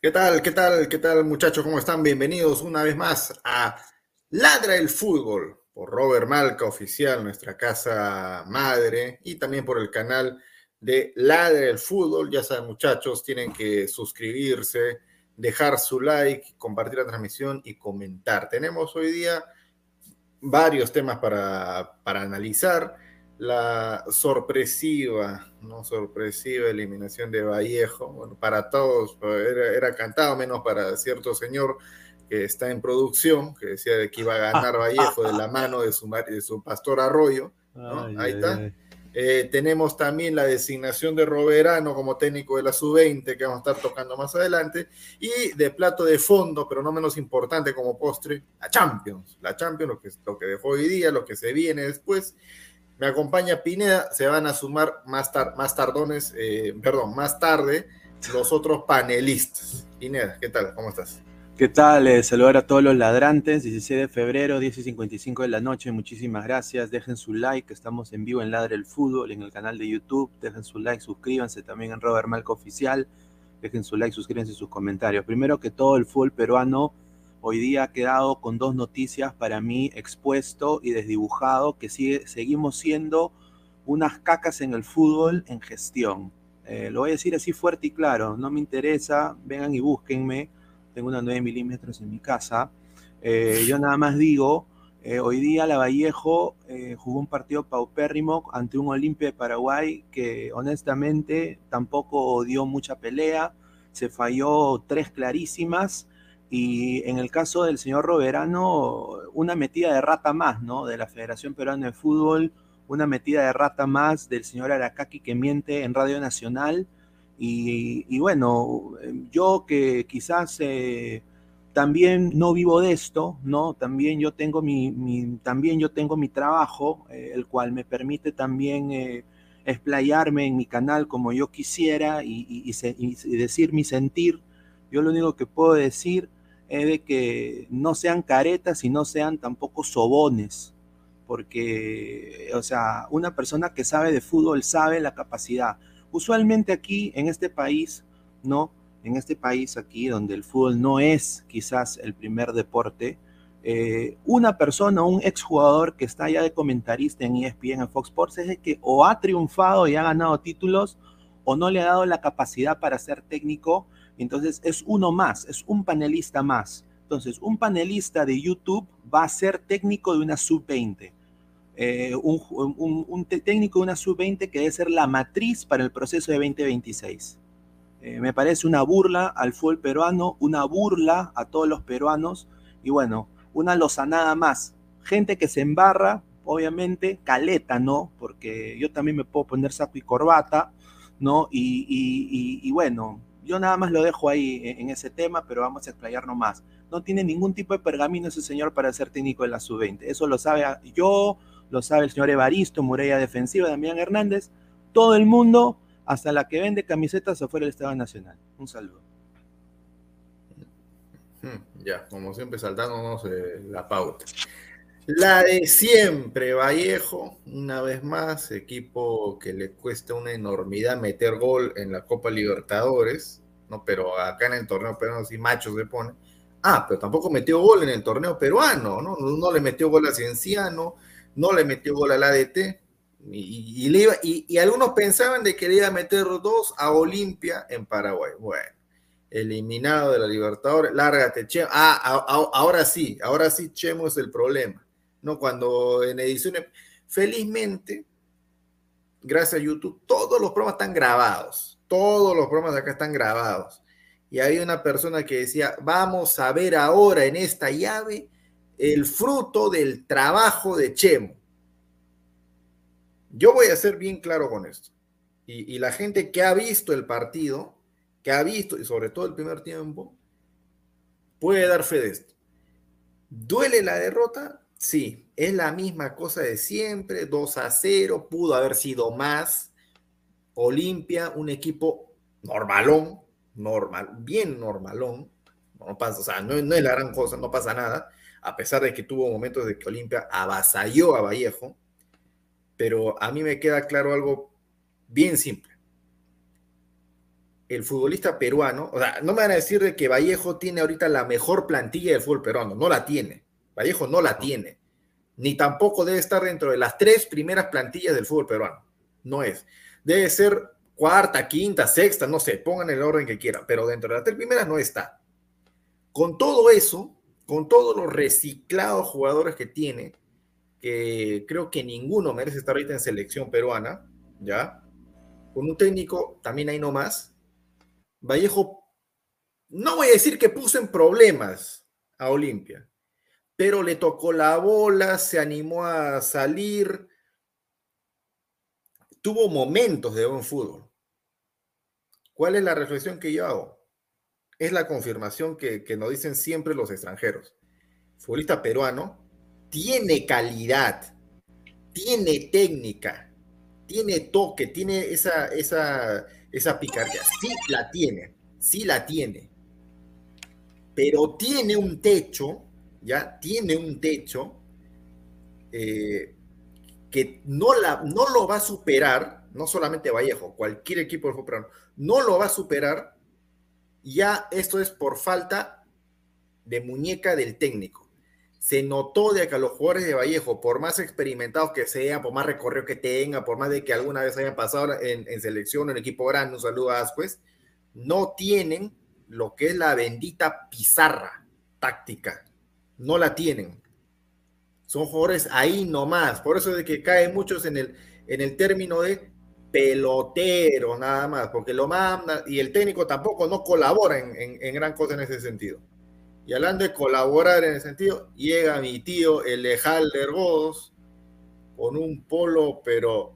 ¿Qué tal? ¿Qué tal? ¿Qué tal muchachos? ¿Cómo están? Bienvenidos una vez más a Ladra el Fútbol por Robert Malca Oficial, nuestra casa madre, y también por el canal de Ladra el Fútbol. Ya saben muchachos, tienen que suscribirse, dejar su like, compartir la transmisión y comentar. Tenemos hoy día varios temas para, para analizar la sorpresiva, no sorpresiva eliminación de Vallejo. Bueno, para todos era, cantado, menos para cierto señor que está en producción, que decía de que iba a ganar Vallejo de la mano de su, de su pastor Arroyo. Ahí está. Eh, tenemos también la designación de Roberano como técnico de la sub-20, que vamos a estar tocando más adelante. Y de plato de fondo, pero no menos importante como postre, la Champions. La Champions, lo que, lo que dejó hoy día, lo que se viene después. Me acompaña Pineda, se van a sumar más, más tardones, eh, perdón, más tarde los otros panelistas. Pineda, ¿qué tal? ¿Cómo estás? ¿Qué tal? Eh, saludar a todos los ladrantes, 16 de febrero, 10 y 55 de la noche, muchísimas gracias, dejen su like, estamos en vivo en Ladre el Fútbol, en el canal de YouTube, dejen su like, suscríbanse también en Robert Malco Oficial, dejen su like, suscríbanse sus comentarios. Primero que todo, el fútbol peruano hoy día ha quedado con dos noticias para mí expuesto y desdibujado, que sigue, seguimos siendo unas cacas en el fútbol en gestión. eh, lo voy a decir así fuerte y claro, no me interesa, vengan y búsquenme, tengo una 9 milímetros en mi casa, eh, yo nada más digo, eh, hoy día la Vallejo jugó un partido paupérrimo ante un Olimpia de Paraguay que honestamente tampoco dio mucha pelea, se falló tres clarísimas, y en el caso del señor Roberano, una metida de rata más, ¿no? De la Federación Peruana de Fútbol, una metida de rata más del señor Aracaki que miente en Radio Nacional. Y, bueno, yo que quizás eh, también no vivo de esto, ¿no? También yo tengo mi, también yo tengo mi trabajo, eh, el cual me permite también eh, explayarme en mi canal como yo quisiera y, y decir mi sentir. Yo lo único que puedo decir es de que no sean caretas y no sean tampoco sobones, porque, o sea, una persona que sabe de fútbol sabe la capacidad. Usualmente aquí, en este país, ¿no? En este país aquí, donde el fútbol no es quizás el primer deporte, eh, una persona, un exjugador que está ya de comentarista en ESPN, en Fox Sports, es de que o ha triunfado y ha ganado títulos, o no le ha dado la capacidad para ser técnico entonces es uno más, es un panelista más. Entonces, un panelista de YouTube va a ser técnico de una sub-20. Eh, un, técnico de una sub-20 que debe ser la matriz para el proceso de 2026. Eh, me parece una burla al fútbol peruano, una burla a todos los peruanos y bueno, una lozanada más. Gente que se embarra, obviamente, caleta, ¿no? Porque yo también me puedo poner saco y corbata, ¿no? y bueno, yo nada más lo dejo ahí en ese tema, pero vamos a explayarnos más. No tiene ningún tipo de pergamino ese señor para ser técnico de la sub-20. Eso lo sabe yo, lo sabe el señor Evaristo, Murella Defensiva, Damián Hernández, todo el mundo, hasta la que vende camisetas afuera del Estado Nacional. Un saludo. Hmm, ya, como siempre saltándonos eh, la pauta. La de siempre, Vallejo, una vez más, equipo que le cuesta una enormidad meter gol en la Copa Libertadores, ¿no? Pero acá en el torneo peruano sí macho se pone. Ah, pero tampoco metió gol en el torneo peruano, ¿no? No, le metió gol a Cienciano, no le metió gol al ADT, y, y, y, algunos pensaban de que le iba a meter dos a Olimpia en Paraguay. Bueno, eliminado de la Libertadores, lárgate, Chemo. Ah, ahora sí, ahora sí Chemo es el problema ¿no? Cuando en ediciones, felizmente, gracias a YouTube, todos los programas están grabados, todos los programas acá están grabados. Y hay una persona que decía, vamos a ver ahora en esta llave el fruto del trabajo de Chemo. Yo voy a ser bien claro con esto. Y, y, la gente que ha visto el partido, que ha visto, y sobre todo el primer tiempo, puede dar fe de esto. ¿Duele la derrota? Sí, es la misma cosa de siempre, 2 a 0, pudo haber sido más. Olimpia, un equipo normalón, normal, bien normalón, no pasa, o sea, no, es la gran cosa, no pasa nada, a pesar de que tuvo momentos de que Olimpia avasalló a Vallejo, pero a mí me queda claro algo bien simple. El futbolista peruano, o sea, no me van a decir de que Vallejo tiene ahorita la mejor plantilla del fútbol peruano, no la tiene Vallejo no la tiene, ni tampoco debe estar dentro de las tres primeras plantillas del fútbol peruano. No es. Debe ser cuarta, quinta, sexta, no sé, pongan el orden que quieran, pero dentro de las tres primeras no está. Con todo eso, con todos los reciclados jugadores que tiene, que creo que ninguno merece estar ahorita en selección peruana, ¿ya? Con un técnico también hay no más. Vallejo, no voy a decir que puso en problemas a Olimpia, pero le tocó la bola, se animó a salir, tuvo momentos de buen fútbol. ¿Cuál es la reflexión que yo hago? Es la confirmación que, nos dicen siempre los extranjeros. futbolista peruano tiene calidad, tiene técnica, tiene toque, tiene esa, esa, esa picardía. Sí la tiene, sí la tiene. Pero tiene un techo ya tiene un techo eh, que no, la, no lo va a superar, no solamente Vallejo, cualquier equipo de fútbol no lo va a superar, ya esto es por falta de muñeca del técnico. se notó de que los jugadores de Vallejo, por más experimentados que sean, por más recorrido que tengan, por más de que alguna vez hayan pasado en, selección o en equipo grande, un saludo a Ascuez, no tienen lo que es la bendita pizarra táctica. No la tienen. Son jugadores ahí nomás. Por eso es de que caen muchos en el, en el término de pelotero nada más, porque lo manda y el técnico tampoco no colabora en, en gran cosa en ese sentido. Y hablando de colaborar en ese sentido, llega mi tío, el de Halder Godos, con un polo, pero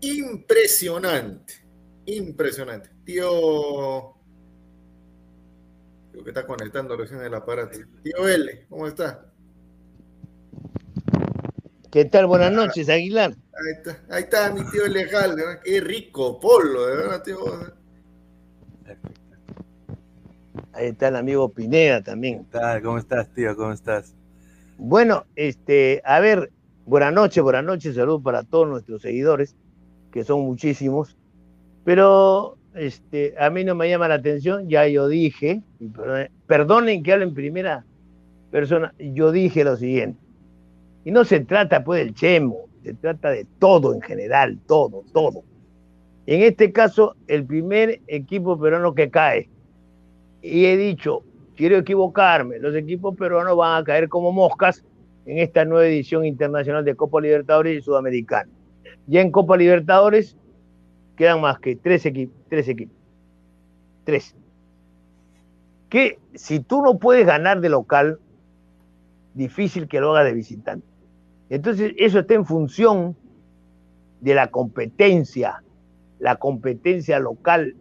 impresionante. Impresionante. Tío. Creo que está conectando recién el aparato. Tío L, ¿cómo está? ¿Qué tal? Buenas noches, Aguilar. Ahí está, ahí está mi tío L. Halder. Qué rico polo, de verdad, tío. Ahí está el amigo Pineda también. ¿Qué tal? ¿Cómo estás, tío? ¿Cómo estás? Bueno, este, a ver, buenas noches, buenas noches, saludos para todos nuestros seguidores, que son muchísimos, pero este, a mí no me llama la atención, ya yo dije, perdonen que hable en primera persona, yo dije lo siguiente, y no se trata pues del chemo, se trata de todo en general, todo, todo. En este caso, el primer equipo peruano que cae, y he dicho, quiero equivocarme, los equipos peruanos van a caer como moscas en esta nueva edición internacional de Copa Libertadores y Sudamericana. Ya en Copa Libertadores quedan más que tres equipos, tres equipos, tres. Que si tú no puedes ganar de local, difícil que lo hagas de visitante. Entonces eso está en función de la competencia, la competencia local,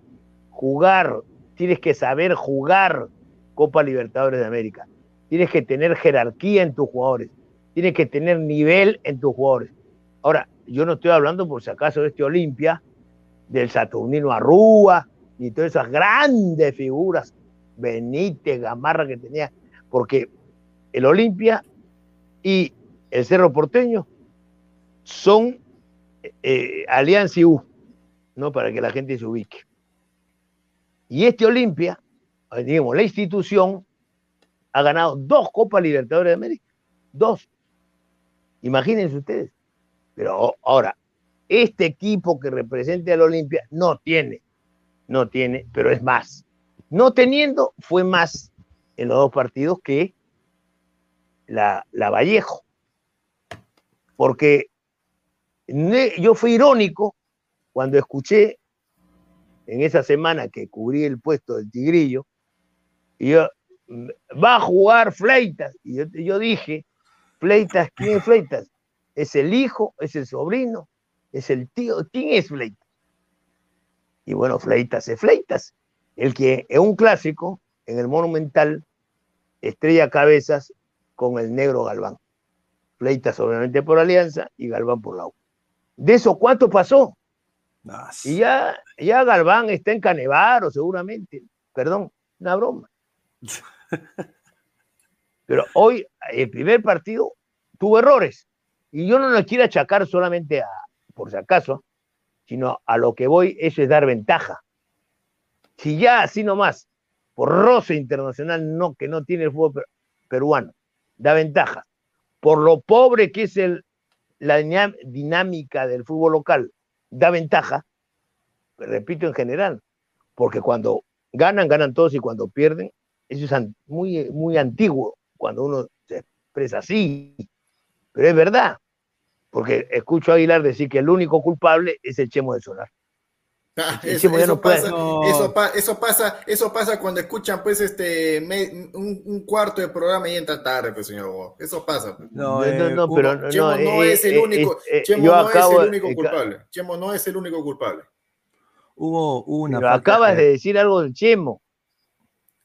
jugar tienes que saber jugar Copa Libertadores de América. Tienes que tener jerarquía en tus jugadores. Tienes que tener nivel en tus jugadores. Ahora, yo no estoy hablando por si acaso de este Olimpia, del Saturnino Arrúa, ni todas esas grandes figuras, Benítez, Gamarra que tenía, porque el Olimpia y el Cerro Porteño son eh, Alianza U, ¿no? Para que la gente se ubique. Y este Olimpia, digamos, la institución, ha ganado dos Copas Libertadores de América. Dos. Imagínense ustedes. Pero ahora, este equipo que representa al Olimpia no tiene, no tiene, pero es más. No teniendo, fue más en los dos partidos que la, Vallejo. Porque yo fui irónico cuando escuché en esa semana que cubrí el puesto del Tigrillo, y yo, va a jugar Fleitas. Y yo, dije, Fleitas, ¿quién es Fleitas? ¿Es el hijo? ¿Es el sobrino? ¿Es el tío? ¿Quién es Fleitas? Y bueno, Fleitas es Fleitas, el que es un clásico en el Monumental estrella cabezas con el negro Galván. Fleitas obviamente por Alianza y Galván por la U. ¿De eso cuánto pasó? Y ya, ya Galván está en Canevaro, seguramente. Perdón, una broma. Pero hoy, el primer partido, tuvo errores. Y yo no lo quiero achacar solamente a, por si acaso, sino a lo que voy, eso es dar ventaja. Si ya así nomás, por roce internacional, no, que no tiene el fútbol peruano, da ventaja. Por lo pobre que es el, la dinámica del fútbol local, da ventaja, repito en general, porque cuando ganan, ganan todos y cuando pierden, eso es muy, muy antiguo, cuando uno se expresa así, pero es verdad, porque escucho a Aguilar decir que el único culpable es el Chemo de Solar. Ah, eso, pasa, eso, pasa, eso, pasa, cuando escuchan pues este un, cuarto de programa y entra tarde, pues señor. Eso pasa. Pues. No, no, no, pero Chemo no, es el único, Chemo no es el único culpable. Chemo no es el único culpable. Hubo, una. Pero acabas de decir algo del Chemo.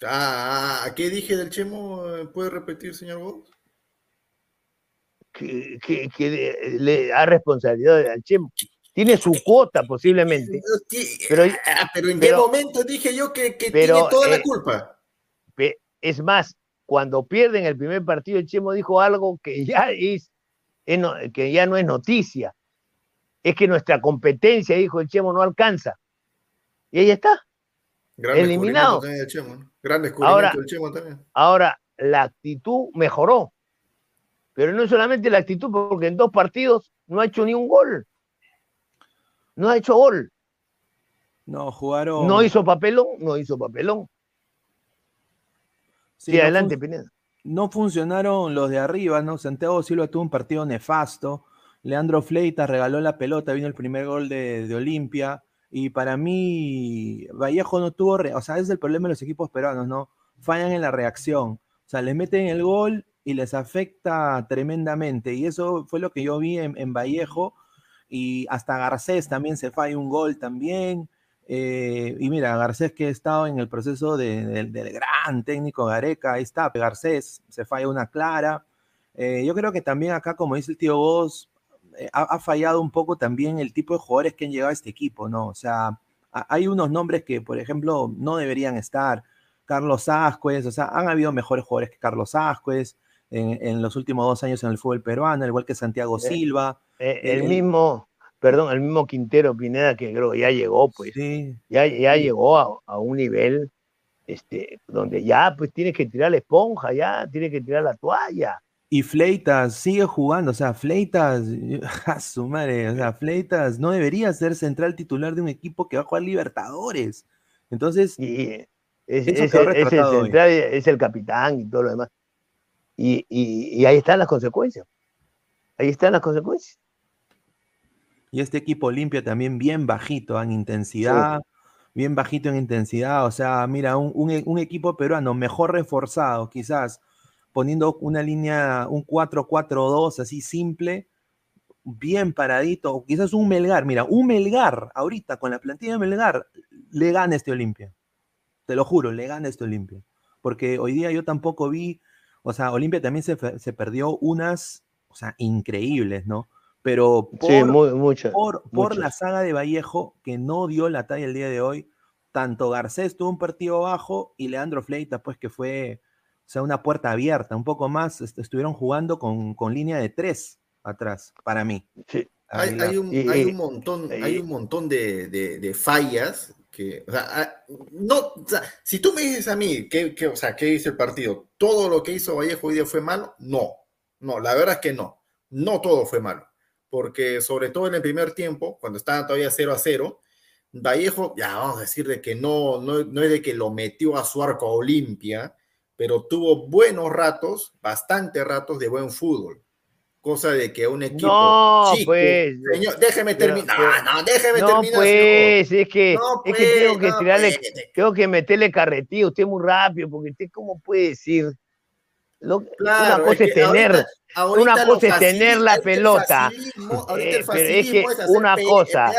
Ah, ¿qué dije del Chemo? ¿Puede repetir, señor Gómez? Que, le da responsabilidad al Chemo tiene su cuota posiblemente. Pero, ah, pero ¿en qué momento dije yo que, tiene toda la culpa? Es más, cuando pierden el primer partido, el Chemo dijo algo que ya es, que ya no es noticia. Es que nuestra competencia, dijo el Chemo, no alcanza. Y ahí está. eliminado. Chemo, Gran descubrimiento ahora, del Chemo también. Ahora, la actitud mejoró. Pero no solamente la actitud, porque en dos partidos no ha hecho ni un gol. No ha hecho gol. No, jugaron. No hizo papelón, no hizo papelón. Sí, adelante, Pineda. No funcionaron los de arriba, ¿no? Santiago Silva tuvo un partido nefasto. Leandro Fleitas regaló la pelota, vino el primer gol de, de Olimpia. Y para mí, Vallejo no tuvo, o sea, ese es el problema de los equipos peruanos, ¿no? Fallan en la reacción. O sea, les meten el gol y les afecta tremendamente. Y eso fue lo que yo vi en, Vallejo. Y hasta Garcés también se falla un gol también. Eh, y mira, Garcés que ha estado en el proceso del gran técnico Gareca, ahí está, Garcés se falla una clara. Eh, yo creo que también acá, como dice el tío Vos, eh, ha, fallado un poco también el tipo de jugadores que han llegado a este equipo, ¿no? O sea, hay unos nombres que, por ejemplo, no deberían estar. Carlos Ascuez, o sea, han habido mejores jugadores que Carlos Ascuez en, los últimos dos años en el fútbol peruano, al igual que Santiago eh, Silva. Eh, el, mismo, perdón, el mismo Quintero Pineda que creo que ya llegó, pues, sí. ya, ya llegó a, a, un nivel este, donde ya pues tiene que tirar la esponja, ya tiene que tirar la toalla. Y Fleitas sigue jugando, o sea, Fleitas, a su madre, o sea, Fleitas no debería ser central titular de un equipo que va a jugar Libertadores. Entonces, y es, el central, es el capitán y todo lo demás. Y, y, ahí están las consecuencias. Ahí están las consecuencias. Y este equipo limpia también bien bajito en intensidad, bien bajito en intensidad. O sea, mira, un, un equipo peruano mejor reforzado, quizás poniendo una línea, un 4-4-2 así simple, bien paradito, o quizás un Melgar, mira, un Melgar, ahorita con la plantilla de Melgar, le gana este Olimpia. Te lo juro, le gana este Olimpia. Porque hoy día yo tampoco vi, o sea, Olimpia también se, perdió unas, o sea, increíbles, ¿no? Pero por, por, la saga de Vallejo, que no dio la talla el día de hoy, tanto Garcés tuvo un partido bajo y Leandro Fleita, pues que fue o sea, una puerta abierta, un poco más, estuvieron jugando con, línea de tres atrás, para mí. Sí. Hay, un, montón, hay un montón de, fallas que, o sea, ah, no, si tú me dices a mí ¿qué, o sea, qué hizo el partido, todo lo que hizo Vallejo hoy día fue malo, no, no, la verdad es que no, no todo fue malo, porque sobre todo en el primer tiempo, cuando estaban todavía 0 a 0, Vallejo, ya vamos a decir de que no, no, no es de que lo metió a su arco a Olimpia, pero tuvo buenos ratos, bastante ratos de buen fútbol. Cosa de que un equipo. No, pues. Señor, déjeme terminar. No, no, déjeme no, terminar. Pues, es que, es que tengo que tirarle, tengo que meterle carretilla. Usted muy rápido, porque usted, ¿cómo puede decir? una cosa es, tener, una cosa es tener la pelota. Eh, pero es que una cosa.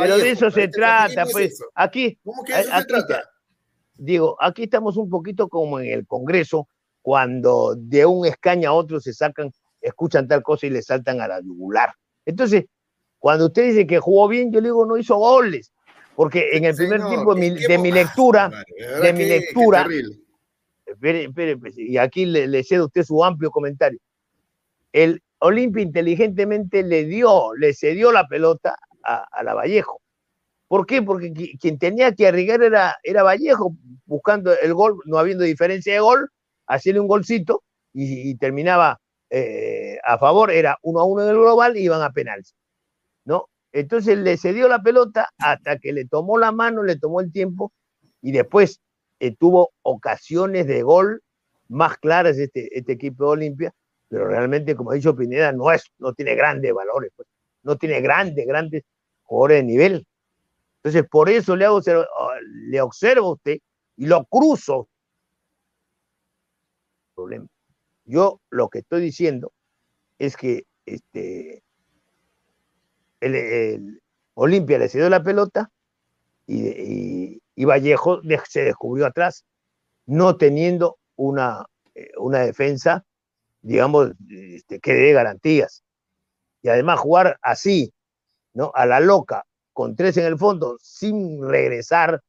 pero de eso se trata, pues. Aquí, ¿Cómo que eso se trata? digo, aquí estamos un poquito como en el Congreso, cuando de un escaño a otro se sacan, escuchan tal cosa y le saltan a la yugular. Entonces, cuando usted dice que jugó bien, yo le digo, no hizo goles, porque en el primer tiempo de mi, lectura, de mi lectura, espere, espere, pues, y aquí le, cedo a usted su amplio comentario. El Olimpia inteligentemente le dio, le cedió la pelota a, a la Vallejo. ¿Por qué? Porque quien tenía que arriesgar era, era Vallejo, buscando el gol, no habiendo diferencia de gol, haciendo un golcito y, terminaba eh, a favor, era uno a uno del global y iban a penales. ¿no? Entonces le cedió la pelota hasta que le tomó la mano, le tomó el tiempo y después eh, tuvo ocasiones de gol más claras este, este equipo de Olimpia, pero realmente, como ha dicho Pineda, no, es, no tiene grandes valores, pues, no tiene grandes, grandes jugadores de nivel. Entonces, por eso le, hago, ah, le observo a usted y lo cruzo. Yo lo que estoy diciendo es que este, el, Olimpia le cedió la pelota y, Vallejo se descubrió atrás, no teniendo una, eh, una defensa, digamos, este, que dé garantías. Y además jugar así, ¿no? A la loca, con tres en el fondo, sin regresar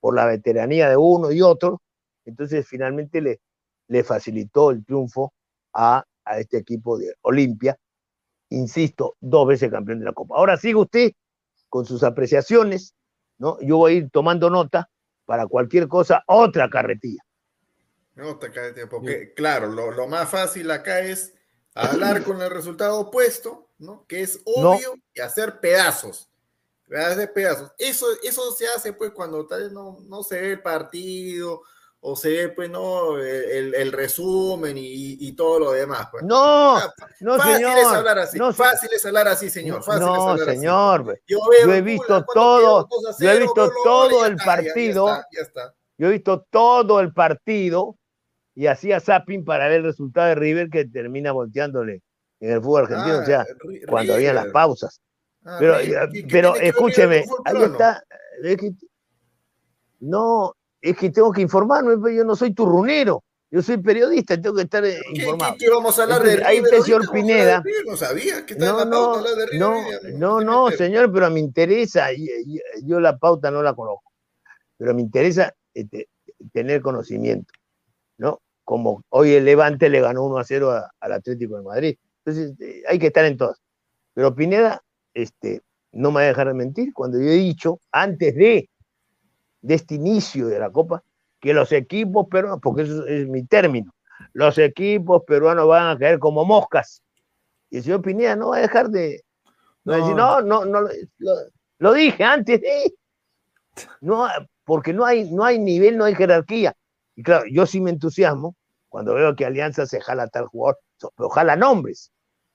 por la veteranía de uno y otro, entonces finalmente le, le facilitó el triunfo a, a este equipo de Olimpia, insisto, dos veces campeón de la Copa. Ahora sigue usted con sus apreciaciones, ¿no? Yo voy a ir tomando nota para cualquier cosa, otra carretilla. Otra carretilla, porque claro, lo, lo más fácil acá es hablar con el resultado opuesto, ¿no? Que es obvio y hacer pedazos. De pedazos. Eso, eso se hace pues cuando tal vez no, no se ve el partido o se ve pues no el, el resumen y, y, todo lo demás. Pues. No, ah, no fácil señor. Es hablar así, no, fácil es hablar así, señor. Fácil no, es hablar señor. Así. Yo, veo yo he visto todo, yo he visto todo el partido. Ya, ya está. Yo he visto todo el partido y hacía zapping para ver el resultado de River que termina volteándole en el fútbol argentino, Ah, o sea, cuando había las pausas. Ah, Pero, River. ¿Qué- qué pero escúcheme, ahí está. no, es que tengo que informarme, pues, yo no soy turrunero, yo soy periodista, tengo que estar eh, ¿Qué, informado. qué, qué vamos a hablar de Entonces, ahí River está el señor de Pineda. No sabía que estaba No, en la pauta no, de River. no, no, no, señor, pero me interesa, y- y- yo la pauta no la conozco, pero me interesa este, tener conocimiento, ¿no? Como hoy el Levante le ganó 1 a 0 a- al Atlético de Madrid. Entonces, eh, hay que estar en todas. Pero Pineda, este, no me va a dejar de mentir, cuando yo he dicho, antes de, de este inicio de la Copa, que los equipos peruanos, porque eso es mi término, los equipos peruanos van a caer como moscas. Y el señor Pineda no va a dejar de, no, decir, no, no, no, lo, lo dije antes. No, porque no hay, no hay nivel, no hay jerarquía. Y claro, yo sí me entusiasmo cuando veo que Alianza se jala a tal jugador, pero jala nombres,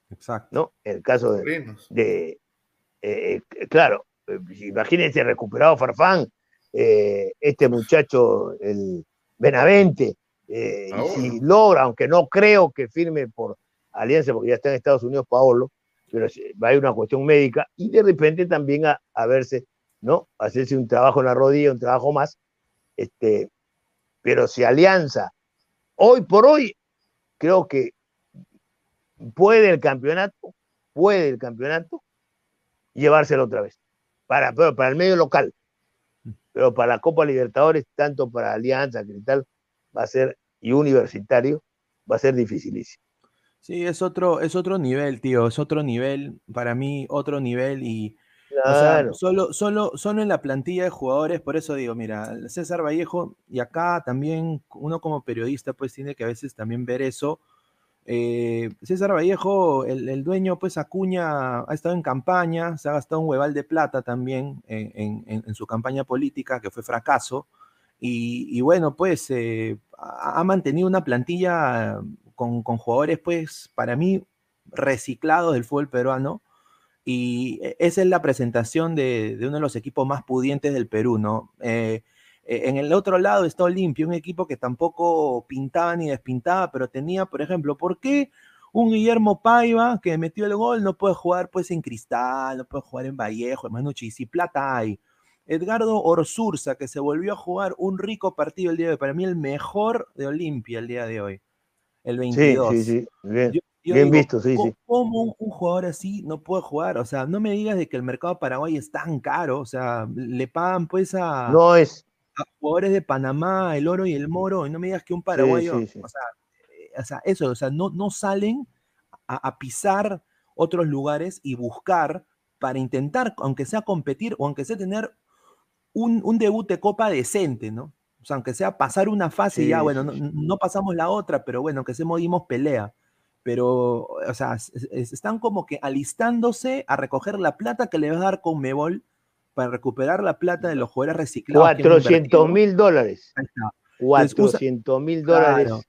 Exacto. ¿no? En el caso de, eh, eh, claro, eh, imagínense recuperado Farfán, eh, este muchacho, el Benavente, eh, y Paolo. si logra, aunque no creo que firme por Alianza, porque ya está en Estados Unidos Paolo, pero va a haber una cuestión médica, y de repente también a, a verse, ¿no? Hacerse un trabajo en la rodilla, un trabajo más, este, pero si Alianza, hoy por hoy, creo que puede el campeonato, puede el campeonato, llevárselo otra vez. Para, pero para el medio local. Pero para la Copa Libertadores, tanto para Alianza, Cristal, va a ser, y Universitario, va a ser dificilísimo. Sí, es otro, es otro nivel, tío, es otro nivel, para mí, otro nivel y, o sea, Claro. solo, solo, solo en la plantilla de jugadores, por eso digo, mira, César Vallejo, y acá también uno como periodista, pues tiene que a veces también ver eso. Eh, César Vallejo, el, dueño, pues Acuña, ha estado en campaña, se ha gastado un hueval de plata también en, su campaña política, que fue fracaso. Y, bueno, pues eh, ha, mantenido una plantilla con, jugadores, pues, para mí, reciclados del fútbol peruano. Y e- esa es la presentación de, de uno de los equipos más pudientes del Perú, ¿no? Eh, eh, en el otro lado está Olimpia, un equipo que tampoco pintaba ni despintaba, pero tenía, por ejemplo, ¿por qué un Guillermo Paiva que metió el gol no puede jugar pues en Cristal, no puede jugar en Vallejo, en Manucci, si plata hay? Edgardo Orzurza, que se volvió a jugar un rico partido el día de hoy, para mí el mejor de Olimpia el día de hoy, el Sí, 22. sí, sí. Bien, Yo- yo bien digo, visto, sí, ¿cómo- sí. ¿Cómo un, un jugador así no puede jugar? O sea, no me digas de que el mercado paraguay es tan caro, o sea, le pagan pues a, No es. A jugadores de Panamá, el oro y el moro, y no me digas que un paraguayo, sí, sí. o sea, eh, o sea, eso, o sea, no, no salen a, a pisar otros lugares y buscar para intentar, aunque sea competir o aunque sea tener un, un debut de copa decente, ¿no? O sea, aunque sea pasar una fase y Sí, ya, bueno, sí, no, no pasamos la otra, pero bueno, aunque se dimos pelea. Pero, o sea, es- es- están como que alistándose a recoger la plata que le va a dar con Mebol para recuperar la plata de los jugadores reciclados. que han 400 invertido. mil dólares. Ahí está. 400 mil dólares Claro.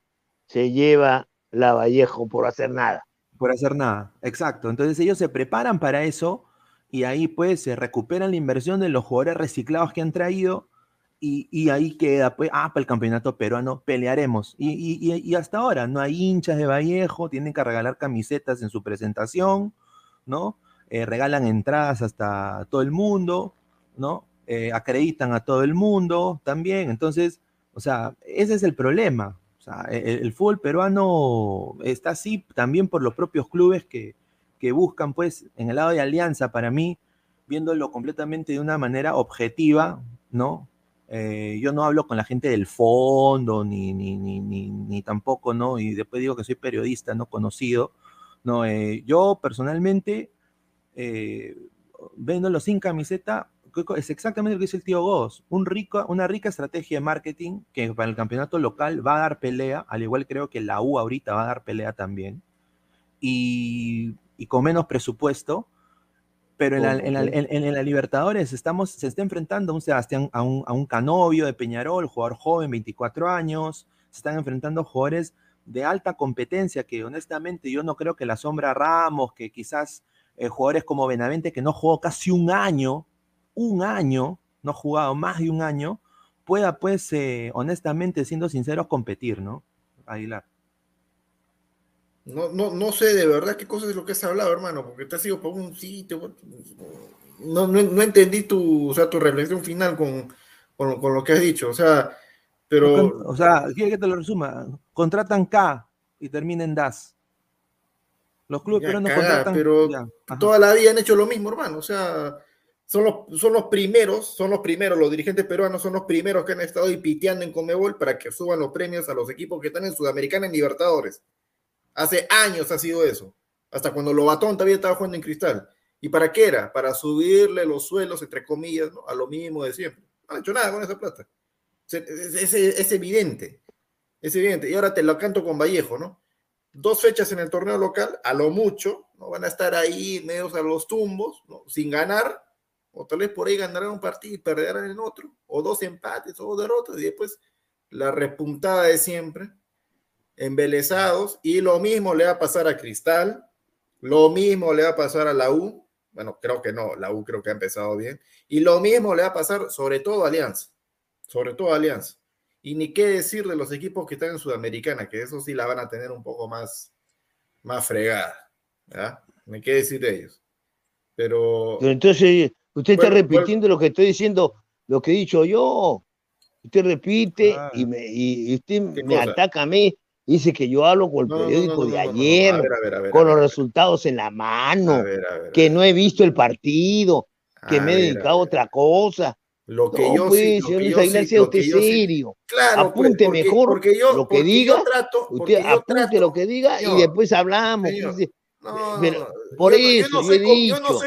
se lleva la Vallejo por hacer nada. por hacer nada. Exacto. Entonces ellos se preparan para eso y ahí pues se recuperan la inversión de los jugadores reciclados que han traído y, y ahí queda, pues, ah, para el campeonato peruano pelearemos. Y- y hasta ahora no hay hinchas de Vallejo, tienen que regalar camisetas en su presentación, ¿no? Eh, regalan entradas hasta todo el mundo, ¿no? Eh, acreditan a todo el mundo también. Entonces, o sea, ese es el problema. O sea, e, el, el fútbol peruano está así también por los propios clubes que, que buscan, pues, en el lado de Alianza, para mí, viéndolo completamente de una manera objetiva, ¿no? Eh, yo no hablo con la gente del fondo, ni, ni, ni, ni tampoco, ¿no? Y después digo que soy periodista, no conocido. No, eh, yo personalmente, eh, viéndolo sin camiseta, es exactamente lo que dice el tío Goss. Un rico, una rica estrategia de marketing que para el campeonato local va a dar pelea, al igual creo que la U ahorita va a dar pelea también. y, con menos presupuesto, pero en la, Libertadores estamos, se está enfrentando a un Sebastián, a un, a un Canovio de Peñarol, jugador joven, 24 años, se están enfrentando jugadores de alta competencia que honestamente yo no creo que la sombra Ramos, que quizás eh, jugadores como Benavente, que no jugó casi un año, un año, no ha jugado más de un año, pueda pues, eh, honestamente, siendo sinceros, competir, ¿no? Aguilar. No, no, no sé de verdad qué cosa es lo que has hablado, hermano, porque te has ido por un sitio. No, no, entendí tu, o sea, tu reflexión final con, con, lo que has dicho. O sea, pero. O sea, quiere que te lo resuma. Contratan K y terminen DAS. Los clubes pero no contratan. Pero toda la vida han hecho lo mismo, hermano. O sea, son los, son los primeros, son los primeros, los dirigentes peruanos son los primeros que han estado ahí piteando en Comebol para que suban los premios a los equipos que están en Sudamericana en Libertadores. Hace años ha sido eso. Hasta cuando Lobatón todavía estaba jugando en cristal. ¿Y para qué era? Para subirle los suelos, entre comillas, a lo mismo de siempre. No han hecho nada con esa plata. Es, evidente. Es evidente. Y ahora te lo canto con Vallejo, ¿no? Dos fechas en el torneo local, a lo mucho, ¿no? Van a estar ahí medios a los tumbos. Sin ganar, o tal vez por ahí ganarán un partido y perderán en otro, o dos empates o dos derrotas, y después la repuntada de siempre embelesados y lo mismo le va a pasar a Cristal, lo mismo le va a pasar a la U, bueno, creo que no, la U creo que ha empezado bien, y lo mismo le va a pasar sobre todo a Alianza, sobre todo a Alianza. Y ni qué decir de los equipos que están en Sudamericana, que eso sí la van a tener un poco más, más fregada, ¿verdad? Ni qué decir de ellos. Pero... entonces, usted está repitiendo lo que estoy diciendo, lo que he dicho yo. Usted repite y, me, y usted me ataca a mí Dice que yo hablo con el periódico de ayer, con los resultados en la mano, que no he visto el partido, que me he dedicado a otra cosa. Lo que yo pues, señor usted serio. Claro, apunte mejor porque yo, lo que diga. Trato, usted apunte lo que diga y después hablamos. No, por eso yo, he dicho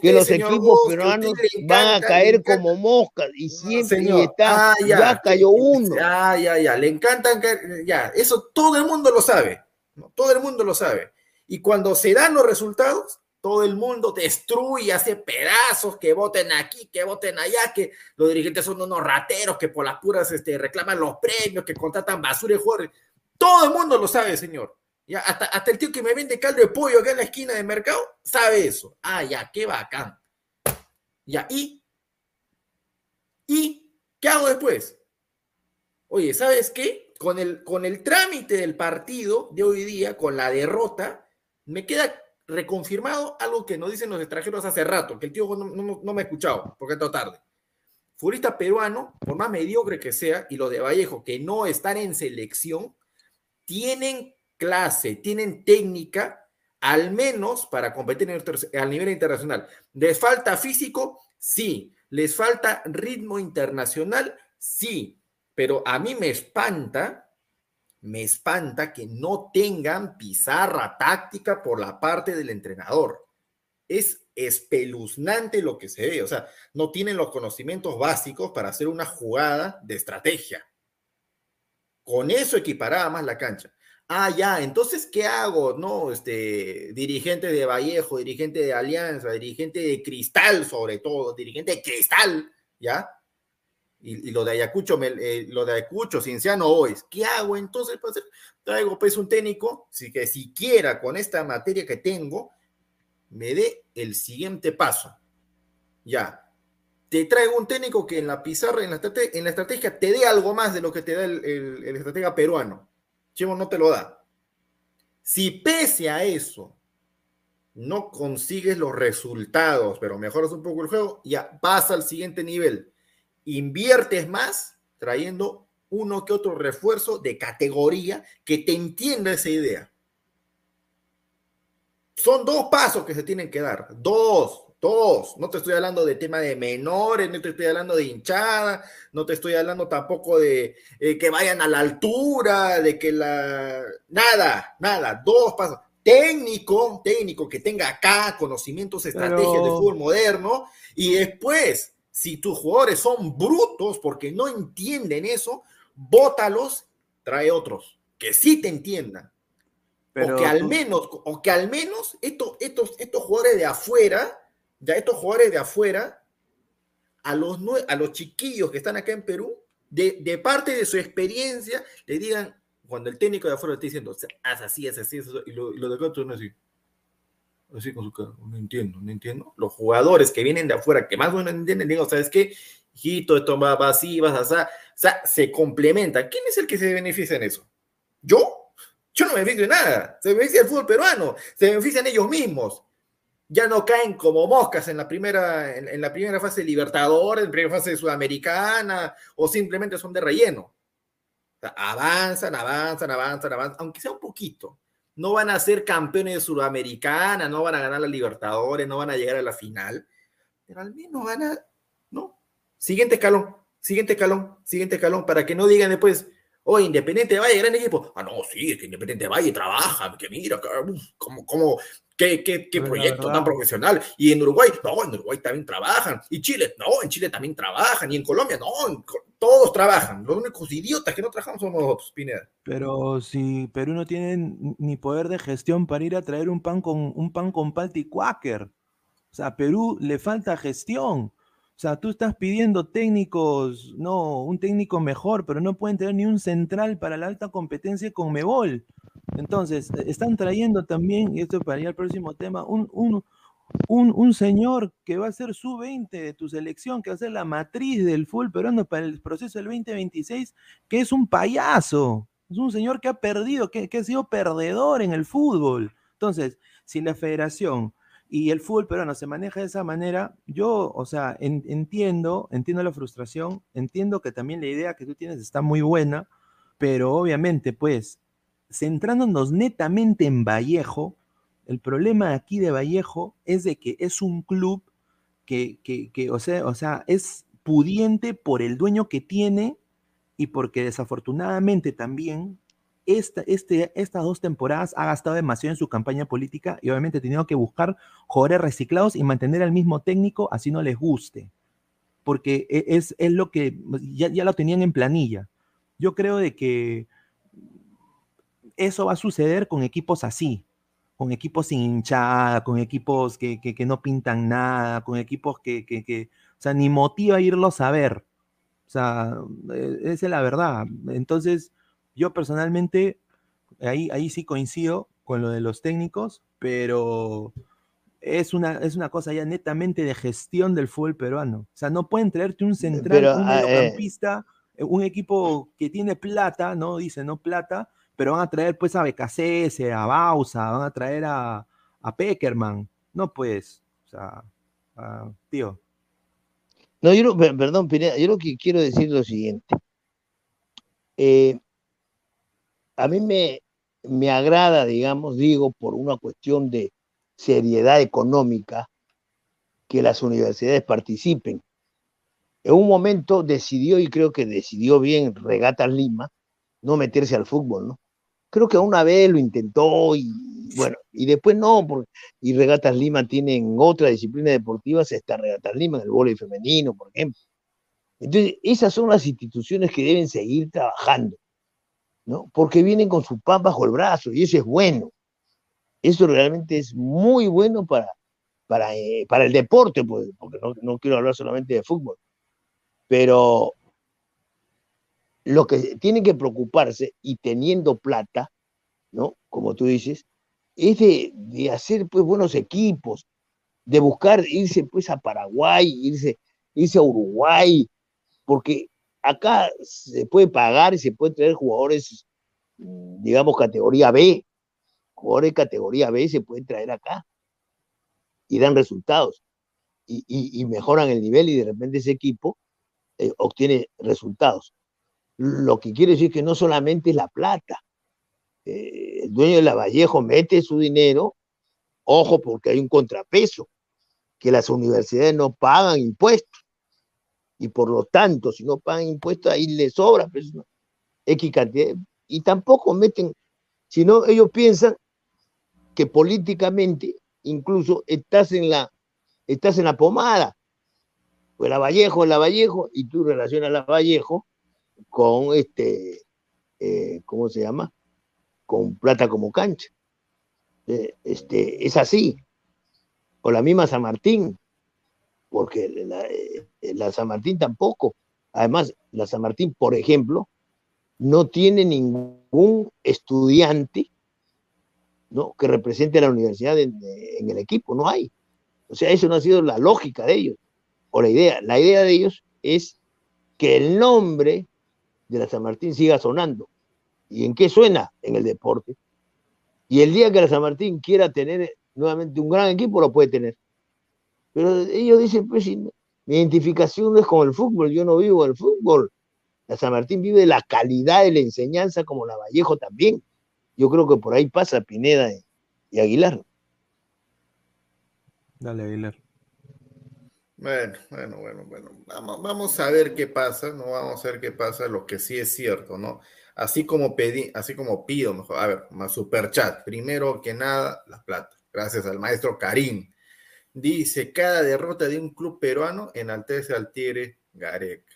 que los equipos peruanos van a caer como moscas y siempre está, ah, ya, cayó uno. Ya, ya, ya, le encantan caer, ya, eso todo el mundo lo sabe, todo el mundo lo sabe. Y cuando se dan los resultados, todo el mundo destruye, hace pedazos, que voten aquí, que voten allá, que los dirigentes son unos rateros, que por las puras este, reclaman los premios, que contratan basura y jugadores. Todo el mundo lo sabe, señor. Ya, hasta, hasta el tío que me vende caldo de pollo acá en la esquina del mercado sabe eso. Ah, ya, qué bacán. Ya, ¿y? ¿Y qué hago después? Oye, ¿sabes qué? Con el, con el trámite del partido de hoy día, con la derrota, me queda reconfirmado algo que nos dicen los extranjeros hace rato, que el tío no, me ha escuchado, porque está tarde. Futbolista peruano, por más mediocre que sea, y los de Vallejo, que no están en selección, tienen clase, tienen técnica, al menos para competir a nivel internacional. ¿Les falta físico? Sí. ¿Les falta ritmo internacional? Sí. Pero a mí me espanta, me espanta que no tengan pizarra táctica por la parte del entrenador. Es espeluznante lo que se ve. O sea, no tienen los conocimientos básicos para hacer una jugada de estrategia. Con eso equiparaba más la cancha. Ah, ya, entonces, ¿qué hago? No, este, dirigente de Vallejo, dirigente de Alianza, dirigente de Cristal, sobre todo, dirigente de Cristal, ¿ya? Y, lo de Ayacucho, eh, lo de Ayacucho, Cienciano Boys, ¿qué hago entonces? Pues, traigo pues un técnico, si que siquiera con esta materia que tengo, me dé el siguiente paso. Ya, te traigo un técnico que en la pizarra, en la, estrategia, te dé algo más de lo que te da el, el estratega peruano Chivo no te lo da. Si pese a eso no consigues los resultados, pero mejoras un poco el juego, ya pasa al siguiente nivel. Inviertes más trayendo uno que otro refuerzo de categoría que te entienda esa idea. Son dos pasos que se tienen que dar, dos, todos. No te estoy hablando de tema de menores, no te estoy hablando de hinchada, no te estoy hablando tampoco de eh, que vayan a la altura, de que la... Nada, nada, dos pasos. Técnico, técnico que tenga acá conocimientos, estrategias de fútbol moderno. Y después, si tus jugadores son brutos porque no entienden eso, bótalos, trae otros que sí te entiendan. o que al menos, o que al menos estos, estos, estos jugadores de afuera, ya estos jugadores de afuera, a los, a los chiquillos que están acá en Perú, de, de parte de su experiencia, le digan, cuando el técnico de afuera está diciendo, haz así, haz así, y lo, de acá son así. Así con su cara, no entiendo, no entiendo. Los jugadores que vienen de afuera, que más o menos entienden, digo, ¿sabes qué? Hijito, esto va, así, vas así. O sea, se complementa. ¿Quién es el que se beneficia en eso? ¿Yo? Yo no me beneficio de nada. Se beneficia el fútbol peruano. Se benefician ellos mismos. Ya no caen como moscas en la primera, en, la primera fase Libertadores, en la primera fase Sudamericana, o simplemente son de relleno. avanzan, avanzan, avanzan, avanzan, aunque sea un poquito. No van a ser campeones de Sudamericana, no van a ganar la Libertadores, no van a llegar a la final, pero al menos van a, ¿no? Siguiente escalón, siguiente escalón, siguiente escalón, para que no digan después, o Independiente Valle, gran equipo. Ah, no, sí, es que Independiente Valle trabaja, que mira, como, como, qué, qué, qué proyecto tan profesional. Y en Uruguay, no, en Uruguay también trabajan. Y Chile, no, en Chile también trabajan. Y en Colombia, no, todos trabajan. Los únicos idiotas que no trabajamos somos nosotros, Pineda. Pero si Perú no tiene ni poder de gestión para ir a traer un pan con un pan con palta y cuáquer. O sea, a Perú le falta gestión. O sea, tú estás pidiendo técnicos, no, un técnico mejor, pero no pueden tener ni un central para la alta competencia con Mebol. Entonces, e, están trayendo también, y esto para ir al próximo tema, un, un, un, señor que va a ser su 20 de tu selección, que va a ser la matriz del fútbol peruano para el proceso del 2026, que es un payaso. Es un señor que ha perdido, que, que ha sido perdedor en el fútbol. Entonces, si la federación y el fútbol peruano se maneja de esa manera, yo, o sea, entiendo, entiendo la frustración, entiendo que también la idea que tú tienes está muy buena, pero obviamente, pues, centrándonos netamente en Vallejo, el problema aquí de Vallejo es de que es un club que, que, que o, sea, o sea, es pudiente por el dueño que tiene y porque desafortunadamente también esta, este, estas dos temporadas ha gastado demasiado en su campaña política y obviamente ha tenido que buscar jugadores reciclados y mantener al mismo técnico así no les guste. Porque e, es, es lo que ya, ya, lo tenían en planilla. Yo creo de que eso va a suceder con equipos así, con equipos sin hinchada, con equipos que, que, no pintan nada, con equipos que, que, o sea, ni motiva irlos a ver. O sea, e, esa es la verdad. Entonces, yo personalmente, ahí, ahí sí coincido con lo de los técnicos, pero es una, es una cosa ya netamente de gestión del fútbol peruano. O sea, no pueden traerte un central, un ah, eh, mediocampista, eh, un equipo que tiene plata, ¿no? Dice, no plata, pero van a traer pues a BKCS, a Bausa, van a traer a, a Peckerman. No, pues, o sea, tío. No, yo perdón, Pineda, yo lo que quiero decir es lo siguiente. Eh, a mí me, me agrada, digamos, digo, por una cuestión de seriedad económica, que las universidades participen. En un momento decidió, y creo que decidió bien Regatas Lima, no meterse al fútbol, ¿no? Creo que una vez lo intentó y bueno, y después no, porque, y Regatas Lima tienen otra disciplina deportiva, está Regatas Lima, el voleibol femenino, por ejemplo. Entonces, esas son las instituciones que deben seguir trabajando. ¿no? Porque vienen con su pan bajo el brazo y eso es bueno. Eso realmente es muy bueno para, para, eh, para el deporte, pues, porque no, no, quiero hablar solamente de fútbol. Pero lo que tienen que preocuparse y teniendo plata, ¿no? Como tú dices, es de, hacer pues buenos equipos, de buscar irse pues a Paraguay, irse, irse a Uruguay, porque acá se puede pagar y se puede traer jugadores, mm, digamos, categoría B. Jugadores categoría B se pueden traer acá y dan resultados y, mejoran el nivel y de repente ese equipo eh, obtiene resultados. Lo que quiere decir que no solamente es la plata. Eh, el dueño de la Vallejo mete su dinero, ojo porque hay un contrapeso, que las universidades no pagan impuestos y por lo tanto, si no pagan impuestos, ahí les sobra pues, X cantidad. Y tampoco meten, sino ellos piensan que políticamente incluso estás en la, estás en la pomada. Pues la Vallejo, la Vallejo, y tú relacionas la Vallejo con este, eh, ¿cómo se llama? Con plata como cancha. eh, este, es así. O la misma San Martín, porque la, eh, la, San Martín tampoco. Además, la San Martín, por ejemplo, no tiene ningún estudiante ¿no? que represente a la universidad en, el equipo, no hay. O sea, eso no ha sido la lógica de ellos, o la idea. La idea de ellos es que el nombre de la San Martín siga sonando. ¿Y en qué suena? En el deporte. Y el día que la San Martín quiera tener nuevamente un gran equipo, lo puede tener. Pero ellos dicen, pues mi identificación no es con el fútbol, yo no vivo el fútbol. La San Martín vive de la calidad de la enseñanza como la Vallejo también. Yo creo que por ahí pasa Pineda y Aguilar. Dale, Aguilar. Bueno, bueno, bueno, bueno. Vamos, vamos a ver qué pasa, no vamos a ver qué pasa, lo que sí es cierto, ¿no? Así como pedí, así como pido, mejor, a ver, más super chat. Primero que nada, la plata. Gracias al maestro Karim. Dice, cada derrota de un club peruano enaltece al Tigre Gareca.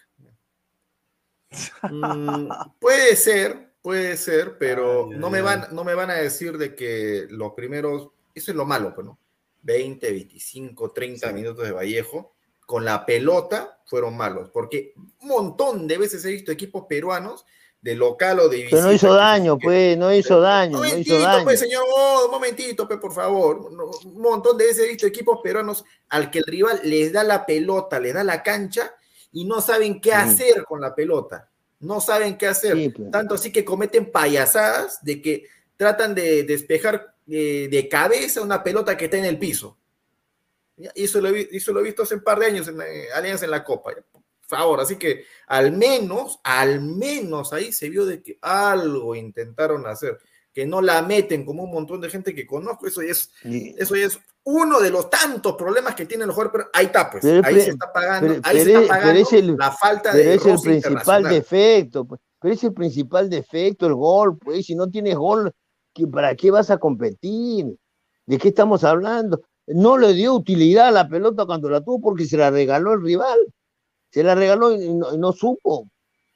Mm, puede ser, puede ser, pero no, me van, no me van a decir de que los primeros, eso es lo malo, pues, ¿no? 20, 25, 30 minutos de Vallejo, con la pelota fueron malos, porque un montón de veces he visto equipos peruanos de local o de visita. Pero no hizo daño, pues, no hizo daño. no hizo daño. pues, señor, un momentito, pues, por favor. Un montón de veces he visto equipos peruanos al que el rival les da la pelota, les da la cancha y no saben qué hacer con la pelota. No saben qué hacer. Pues. Tanto así que cometen payasadas de que tratan de despejar de, de cabeza una pelota que está en el piso. Y eso lo, eso lo he visto hace un par de años en Alianza en la Copa favor. Así que al menos, al menos ahí se vio de que algo intentaron hacer, que no la meten como un montón de gente que conozco. Eso es, eso es uno de los tantos problemas que tienen los jugadores, pero ahí está, pues, ahí se está pagando, ahí se está pagando la falta de es el principal defecto, pues, pero es el principal defecto, el gol, pues, si no tienes gol, ¿para qué vas a competir? ¿De qué estamos hablando? No le dio utilidad a la pelota cuando la tuvo porque se la regaló el rival. Se la regaló y no, supo,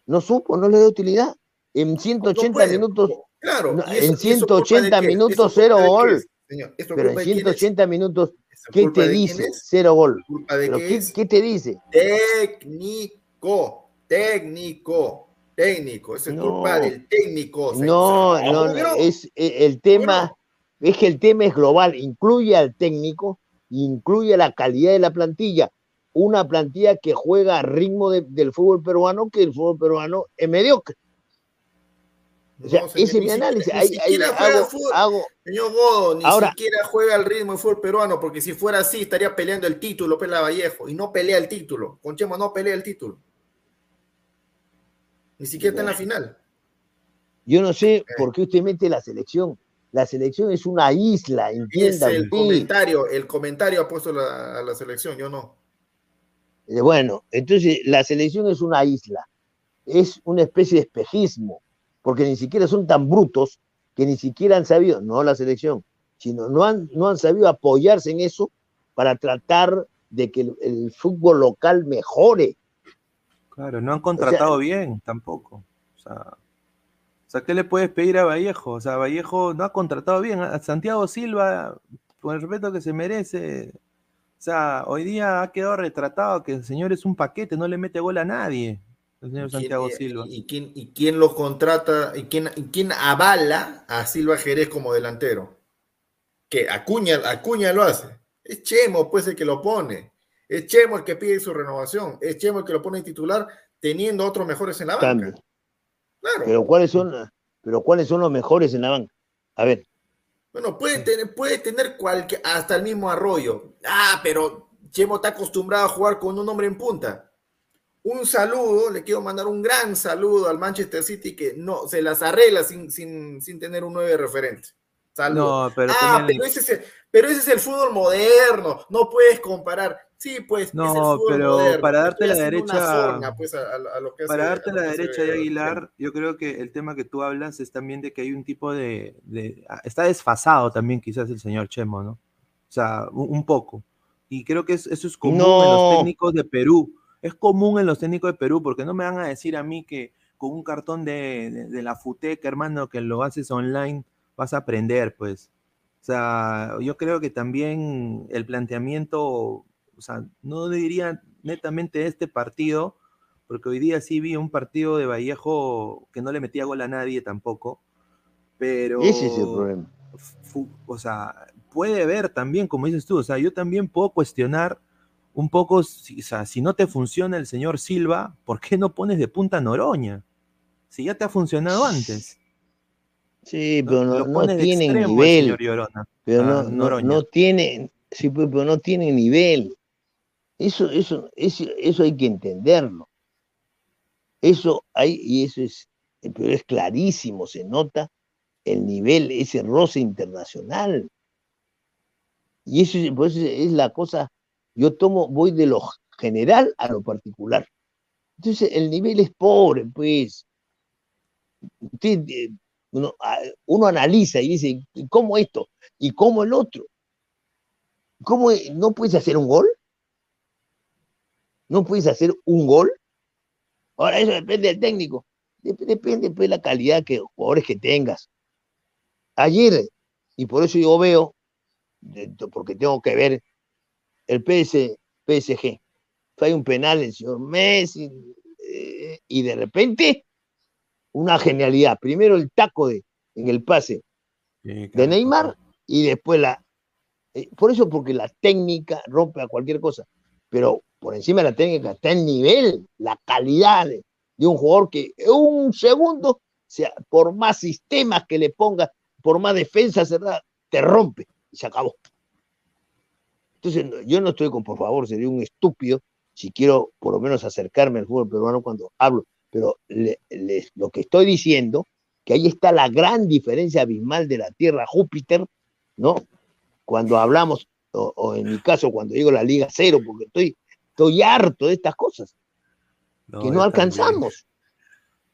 no supo, no le dio utilidad. En 180 minutos, claro, en 180 minutos cero gol. pero en 180 minutos, ¿qué te dice? Cero gol. ¿qué, te dice? Técnico, técnico, técnico. Es culpa del técnico. No, no, no, es e, el tema, es que el tema es global, incluye al técnico, incluye la calidad de la plantilla una plantilla que juega a ritmo del fútbol peruano que el fútbol peruano es mediocre. O sea, ese es mi análisis. Ni siquiera juega fútbol, señor Godo, ni siquiera juega al ritmo del fútbol peruano, porque si fuera así estaría peleando el título, Pela Vallejo, y no pelea el título. Conchemo no pelea el título. Ni siquiera está en la final. Yo no sé por qué usted mete la selección. La selección es una isla, entienda. Es el comentario, el comentario ha puesto a la selección, yo no. Eh, bueno, entonces la selección es una isla, es una especie de espejismo, porque ni siquiera son tan brutos que ni siquiera han sabido, no la selección, sino no han, no han sabido apoyarse en eso para tratar de que el, fútbol local mejore. Claro, no han contratado bien tampoco. O sea, sea, ¿qué le puedes pedir a Vallejo? O sea, Vallejo no ha contratado bien. A Santiago Silva, con el respeto que se merece, o sea, hoy día ha quedado retratado que el señor es un paquete, no le mete gol a nadie, el señor Santiago Silva. ¿Y quién, y quién lo contrata, y quién, quién avala a Silva Jerez como delantero? Que Acuña, Acuña lo hace. Es Chemo, pues, el que lo pone. Es Chemo el que pide su renovación. Es Chemo el que lo pone en titular, teniendo otros mejores en la banca. Claro. Pero ¿cuáles son, pero ¿cuáles son los mejores en la banca? A ver, bueno, puede tener, puede tener cualquier, hasta el mismo arroyo. Ah, pero Chemo está acostumbrado a jugar con un hombre en punta. Un saludo, le quiero mandar un gran saludo al Manchester City que no se las arregla sin, sin, sin tener un nueve referente. No, pero, ah, pero, ese es el, pero ese es el fútbol moderno, no puedes comparar. Sí, pues. No, pero para darte la derecha. para darte la derecha de Aguilar, yo creo que el tema que tú hablas es también de que hay un tipo de. Ah, está desfasado también, quizás, el señor Chemo, ¿no? O sea, un, poco. Y creo que eso es común en los técnicos de Perú. Es común en los técnicos de Perú, porque no me van a decir a mí que con un cartón de, de, la FUTEC, hermano, que lo haces online, vas a aprender, pues. O sea, yo creo que también el planteamiento, o sea, no diría netamente este partido, porque hoy día sí vi un partido de Vallejo que no le metía gol a nadie tampoco, pero... Ese es el problema. O sea, puede ver también, como dices tú, o sea, yo también puedo cuestionar un poco, si, o sea, si no te funciona el señor Silva, ¿por qué no pones de punta Noroña? Si ya te ha funcionado antes. Sí, pero no, no tienen nivel. Pero no, no, no tienen, sí, pero no tienen nivel. Eso, eso, eso, eso hay que entenderlo. Eso hay, y eso es, pero es clarísimo, se nota el nivel, ese roce internacional. Y eso, pues, es la cosa, yo tomo, voy de lo general a lo particular. Entonces, el nivel es pobre, pues. Eh, uno, uno analiza y dice, ¿cómo esto? ¿Y cómo el otro? ¿Cómo no puedes hacer un gol? ¿No puedes hacer un gol? Ahora, eso depende del técnico. Depende pues, de la calidad que jugadores que tengas. Ayer, y por eso yo veo, porque tengo que ver el PS, PSG, hay un penal el señor Messi, eh, y de repente una genialidad. Primero el taco de, en el pase de Neymar y después la... Eh, por eso, porque la técnica rompe a cualquier cosa, pero por encima de la técnica está el nivel, la calidad de, un jugador que un segundo, sea, por más sistemas que le pongas, por más defensa cerrada, te rompe y se acabó. Entonces, yo no estoy con, por favor, sería un estúpido si quiero por lo menos acercarme al fútbol peruano cuando hablo pero lo que estoy diciendo, que ahí está la gran diferencia abismal de la Tierra Júpiter, ¿no? Cuando hablamos, o, en mi caso, cuando digo la Liga Cero, porque estoy, estoy harto de estas cosas, que no alcanzamos.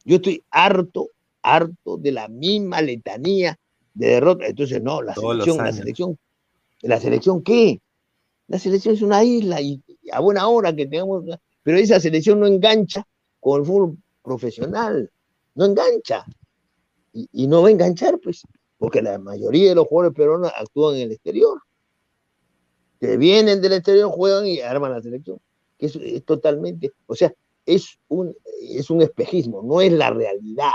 Yo estoy harto, harto de la misma letanía de derrota. Entonces, no, la selección, la selección, ¿la selección qué? La selección es una isla y a buena hora que tengamos, pero esa selección no engancha con el fútbol profesional, no engancha. Y, no va a enganchar, pues, porque la mayoría de los jugadores peruanos actúan en el exterior. Que vienen del exterior, juegan y arman la selección. Que es, totalmente, o sea, es un, es un espejismo, no es la realidad.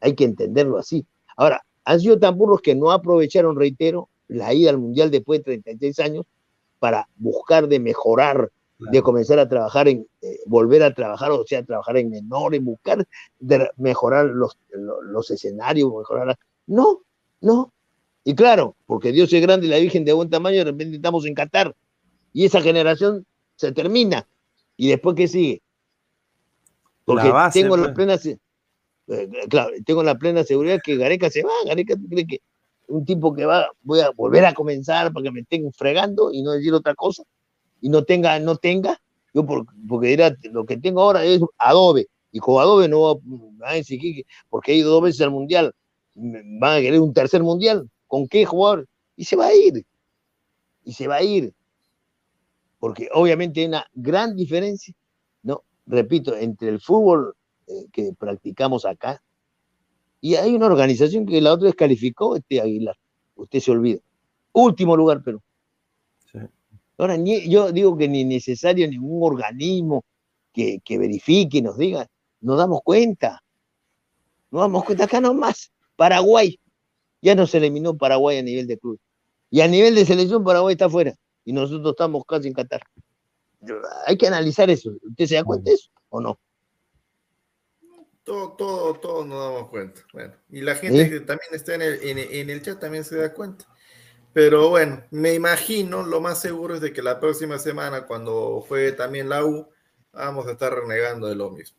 Hay que entenderlo así. Ahora, han sido tan burros que no aprovecharon, reitero, la ida al Mundial después de 36 años para buscar de mejorar de comenzar a trabajar en, eh, volver a trabajar, o sea, trabajar en menores, buscar de mejorar los, los, escenarios, mejorar. No, no. Y claro, porque Dios es grande y la Virgen de buen tamaño, de repente estamos en Qatar. Y esa generación se termina. ¿Y después qué sigue? Porque tengo la pues. plena eh, claro, tengo la plena seguridad que Gareca se va. Gareca cree que un tipo que va, voy a volver a comenzar para que me estén fregando y no decir otra cosa y no tenga, no tenga, yo porque dirá, lo que tengo ahora es Adobe, y con Adobe no va a decir porque ha ido dos veces al Mundial, van a querer un tercer Mundial, ¿con qué jugador? Y se va a ir, y se va a ir, porque obviamente hay una gran diferencia, ¿no? Repito, entre el fútbol eh, que practicamos acá, y hay una organización que la otra descalificó, este Aguilar, usted se olvida. Último lugar, pero Ahora, yo digo que ni necesario ningún organismo que, que verifique, nos diga, nos damos cuenta. Nos damos cuenta acá nomás. Paraguay, ya nos eliminó Paraguay a nivel de club. Y a nivel de selección, Paraguay está fuera. Y nosotros estamos casi en Qatar. Hay que analizar eso. ¿Usted se da cuenta de eso o no? Todo, todo, todo nos damos cuenta. Bueno, y la gente que también está en el, en el chat también se da cuenta. Pero bueno, me imagino, lo más seguro es de que la próxima semana, cuando juegue también la U, vamos a estar renegando de lo mismo.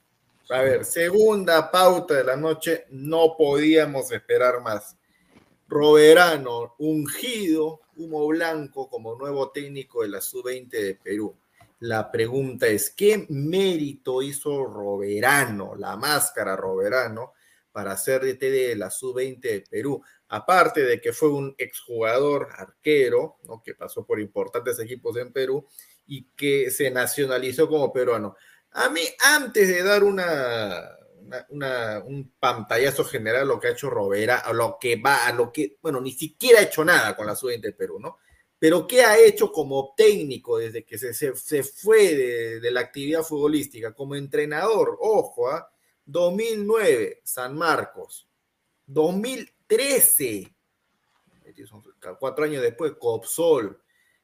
A ver, segunda pauta de la noche, no podíamos esperar más. Roberano, ungido, humo blanco como nuevo técnico de la Sub-20 de Perú. La pregunta es, ¿qué mérito hizo Roberano, la máscara Roberano, para ser DT de la Sub-20 de Perú? aparte de que fue un exjugador arquero, ¿no? que pasó por importantes equipos en Perú y que se nacionalizó como peruano. A mí, antes de dar una, un pantallazo general lo que ha hecho Robera, a lo que va, a lo que, bueno, ni siquiera ha hecho nada con la sub del Perú, ¿no? Pero ¿qué ha hecho como técnico desde que se, se, fue de, la actividad futbolística? Como entrenador, ojo, ¿ah? 2009, San Marcos. 2013, cuatro años después, Copsol.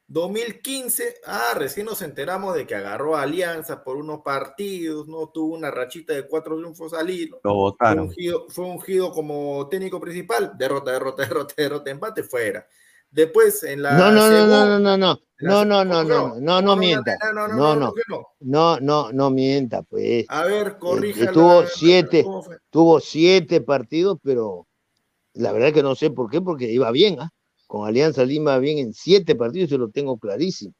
2015, ah, recién nos enteramos de que agarró a Alianza por unos partidos, ¿no? Tuvo una rachita de cuatro triunfos al hilo. Lo votaron. Fue ungido, fue como técnico principal. Derrota, derrota, derrota, derrota, empate, fuera. Después en la. No, no, no, no, no, no. No, no, no, no, no, no mienta. No, no, no, no, no, no mienta, pues. A ver, corrija. Este, tuvo siete, tuvo siete partidos, pero la verdad que no sé por qué, porque iba bien, ¿ah? Con Alianza Lima bien en siete partidos, yo lo tengo clarísimo.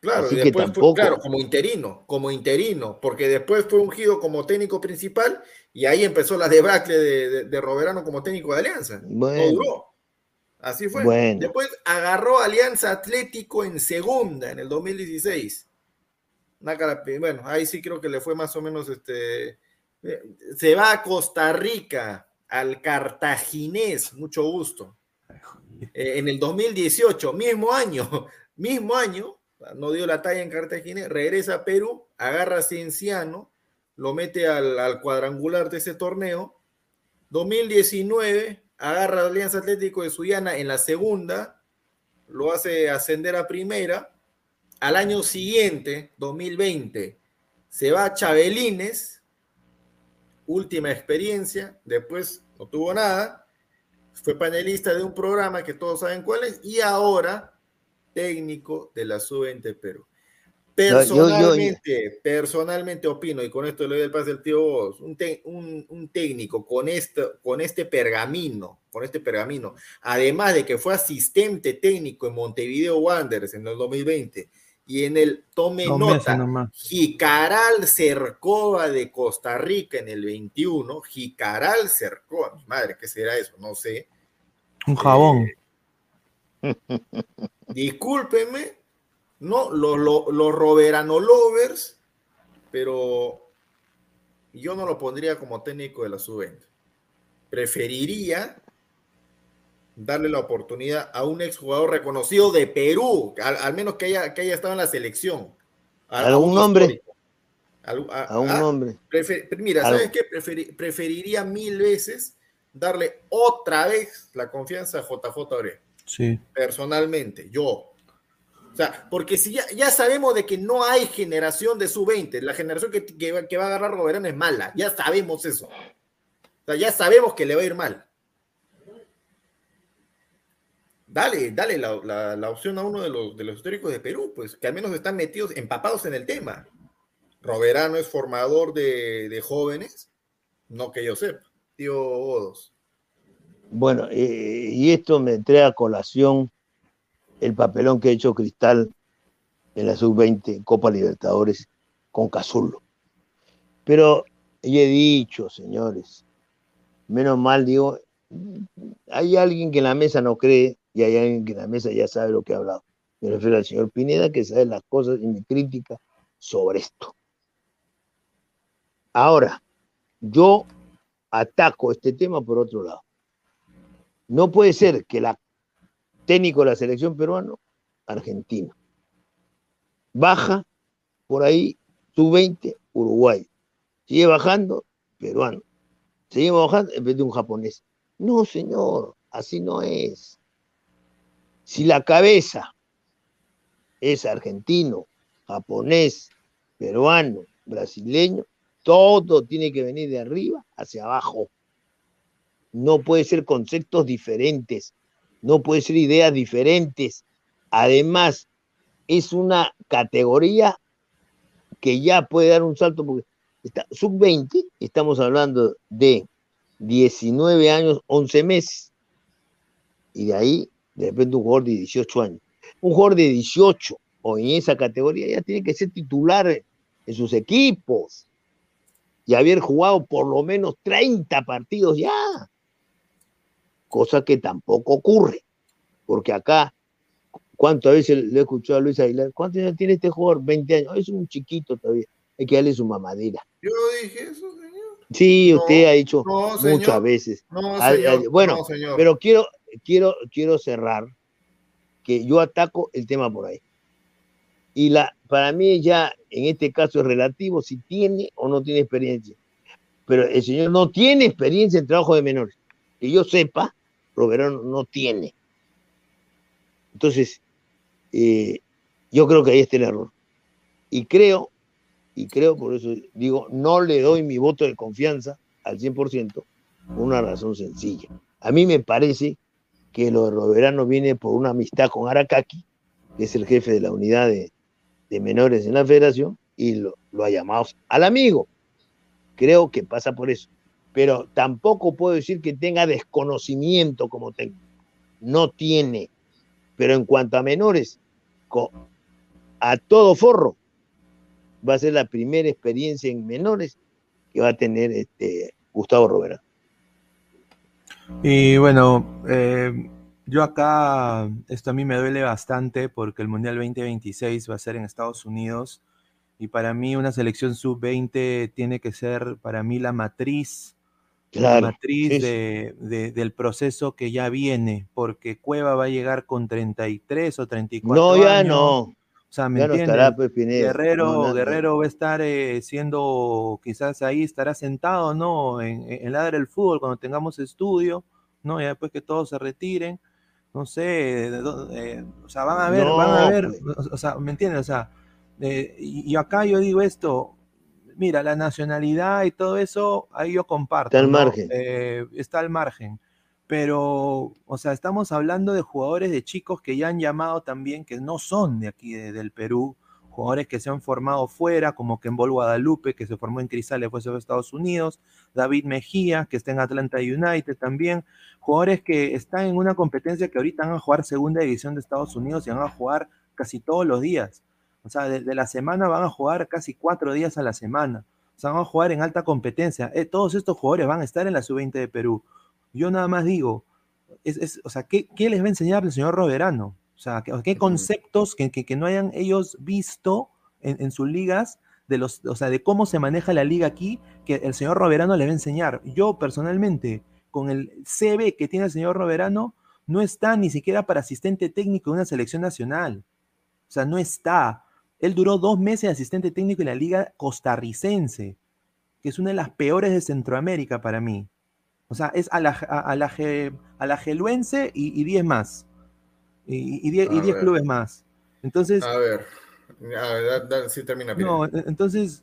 Claro, y después fue, claro, como interino, como interino, porque después fue ungido como técnico principal y ahí empezó la debacle de, de, Roberano como técnico de Alianza. Bueno, no duró. Así fue. Bueno. Después agarró Alianza Atlético en segunda en el 2016. Bueno, ahí sí creo que le fue más o menos este. Eh, se va a Costa Rica, al Cartaginés, mucho gusto. Eh, en el 2018, mismo año, mismo año, no dio la talla en Cartagena, regresa a Perú, agarra a Cienciano, lo mete al, cuadrangular de ese torneo. 2019, agarra Alianza Atlético de Suyana en la segunda, lo hace ascender a primera. Al año siguiente, 2020, se va a Chabelines, última experiencia, después no tuvo nada fue panelista de un programa que todos saben cuál es y ahora técnico de la sub-20 Perú. Personalmente, personalmente opino, y con esto le doy el pase al tío vos, un, un, técnico con este, con este pergamino, con este pergamino, además de que fue asistente técnico en Montevideo Wanderers en el 2020, y en el tome nota, Jicaral Cercova de Costa Rica en el 21, Jicaral Cercova, madre, ¿qué será eso? No sé. Un jabón. Eh, discúlpenme, no, los, los, Roberano Lovers, pero yo no lo pondría como técnico de la sub Preferiría darle la oportunidad a un exjugador reconocido de Perú, al, menos que haya, que haya estado en la selección. A, ¿Algún nombre? A, un nombre. mira, ¿sabes qué? preferiría mil veces darle otra vez la confianza a JJ. Sí. Personalmente, yo. O sea, porque si ya, ya sabemos de que no hay generación de sub-20, la generación que, que, va a agarrar Roberano es mala, ya sabemos eso. O sea, ya sabemos que le va a ir mal dale, dale la, opción a uno de los, de los históricos de Perú, pues que al menos están metidos, empapados en el tema. Roberano es formador de, jóvenes, no que yo sepa, tío Odos. Bueno, eh, y esto me trae a colación el papelón que ha hecho Cristal en la sub-20 Copa Libertadores con Cazulo. Pero ya he dicho, señores, menos mal digo, hay alguien que en la mesa no cree y hay alguien que en la mesa ya sabe lo que ha hablado. Me refiero al señor Pineda, que sabe las cosas y mi crítica sobre esto. Ahora, yo ataco este tema por otro lado. No puede ser que la técnico de la selección peruana, argentino, baja por ahí su 20 Uruguay, sigue bajando peruano, sigue bajando en vez de un japonés. No, señor, así no es. Si la cabeza es argentino, japonés, peruano, brasileño, todo tiene que venir de arriba hacia abajo. No puede ser conceptos diferentes, no puede ser ideas diferentes. Además, es una categoría que ya puede dar un salto porque está sub-20, estamos hablando de 19 años, 11 meses. Y de ahí de repente un jugador de 18 años. Un jugador de 18 o en esa categoría ya tiene que ser titular en sus equipos y haber jugado por lo menos 30 partidos ya. Cosa que tampoco ocurre, porque acá, ¿cuántas veces le he escuchado a Luis Aguilar? ¿Cuántos años tiene este jugador? 20 años. Es un chiquito todavía, hay que darle su mamadera. Yo dije eso, señor. Sí, usted ha dicho muchas veces. bueno, pero quiero, quiero, quiero cerrar que yo ataco el tema por ahí. Y la, para mí ya en este caso es relativo si tiene o no tiene experiencia. Pero el señor no tiene experiencia en trabajo de menores. Que yo sepa, Roberto no tiene. Entonces, eh, yo creo que ahí está el error. Y creo, y creo, por eso digo, no le doy mi voto de confianza al 100%, por una razón sencilla. A mí me parece que lo de Roberano viene por una amistad con Aracaki, que es el jefe de la unidad de, menores en la federación, y lo, ha llamado al amigo. Creo que pasa por eso. Pero tampoco puedo decir que tenga desconocimiento como tengo. No tiene. Pero en cuanto a menores, a todo forro, va a ser la primera experiencia en menores que va a tener este Gustavo Robera. Y bueno, eh, yo acá, esto a mí me duele bastante porque el Mundial 2026 va a ser en Estados Unidos y para mí una selección sub-20 tiene que ser para mí la matriz, la matriz del proceso que ya viene, porque Cueva va a llegar con 33 o 34 no, años. No, ya no. O sea, ¿me estará, pues, Guerrero, Guerrero va a estar eh, siendo, quizás ahí estará sentado, ¿no? En, en la del fútbol cuando tengamos estudio, ¿no? Ya después que todos se retiren, no sé, eh, o sea, van a ver, van a ver, o, sea, ¿me entiendes? O sea, eh, y, acá yo digo esto, mira, la nacionalidad y todo eso, ahí yo comparto. Está al margen. está al margen pero, o sea, estamos hablando de jugadores de chicos que ya han llamado también, que no son de aquí, del Perú, jugadores que se han formado fuera, como Kembol Guadalupe, que se formó en Crisales, fue a Estados Unidos, David Mejía, que está en Atlanta United también, jugadores que están en una competencia que ahorita van a jugar segunda división de Estados Unidos y van a jugar casi todos los días. O sea, de, la semana van a jugar casi cuatro días a la semana. O sea, van a jugar en alta competencia. Eh, todos estos jugadores van a estar en la sub-20 de Perú. Yo nada más digo, es, o sea, ¿qué, les va a enseñar el señor Roberano? O sea, ¿qué, conceptos que, no hayan ellos visto en, sus ligas, de, los, o sea, de cómo se maneja la liga aquí, que el señor Roberano le va a enseñar? Yo personalmente, con el CB que tiene el señor Roberano, no está ni siquiera para asistente técnico de una selección nacional. O sea, no está. Él duró dos meses de asistente técnico en la liga costarricense, que es una de las peores de Centroamérica para mí. O sea, es a la, a, la, a la geluense y 10 más. Y 10 clubes más. Entonces. A ver, sí termina bien. No, entonces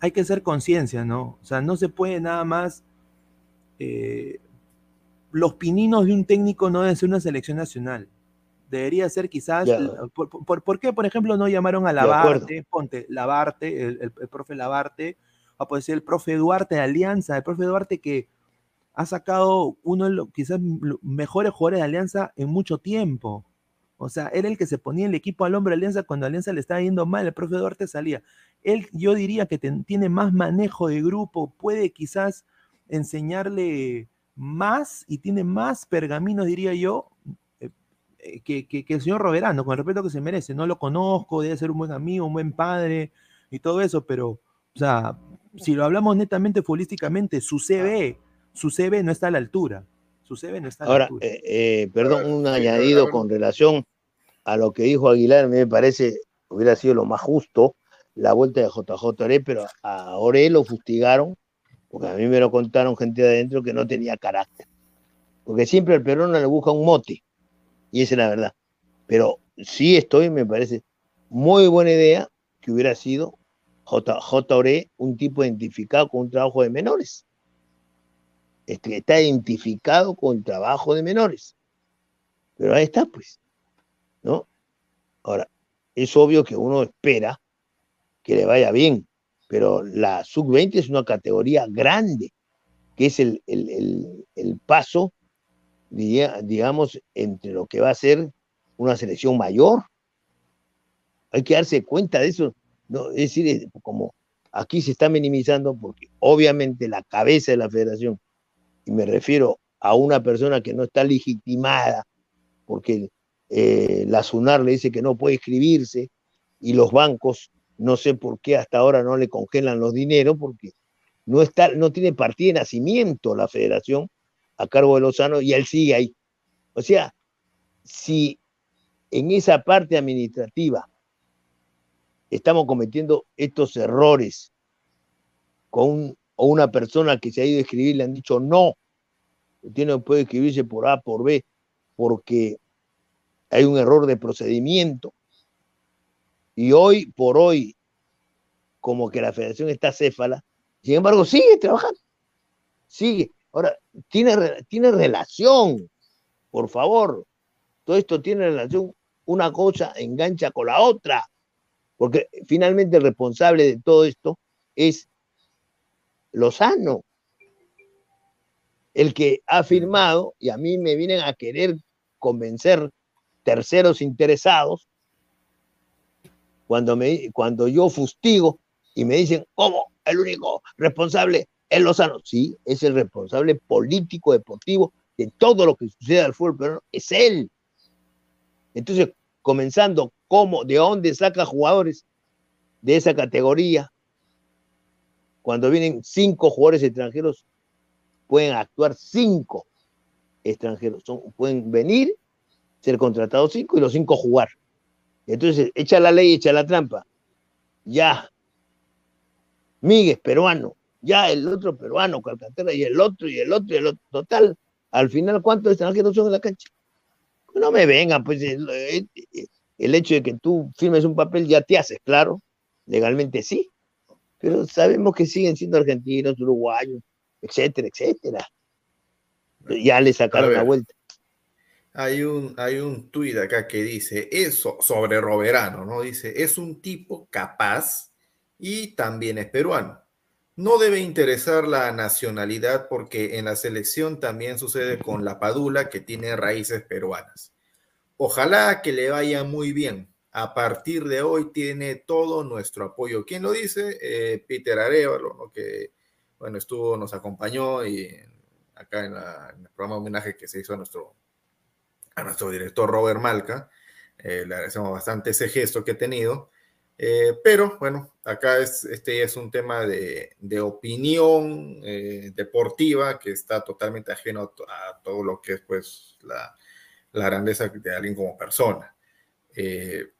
hay que hacer conciencia, ¿no? O sea, no se puede nada más. Eh, los pininos de un técnico no deben ser una selección nacional. Debería ser quizás. Por, qué, por ejemplo, no llamaron a Labarte? Ponte, Labarte, el, el, profe Labarte, o puede ser el profe Duarte de Alianza, el profe Duarte que ha sacado uno de los quizás mejores jugadores de Alianza en mucho tiempo. O sea, era el que se ponía el equipo al hombre de Alianza cuando Alianza le estaba yendo mal, el profe Duarte salía. Él, yo diría que tiene más manejo de grupo, puede quizás enseñarle más y tiene más pergaminos, diría yo, eh, eh, que, que, el señor Roberano, con el respeto que se merece. No lo conozco, debe ser un buen amigo, un buen padre y todo eso, pero, o sea, si lo hablamos netamente futbolísticamente, su CV su CV no está a la altura. Su CV no está a la Ahora, altura. Eh, eh, perdón, un añadido con relación a lo que dijo Aguilar, me parece hubiera sido lo más justo la vuelta de JJ Ore, pero a Ore lo fustigaron, porque a mí me lo contaron gente de adentro que no tenía carácter. Porque siempre al peruano le busca un mote, y esa es la verdad. Pero sí estoy, me parece muy buena idea que hubiera sido JJ Ore un tipo identificado con un trabajo de menores está identificado con trabajo de menores. Pero ahí está, pues, ¿no? Ahora, es obvio que uno espera que le vaya bien, pero la sub-20 es una categoría grande, que es el, paso, digamos, entre lo que va a ser una selección mayor. Hay que darse cuenta de eso. ¿no? Es decir, como aquí se está minimizando, porque obviamente la cabeza de la federación y me refiero a una persona que no está legitimada, porque eh, la SUNAR le dice que no puede inscribirse y los bancos, no sé por qué hasta ahora no le congelan los dineros, porque no, está, no tiene partida de nacimiento la federación a cargo de Lozano y él sigue ahí. O sea, si en esa parte administrativa estamos cometiendo estos errores con o una persona que se ha ido a escribir le han dicho no, tiene, puede escribirse por A, por B, porque hay un error de procedimiento. Y hoy por hoy, como que la federación está céfala, sin embargo, sigue trabajando. Sigue. Ahora, tiene, tiene relación, por favor. Todo esto tiene relación. Una cosa engancha con la otra. Porque finalmente el responsable de todo esto es Lozano. El que ha firmado, y a mí me vienen a querer convencer terceros interesados, cuando, me, cuando yo fustigo y me dicen, ¿cómo? el único responsable es Lozano. Sí, es el responsable político, deportivo de todo lo que sucede al fútbol pero es él. Entonces, comenzando, ¿cómo, de dónde saca jugadores de esa categoría? Cuando vienen cinco jugadores extranjeros, pueden actuar cinco extranjeros. pueden venir, ser contratados cinco y los cinco jugar. Entonces, echa la ley, echa la trampa. Ya, Miguel, peruano, ya el otro peruano, Calcaterra, y el otro, y el otro, y el otro. Total, al final, ¿cuántos extranjeros son en la cancha? No me vengan, pues el, hecho de que tú firmes un papel ya te haces, claro, legalmente sí, pero sabemos que siguen siendo argentinos, uruguayos, etcétera, etcétera. Ya le sacaron la vuelta. Hay un, hay un tuit acá que dice eso sobre Roberano, ¿no? Dice, es un tipo capaz y también es peruano. No debe interesar la nacionalidad porque en la selección también sucede con la Padula que tiene raíces peruanas. Ojalá que le vaya muy bien. A partir de hoy tiene todo nuestro apoyo. ¿Quién lo dice? Eh, Peter Arevalo, que bueno, estuvo, nos acompañó y acá en, el programa de homenaje que se hizo a nuestro, a nuestro director Robert Malca. Eh, le agradecemos bastante ese gesto que ha tenido. Eh, pero bueno, acá es, este es un tema de, opinión eh, deportiva que está totalmente ajeno a, todo lo que es pues la, grandeza de alguien como persona. Eh,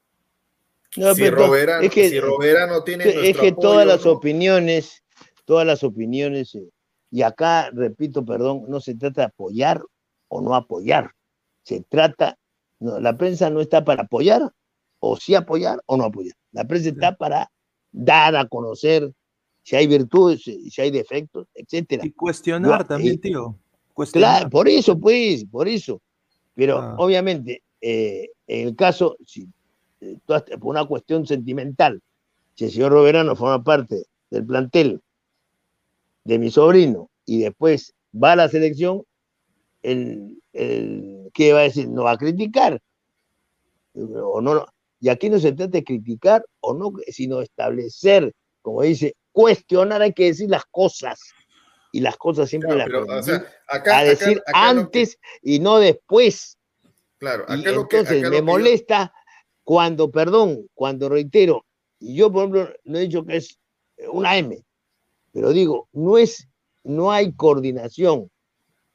si, Robera, no tiene... Es que todas las opiniones, todas las opiniones, y acá, repito, perdón, no se trata de apoyar o no apoyar, se trata, la prensa no está para apoyar o sí apoyar o no apoyar. La prensa está para dar a conocer si hay virtudes, si hay defectos, etcétera. Y cuestionar también, tío. Claro, por eso, pues, por eso. Pero ah. obviamente, eh, en el caso, si eh, por una cuestión sentimental, si el señor Roberano forma parte del plantel de mi sobrino y después va a la selección, el, el, ¿qué va a decir? No va a criticar. O no, y aquí no se trata de criticar o no, sino establecer, como dice, cuestionar, hay que decir las cosas. Y las cosas siempre las a decir antes y no después. Claro, acá y entonces me molesta cuando, perdón, cuando reitero, yo por ejemplo no he dicho que es una M, pero digo, no es, no hay coordinación,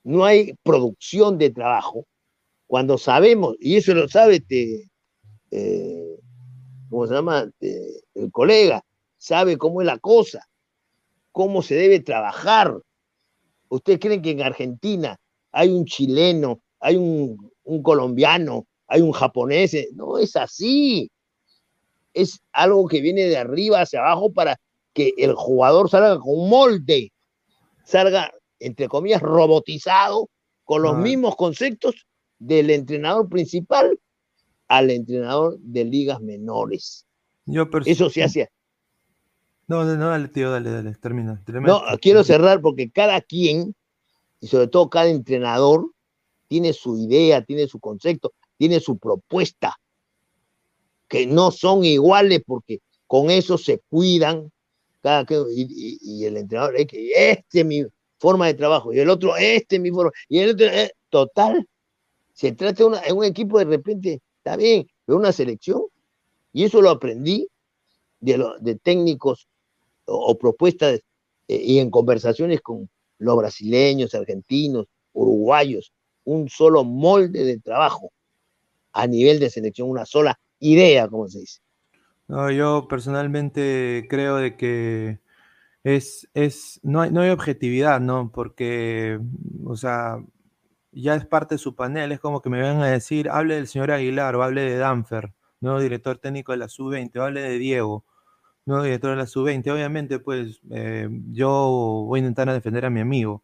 no hay producción de trabajo, cuando sabemos, y eso lo sabe este, eh, ¿cómo se llama? Eh, el colega, sabe cómo es la cosa, cómo se debe trabajar. ¿Ustedes creen que en Argentina hay un chileno, hay un, colombiano, hay un japonés? No es así. Es algo que viene de arriba hacia abajo para que el jugador salga con un molde, salga, entre comillas, robotizado, con los mismos conceptos del entrenador principal al entrenador de ligas menores. Eso se hacía. No, no, dale, tío, dale, dale, termina. No, quiero cerrar porque cada quien, y sobre todo cada entrenador, tiene su idea, tiene su concepto, tiene su propuesta, que no son iguales porque con eso se cuidan cada y, el entrenador es que este es mi forma de trabajo y el otro este es mi forma y el otro eh, total se trata de un equipo de repente Está bien, pero una selección. Y eso lo aprendí de, de técnicos o, propuestas eh, y en conversaciones con los brasileños, argentinos, uruguayos, un solo molde de trabajo a nivel de selección, una sola idea, como se dice. No, yo personalmente creo de que es, es, no, hay, no hay objetividad, ¿no? Porque, o sea, ya es parte de su panel, es como que me vengan a decir, hable del señor Aguilar o hable de Danfer, nuevo director técnico de la sub-20, o hable de Diego, nuevo director de la sub-20. Obviamente, pues eh, yo voy a intentar defender a mi amigo,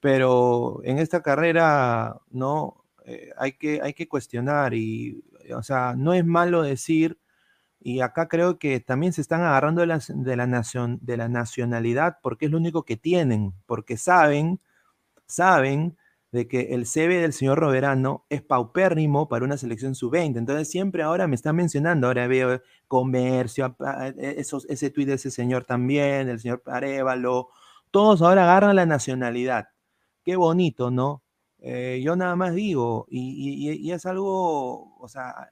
pero en esta carrera, ¿no? Eh, hay, que, hay que cuestionar y, o sea, no es malo decir y acá creo que también se están agarrando de la, de la, nación, de la nacionalidad porque es lo único que tienen, porque saben, saben de que el CV del señor Roberano es paupérrimo para una selección sub-20. Entonces siempre ahora me están mencionando, ahora veo comercio, e, esos, ese tuit de ese señor también, el señor Arevalo, todos ahora agarran la nacionalidad. Qué bonito, ¿no? Eh, yo nada más digo, y, es algo, o sea,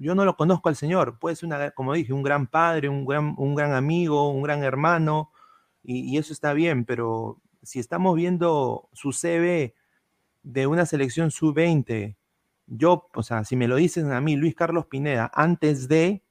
yo no lo conozco al Señor, puede ser, una, como dije, un gran padre, un gran, un gran amigo, un gran hermano, y, eso está bien, pero si estamos viendo su CV de una selección sub-20, yo, o sea, si me lo dicen a mí, Luis Carlos Pineda, antes de,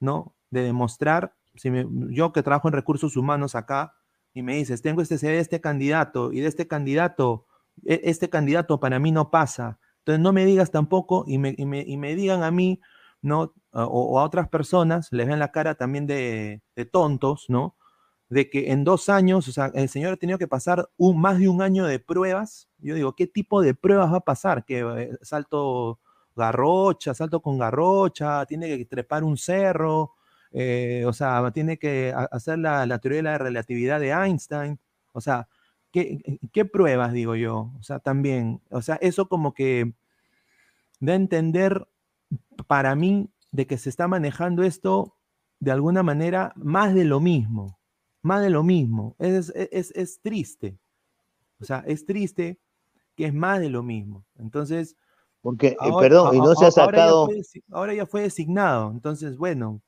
¿no? De demostrar, si yo que trabajo en recursos humanos acá, y me dices, tengo este CV de este candidato, y de este candidato este candidato para mí no pasa. Entonces no me digas tampoco y me, y me, digan a mí, ¿no? O, a otras personas, les ven la cara también de, tontos, ¿no? De que en dos años, o sea, el señor ha tenido que pasar un, más de un año de pruebas. Yo digo, ¿qué tipo de pruebas va a pasar? Que eh, salto garrocha, salto con garrocha, tiene que trepar un cerro, eh, o sea, tiene que hacer la, la teoría de la relatividad de Einstein. O sea, ¿Qué, pruebas, digo yo? O sea, también, o sea, eso como que da a entender para mí de que se está manejando esto de alguna manera más de lo mismo, más de lo mismo. Es, es, triste. O sea, es triste que es más de lo mismo. Entonces... Porque, eh, perdón, y no se ha sacado... Ahora ya, fue, designado. Entonces, bueno,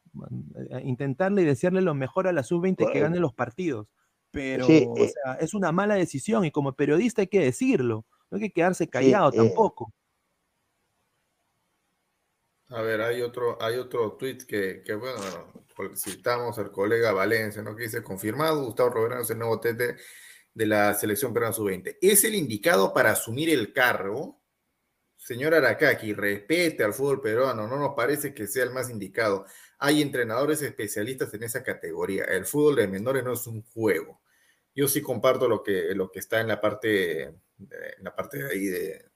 eh, intentarle y desearle lo mejor a la sub-20 que gane los partidos. Pero, o eh sea, es una mala decisión y como periodista hay que decirlo, no hay que quedarse callado eh tampoco. A ver, hay otro, hay otro tweet que, que, bueno, citamos al colega Valencia, ¿no? Que dice, confirmado, Gustavo Roberano es el nuevo TT de la selección peruana sub-20. ¿Es el indicado para asumir el cargo? Señor Aracaki, respete al fútbol peruano, no nos parece que sea el más indicado. Hay entrenadores especialistas en esa categoría. El fútbol de menores no es un juego. Yo sí comparto lo que, lo que está en la parte, en la parte de ahí de,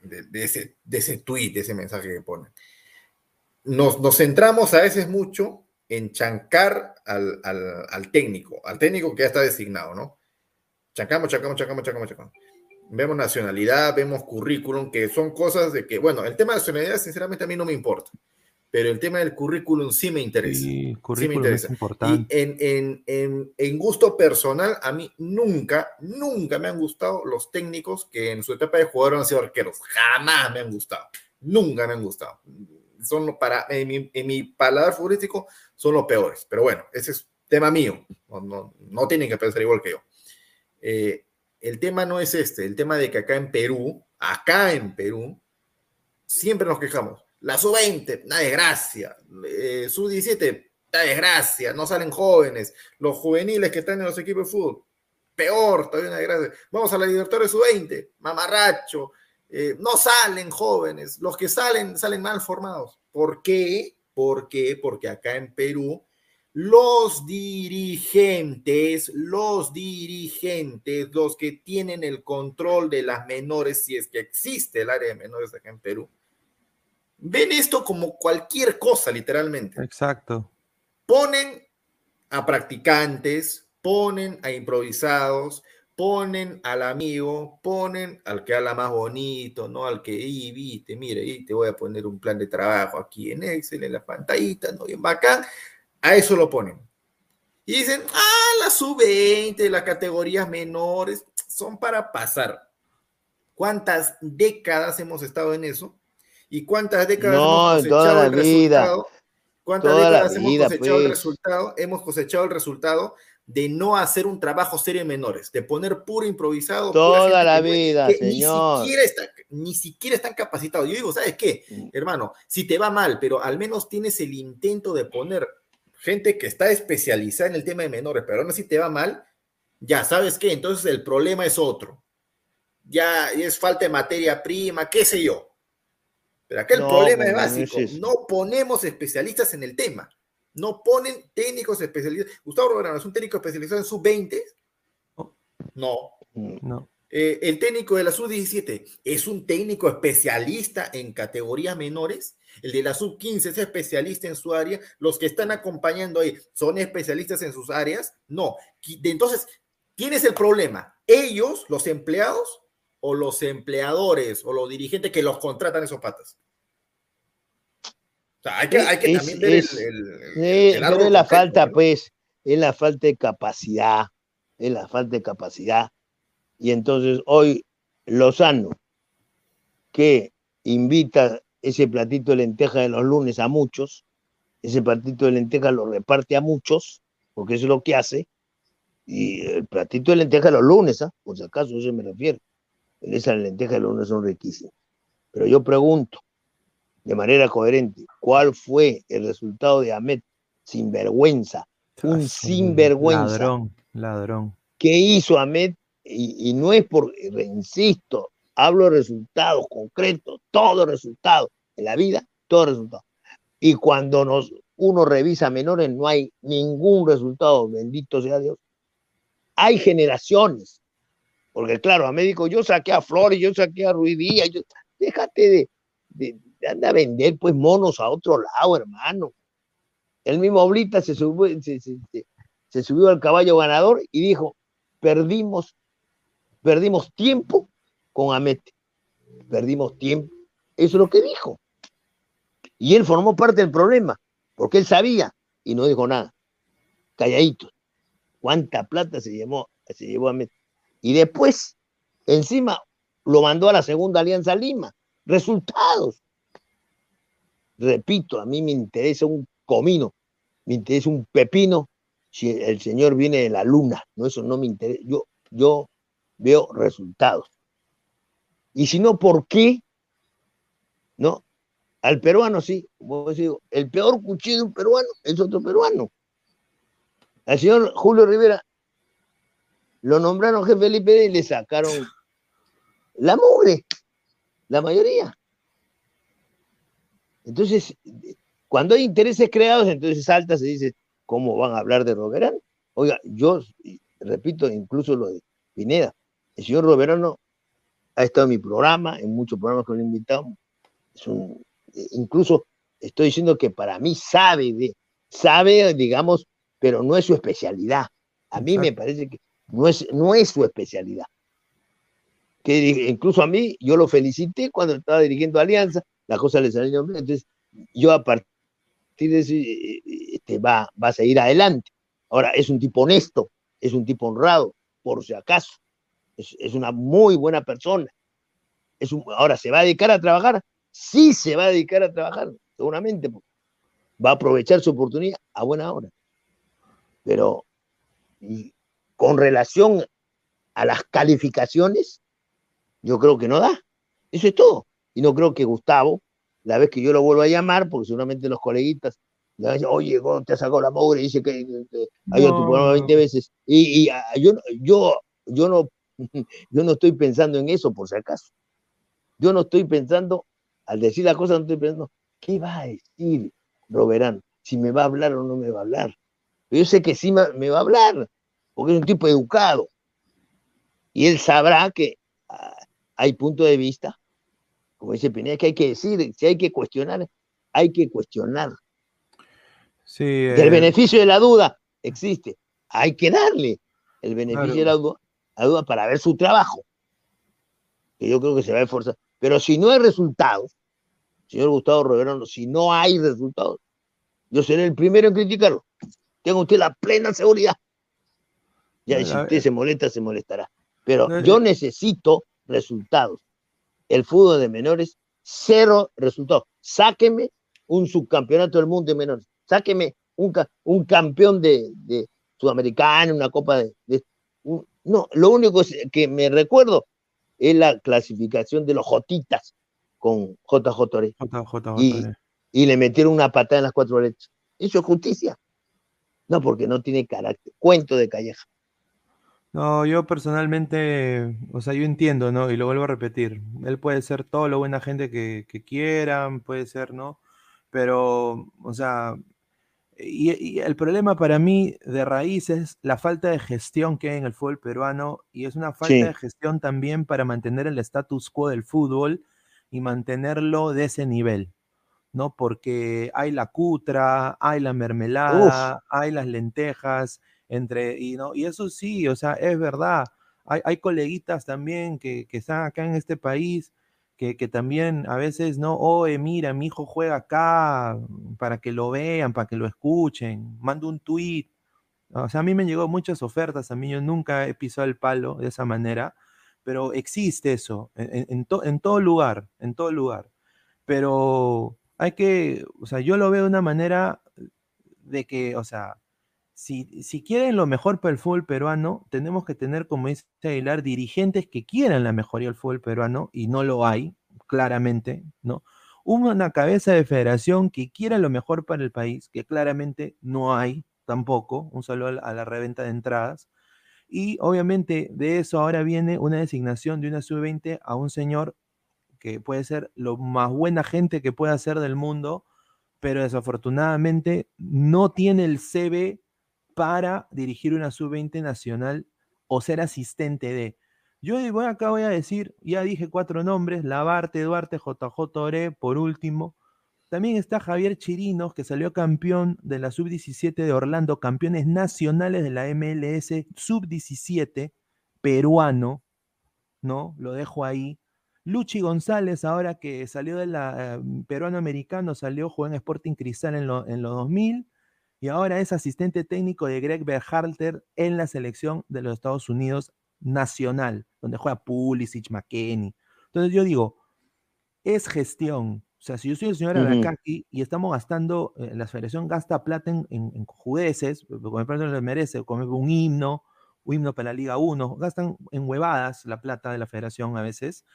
de, ese, de ese tweet, de ese mensaje que ponen. Nos, nos centramos a veces mucho en chancar al, al, al, técnico, al técnico que ya está designado, ¿no? Chancamos, chancamos, chancamos, chancamos, chancamos vemos nacionalidad, vemos currículum, que son cosas de que, bueno, el tema de nacionalidad sinceramente a mí no me importa, pero el tema del currículum sí me interesa. Sí, currículum me interesa. Es importante. Y en, en, en, en, gusto personal, a mí nunca, nunca me han gustado los técnicos que en su etapa de jugador han sido arqueros. Jamás me han gustado. Nunca me han gustado. Son para, en mi, en mi paladar futbolístico, son los peores. Pero bueno, ese es tema mío. No, no, no tienen que pensar igual que yo. Eh, el tema no es este, el tema de que acá en Perú, acá en Perú, siempre nos quejamos. La sub-20, una desgracia. Eh, sub-17, una desgracia. No salen jóvenes. Los juveniles que están en los equipos de fútbol, peor, todavía una desgracia. Vamos a la Libertadores sub-20, mamarracho. Eh, no salen jóvenes. Los que salen, salen mal formados. ¿Por qué? ¿Por qué? Porque acá en Perú los dirigentes, los dirigentes, los que tienen el control de las menores, si es que existe el área de menores acá en Perú, ven esto como cualquier cosa, literalmente. Exacto. Ponen a practicantes, ponen a improvisados, ponen al amigo, ponen al que habla más bonito, ¿no? Al que, y viste, mire, y te voy a poner un plan de trabajo aquí en Excel, en la pantallita, ¿no? Bien bacán a eso lo ponen. Y dicen, ah, la sub-20, las categorías menores, son para pasar. ¿Cuántas décadas hemos estado en eso? ¿Y cuántas décadas hemos cosechado el resultado? ¿Cuántas décadas hemos cosechado el pues. resultado? Hemos cosechado el resultado de no hacer un trabajo serio en menores, de poner puro improvisado. Toda la vida, señor. Ni siquiera, está, ni siquiera están capacitados. Yo digo, ¿sabes qué, mm. hermano? Si te va mal, pero al menos tienes el intento de poner gente que está especializada en el tema de menores, pero aún así te va mal, ya sabes qué, entonces el problema es otro. Ya es falta de materia prima, qué sé yo. Pero acá el problema es básico, no ponemos especialistas en el tema. No ponen técnicos especializados. Gustavo Roberano es un técnico especializado en sub-20. No. No. Eh, el técnico de la sub-17 es un técnico especialista en categorías menores. El de la sub-15 es especialista en su área. Los que están acompañando ahí son especialistas en sus áreas. No. Entonces, tienes el problema. Ellos, los empleados, o los empleadores, o los dirigentes que los contratan esos patas hay que, también ver el, es la falta, pues, es la falta de capacidad, es la falta de capacidad. Y entonces hoy Lozano, que invita ese platito de lenteja de los lunes a muchos, ese platito de lenteja lo reparte a muchos, porque eso es lo que hace, y el platito de lenteja de los lunes, ¿ah? por si acaso eso me refiero, esas lentejas de lunes son riquísimas. Pero yo pregunto, de manera coherente cuál fue el resultado de Ahmed sinvergüenza, un sinvergüenza. Ladrón, ladrón. ¿Qué hizo Ahmed? Y, no es por, insisto, hablo de resultados concretos, todo resultado en la vida, todo resultado. Y cuando nos, uno revisa menores, no hay ningún resultado, bendito sea Dios. Hay generaciones, porque claro, a médico yo saqué a Flores, yo saqué a Ruidía, yo, déjate de, anda a vender pues monos a otro lado, hermano. El mismo Oblita se subió, se, subió al caballo ganador y dijo, perdimos, perdimos tiempo con Amete. Perdimos tiempo. Eso es lo que dijo. Y él formó parte del problema, porque él sabía y no dijo nada. Calladito. ¿Cuánta plata se llevó, se llevó Amete? Y después, encima, lo mandó a la segunda Alianza Lima. Resultados repito, a mí me interesa un comino, me interesa un pepino si el Señor viene de la luna, no eso no me interesa, yo, yo veo resultados. Y si no, ¿por qué? ¿No? Al peruano sí, el peor cuchillo de un peruano es otro peruano. Al señor Julio Rivera lo nombraron jefe Felipe y le sacaron la mugre, la mayoría. Entonces, cuando hay intereses creados, entonces salta, se dice, ¿cómo van a hablar de Roberano? Oiga, yo repito, incluso lo de Pineda, el señor Roberano ha estado en mi programa, en muchos programas con el invitado, incluso estoy diciendo que para mí sabe, de, sabe, digamos, pero no es su especialidad. A mí me parece que no es, no es su especialidad. Que incluso a mí, yo lo felicité cuando estaba dirigiendo Alianza, la cosa le salió bien. Entonces, yo a partir de eso este, va, va a seguir adelante. Ahora, es un tipo honesto, es un tipo honrado, por si acaso. Es, una muy buena persona. Es un, ahora, ¿se va a dedicar a trabajar? Sí, se va a dedicar a trabajar, seguramente. Va a aprovechar su oportunidad a buena hora. Pero con relación a las calificaciones, yo creo que no da. Eso es todo. Y no creo que Gustavo, la vez que yo lo vuelvo a llamar, porque seguramente los coleguitas le van a decir, oye, te ha sacado la mugre? Y dice que, ha ido tu programa 20 veces. Y, ah, yo, yo, yo, no, yo no estoy pensando en eso, por si acaso. Yo no estoy pensando, al decir la cosa, no estoy pensando, ¿qué va a decir Roberán? Si me va a hablar o no me va a hablar. yo sé que sí me va a hablar, porque es un tipo educado. Y él sabrá que ah, hay punto de vista como dice Pineda, que hay que decir, si hay que cuestionar, hay que cuestionar. Sí, El eh, beneficio de la duda existe. Hay que darle el beneficio de la duda, para ver su trabajo. Que yo creo que se va a esforzar. Pero si no hay resultados, señor Gustavo Roberano, si no hay resultados, yo seré el primero en criticarlo. Tengo usted la plena seguridad. Ya si usted se molesta, se molestará. Pero yo necesito resultados el fútbol de menores, cero resultados. Sáqueme un subcampeonato del mundo de menores, sáqueme un, un campeón de, sudamericana, una copa de, no, lo único que me recuerdo es la clasificación de los Jotitas con JJ y, y, le metieron una patada en las cuatro letras. ¿Eso es justicia? No, porque no tiene carácter. Cuento de calleja. No, yo personalmente, o sea, yo entiendo, ¿no? Y lo vuelvo a repetir. Él puede ser todo lo buena gente que, que quieran, puede ser, ¿no? Pero, o sea, y, el problema para mí de raíz es la falta de gestión que hay en el fútbol peruano y es una falta de gestión también para mantener el status quo del fútbol y mantenerlo de ese nivel, ¿no? Porque hay la cutra, hay la mermelada, hay las lentejas, entre, y, ¿no? y eso sí, o sea, es verdad. Hay, hay coleguitas también que, que están acá en este país que, también a veces, ¿no? Oye, mira, mi hijo juega acá para que lo vean, para que lo escuchen, mando un tweet. O sea, a mí me llegó muchas ofertas, a mí yo nunca he pisado el palo de esa manera, pero existe eso en, en todo lugar, en todo lugar. Pero hay que, o sea, yo lo veo de una manera de que, o sea, si, quieren lo mejor para el fútbol peruano, tenemos que tener, como dice Aguilar, dirigentes que quieran la mejoría del fútbol peruano, y no lo hay, claramente, ¿no? Una cabeza de federación que quiera lo mejor para el país, que claramente no hay tampoco, un saludo a la reventa de entradas. Y obviamente de eso ahora viene una designación de una sub-20 a un señor que puede ser lo más buena gente que pueda ser del mundo, pero desafortunadamente no tiene el CV para dirigir una sub-20 nacional o ser asistente de. Yo voy acá voy a decir, ya dije cuatro nombres, Lavarte, Duarte, JJ Ore, por último. También está Javier Chirinos, que salió campeón de la sub-17 de Orlando, campeones nacionales de la MLS sub-17, peruano, ¿no? Lo dejo ahí. Luchi González, ahora que salió de la eh, peruano-americano, salió, jugó en Sporting Cristal en, en los 2000 y ahora es asistente técnico de Greg Berhalter en la selección de los Estados Unidos nacional, donde juega Pulisic, McKenny. Entonces yo digo, es gestión. O sea, si yo soy el señor Aracaki y estamos gastando, eh, la federación gasta plata en, en, judeces, como el le merece, como un himno, un himno para la Liga 1, gastan en huevadas la plata de la federación a veces.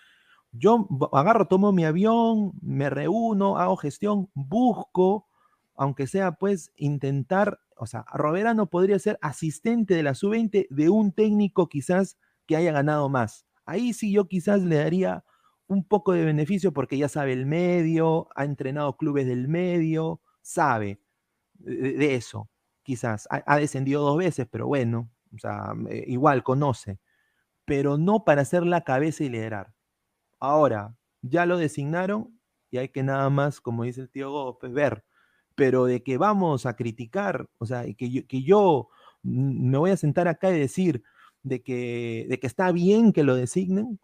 Yo agarro, tomo mi avión, me reúno, hago gestión, busco aunque sea pues intentar, o sea, Roberano podría ser asistente de la sub-20 de un técnico quizás que haya ganado más. Ahí sí yo quizás le daría un poco de beneficio porque ya sabe el medio, ha entrenado clubes del medio, sabe de, eso, quizás. Ha, descendido dos veces, pero bueno, o sea, eh, igual conoce, pero no para ser la cabeza y liderar. Ahora, ya lo designaron y hay que nada más, como dice el tío Gómez, ver pero de que vamos a criticar, o sea, que yo, que yo me voy a sentar acá y decir de que, de que está bien que lo designen,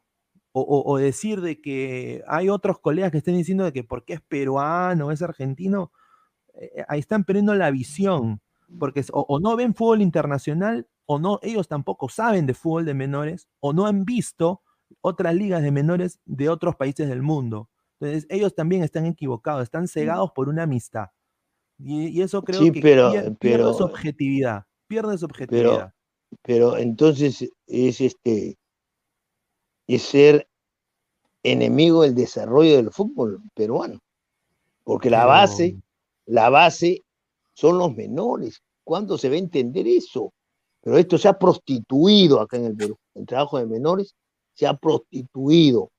o, decir de que hay otros colegas que estén diciendo de que porque es peruano, es argentino, eh, ahí están perdiendo la visión, porque o, no ven fútbol internacional, o no, ellos tampoco saben de fútbol de menores, o no han visto otras ligas de menores de otros países del mundo. Entonces, ellos también están equivocados, están cegados por una amistad. Y, eso creo que pierde, su objetividad. Pierde su objetividad. Pero, entonces es este es ser enemigo del desarrollo del fútbol peruano. Porque la base, la base son los menores. ¿Cuándo se va a entender eso? Pero esto se ha prostituido acá en el Perú. El trabajo de menores se ha prostituido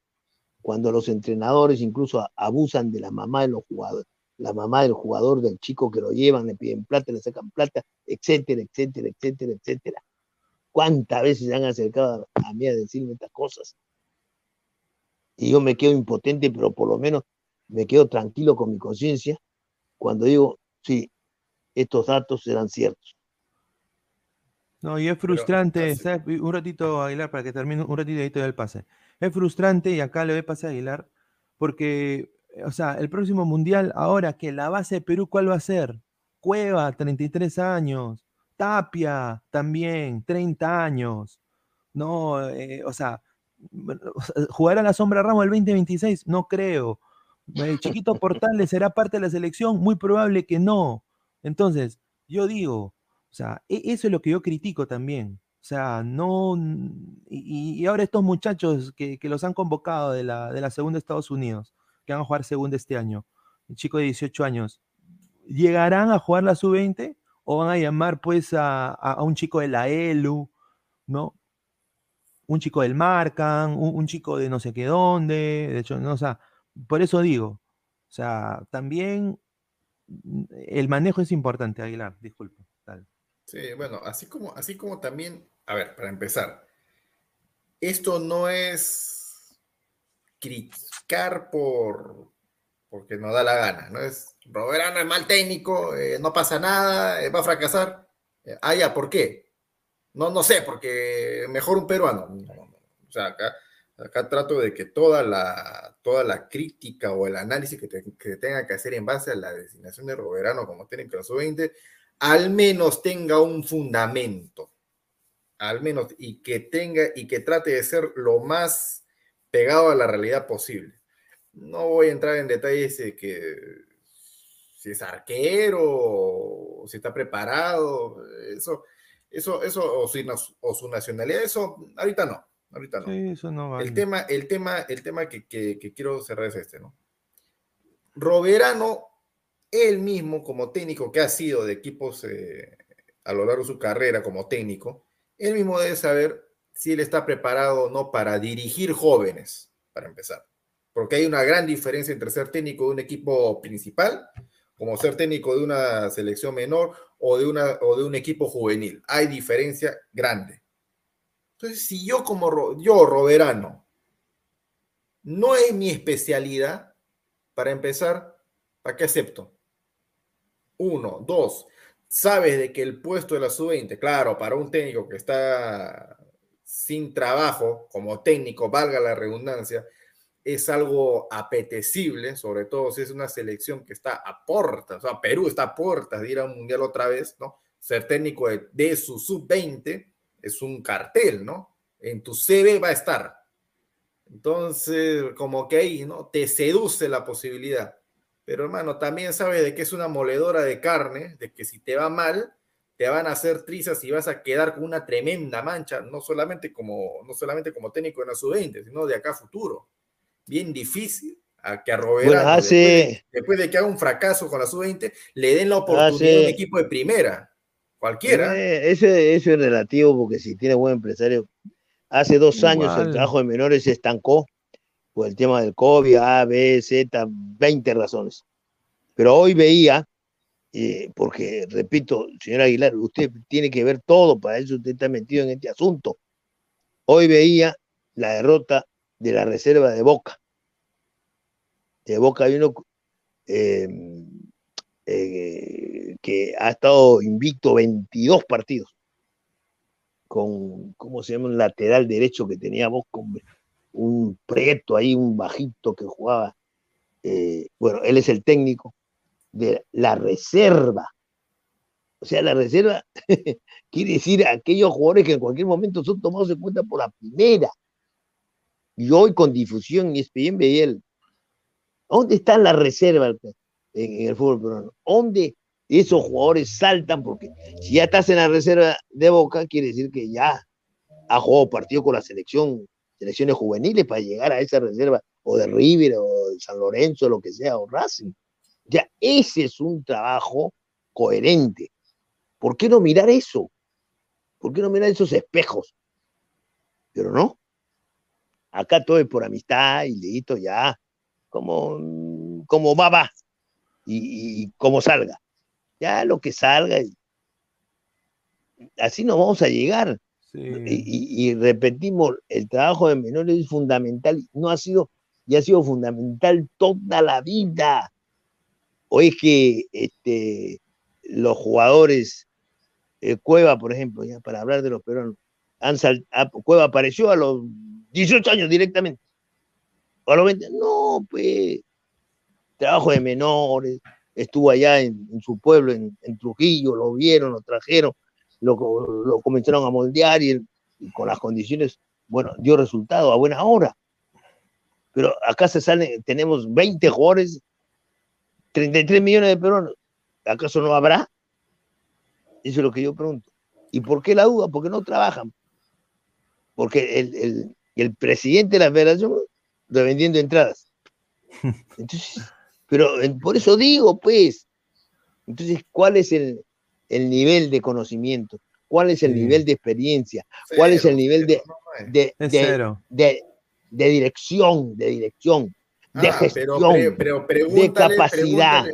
cuando los entrenadores incluso abusan de la mamá de los jugadores la mamá del jugador, del chico que lo llevan, le piden plata, le sacan plata, etcétera, etcétera, etcétera, etcétera. ¿Cuántas veces se han acercado a mí a decirme estas cosas? Y yo me quedo impotente, pero por lo menos me quedo tranquilo con mi conciencia cuando digo, sí, estos datos serán ciertos. No, y es frustrante, un ratito, Aguilar, para que termine un ratito del pase. Es frustrante, y acá le voy a pasar a Aguilar, porque o sea, el próximo mundial, ahora que la base de Perú, ¿cuál va a ser? Cueva, 33 años. Tapia, también, 30 años. No, eh, o sea, ¿jugará la sombra Ramos el 2026? No creo. El chiquito Portales será parte de la selección, muy probable que no. Entonces, yo digo, o sea, e, eso es lo que yo critico también. O sea, no. Y, ahora estos muchachos que, los han convocado de la, de la segunda Estados Unidos, que van a jugar segunda este año, el chico de 18 años, ¿llegarán a jugar la sub-20 o van a llamar pues a, un chico de la ELU, ¿no? Un chico del Marcan, un, chico de no sé qué dónde, de hecho, no, o por eso digo, o sea, también mm, el manejo es importante, Aguilar, disculpe. Sí, bueno, así como, así como también, a ver, para empezar, esto no es criticar por porque no da la gana, ¿no? Es Roberano es mal técnico, eh, no pasa nada, eh, va a fracasar. Eh, ah, ya, ¿por qué? No, no sé, porque mejor un peruano. O sea, acá, acá trato de que toda la, toda la crítica o el análisis que, tenga que hacer en base a la designación de Roberano como técnico de la sub-20 al menos tenga un fundamento, al menos, y que tenga y que trate de ser lo más pegado a la realidad posible. No voy a entrar en detalles de que si es arquero o si está preparado, eso, eso, eso, o, su nacionalidad, eso ahorita no, ahorita no. Sí, eso no El tema, el tema, el tema que, que quiero cerrar es este, ¿no? Roberano él mismo como técnico que ha sido de equipos eh, a lo largo de su carrera como técnico, él mismo debe saber si él está preparado o no para dirigir jóvenes, para empezar. Porque hay una gran diferencia entre ser técnico de un equipo principal, como ser técnico de una selección menor o de, una, o de un equipo juvenil. Hay diferencia grande. Entonces, si yo como yo, Roberano, no es mi especialidad, para empezar, ¿para qué acepto? Uno, dos, sabes de que el puesto de la sub-20, claro, para un técnico que está sin trabajo como técnico, valga la redundancia, es algo apetecible, sobre todo si es una selección que está a puertas, o sea, Perú está a puertas de ir a un mundial otra vez, ¿no? Ser técnico de, su sub-20 es un cartel, ¿no? En tu CV va a estar. Entonces, como que ahí, ¿no? Te seduce la posibilidad. Pero hermano, también sabes de que es una moledora de carne, de que si te va mal, te van a hacer trizas y vas a quedar con una tremenda mancha, no solamente como, no solamente como técnico en la sub-20, sino de acá a futuro. Bien difícil a que a Roberto, después, de, que haga un fracaso con la sub-20, le den la oportunidad a un equipo de primera. Cualquiera. Eso, es relativo porque si tiene buen empresario. Hace dos años el trabajo de menores se estancó por el tema del COVID, A, B, Z, 20 razones. Pero hoy veía, eh, porque repito, señor Aguilar, usted tiene que ver todo, para eso usted está metido en este asunto. Hoy veía la derrota de la reserva de Boca. De Boca hay uno em, eh, que ha estado invicto 22 partidos con, ¿cómo se llama? Un lateral derecho que tenía Boca, un preto ahí, un bajito que jugaba. Eh, bueno, él es el técnico de la reserva. O sea, la reserva quiere decir aquellos jugadores que en cualquier momento son tomados en cuenta por la primera. Y hoy con difusión y ESPN veía el, ¿dónde está la reserva en, el fútbol peruano? ¿Dónde esos jugadores saltan? Porque si ya estás en la reserva de Boca, quiere decir que ya ha jugado partido con la selección selecciones juveniles para llegar a esa reserva, o de River, o de San Lorenzo, lo que sea, o Racing. Ya, ese es un trabajo coherente. ¿Por qué no mirar eso? ¿Por qué no mirar esos espejos? Pero no. Acá todo es por amistad y listo, ya. Como, como va, va. Y, y como salga. Ya lo que salga. Así nos vamos a llegar. Y, repetimos, el trabajo de menores es fundamental, no ha sido, y ha sido fundamental toda la vida. O es que este, los jugadores, eh, Cueva, por ejemplo, ya para hablar de los peruanos, han Cueva apareció a los 18 años directamente. A los 20, no, pues, trabajo de menores, estuvo allá en, su pueblo, en, Trujillo, lo vieron, lo trajeron, lo, comenzaron a moldear y, con las condiciones, bueno, dio resultado a buena hora. Pero acá se sale, tenemos 20 jugadores, 33 millones de peruanos. ¿Acaso no habrá? Eso es lo que yo pregunto. ¿Y por qué la duda? Porque no trabajan. Porque el, el presidente de la federación está vendiendo entradas. Entonces, pero por eso digo, pues, entonces, ¿cuál es el, el nivel de conocimiento? ¿Cuál es el nivel de experiencia? ¿Cuál es el nivel de, de, de, de, dirección, de dirección, de ah, gestión, de capacidad?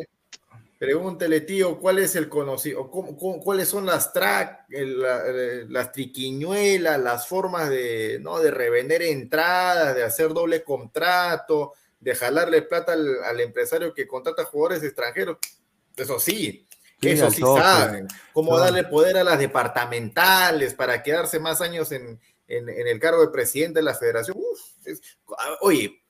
Pregúntele, tío, ¿cuál es el conocido? ¿Cuáles son las track, las triquiñuelas, las formas de, ¿no? de revender entradas, de hacer doble contrato, de jalarle plata al, empresario que contrata jugadores extranjeros? Eso sí, eso sí saben. Cómo darle poder a las departamentales para quedarse más años en, el cargo de presidente de la federación. oye,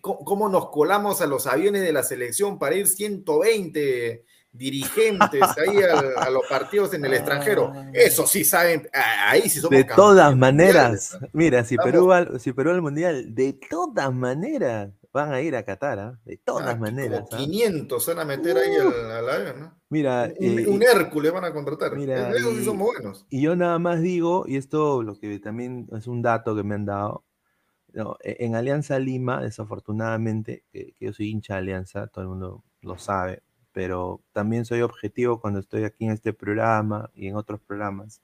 ¿Cómo nos colamos a los aviones de la selección para ir 120 dirigentes ahí a, los partidos en el extranjero? Eso sí saben, ahí sí somos De todas maneras, mira, si Perú, va, si Perú al Mundial, de todas maneras van a ir a Qatar, ¿ah? de todas ah, maneras. Como 500 ¿ah? van a meter ahí al, avión, ¿no? Mira, un, eh, Hércules van a contratar. Mira, y, somos buenos. Y yo nada más digo, y esto lo que también es un dato que me han dado, e, en Alianza Lima, desafortunadamente, que, yo soy hincha de Alianza, todo el mundo lo sabe, pero también soy objetivo cuando estoy aquí en este programa y en otros programas.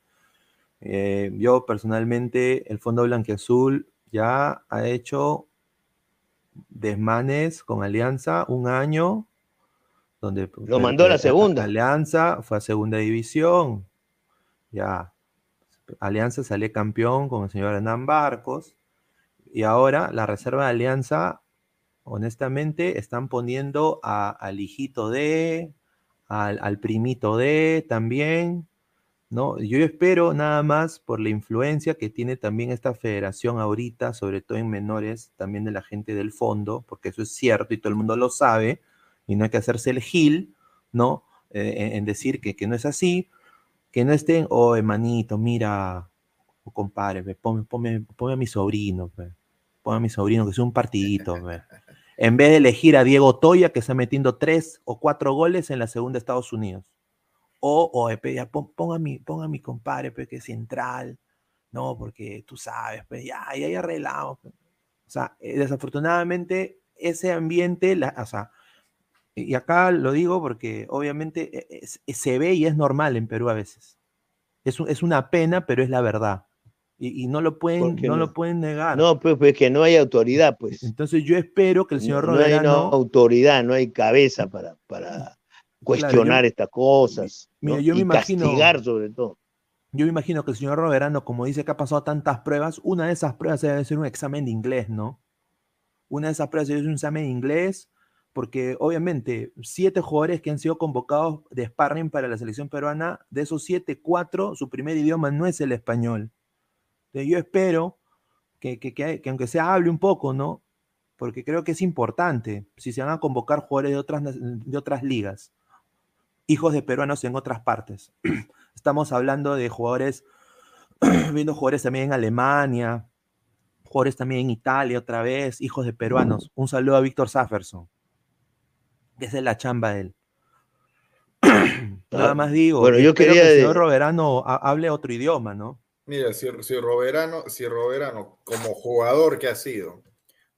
Eh, yo personalmente, el Fondo Blanqueazul ya ha hecho desmanes con Alianza un año, donde lo mandó a la segunda. Alianza fue a segunda división, ya. Alianza salió campeón con el señor Hernán Barcos y ahora la Reserva de Alianza, honestamente, están poniendo al hijito de, al, primito de también, ¿no? Yo espero nada más por la influencia que tiene también esta federación ahorita, sobre todo en menores, también de la gente del fondo, porque eso es cierto y todo el mundo lo sabe, y no hay que hacerse el gil, ¿no? Eh, en, decir que, que, no es así, que no estén, oh, hermanito, mira, oh, compadre, ponme, a mi sobrino, ponga a mi sobrino, que es un partidito. en vez de elegir a Diego Toya, que está metiendo tres o cuatro goles en la segunda de Estados Unidos. O, o ya, ponga, a mi, mi compadre, que es central. No, porque tú sabes, pues ya, ya, ya arreglamos. O sea, eh, desafortunadamente, ese ambiente, la, o sea, y acá lo digo porque obviamente e, e, se ve y es normal en Perú a veces. Es, es una pena, pero es la verdad y, no lo pueden no, lo pueden negar. No, pues, pues, que no hay autoridad, pues. Entonces yo espero que el señor no, hay autoridad, no hay cabeza para, para cuestionar estas cosas. Mira, yo me imagino, castigar sobre todo. Yo me imagino que el señor Roberano, como dice que ha pasado tantas pruebas, una de esas pruebas debe ser un examen de inglés, ¿no? Una de esas pruebas debe ser un examen de inglés, porque obviamente siete jugadores que han sido convocados de sparring para la selección peruana, de esos siete, cuatro, su primer idioma no es el español yo espero que, que, aunque se hable un poco, ¿no? Porque creo que es importante, si se van a convocar jugadores de otras, de otras ligas, hijos de peruanos en otras partes. Estamos hablando de jugadores, viendo jugadores también en Alemania, jugadores también en Italia otra vez, hijos de peruanos. Un saludo a Víctor Safferson, que es de la chamba de él. Nada más digo, bueno, yo quería que el señor Roberano hable otro idioma, ¿no? Mira, si, si, Roberano, si Roberano, como jugador que ha sido,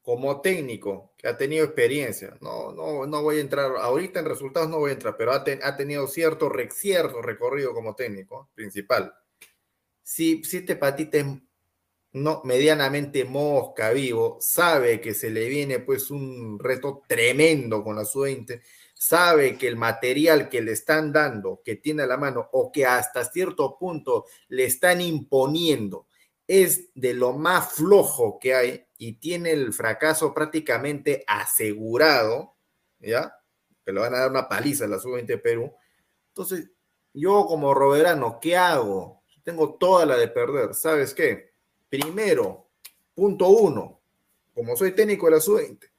como técnico que ha tenido experiencia, no, no, no voy a entrar, ahorita en resultados no voy a entrar, pero ha, tenido cierto, cierto recorrido como técnico principal. Si, si este patita es no, medianamente mosca, vivo, sabe que se le viene pues un reto tremendo con la sub-20 sabe que el material que le están dando, que tiene a la mano o que hasta cierto punto le están imponiendo, es de lo más flojo que hay y tiene el fracaso prácticamente asegurado, ¿ya? Que le van a dar una paliza a la sub-20 Perú. Entonces, yo como Roberano, ¿qué hago? Tengo toda la de perder. ¿Sabes qué? Primero, punto uno, como soy técnico de la sub-20,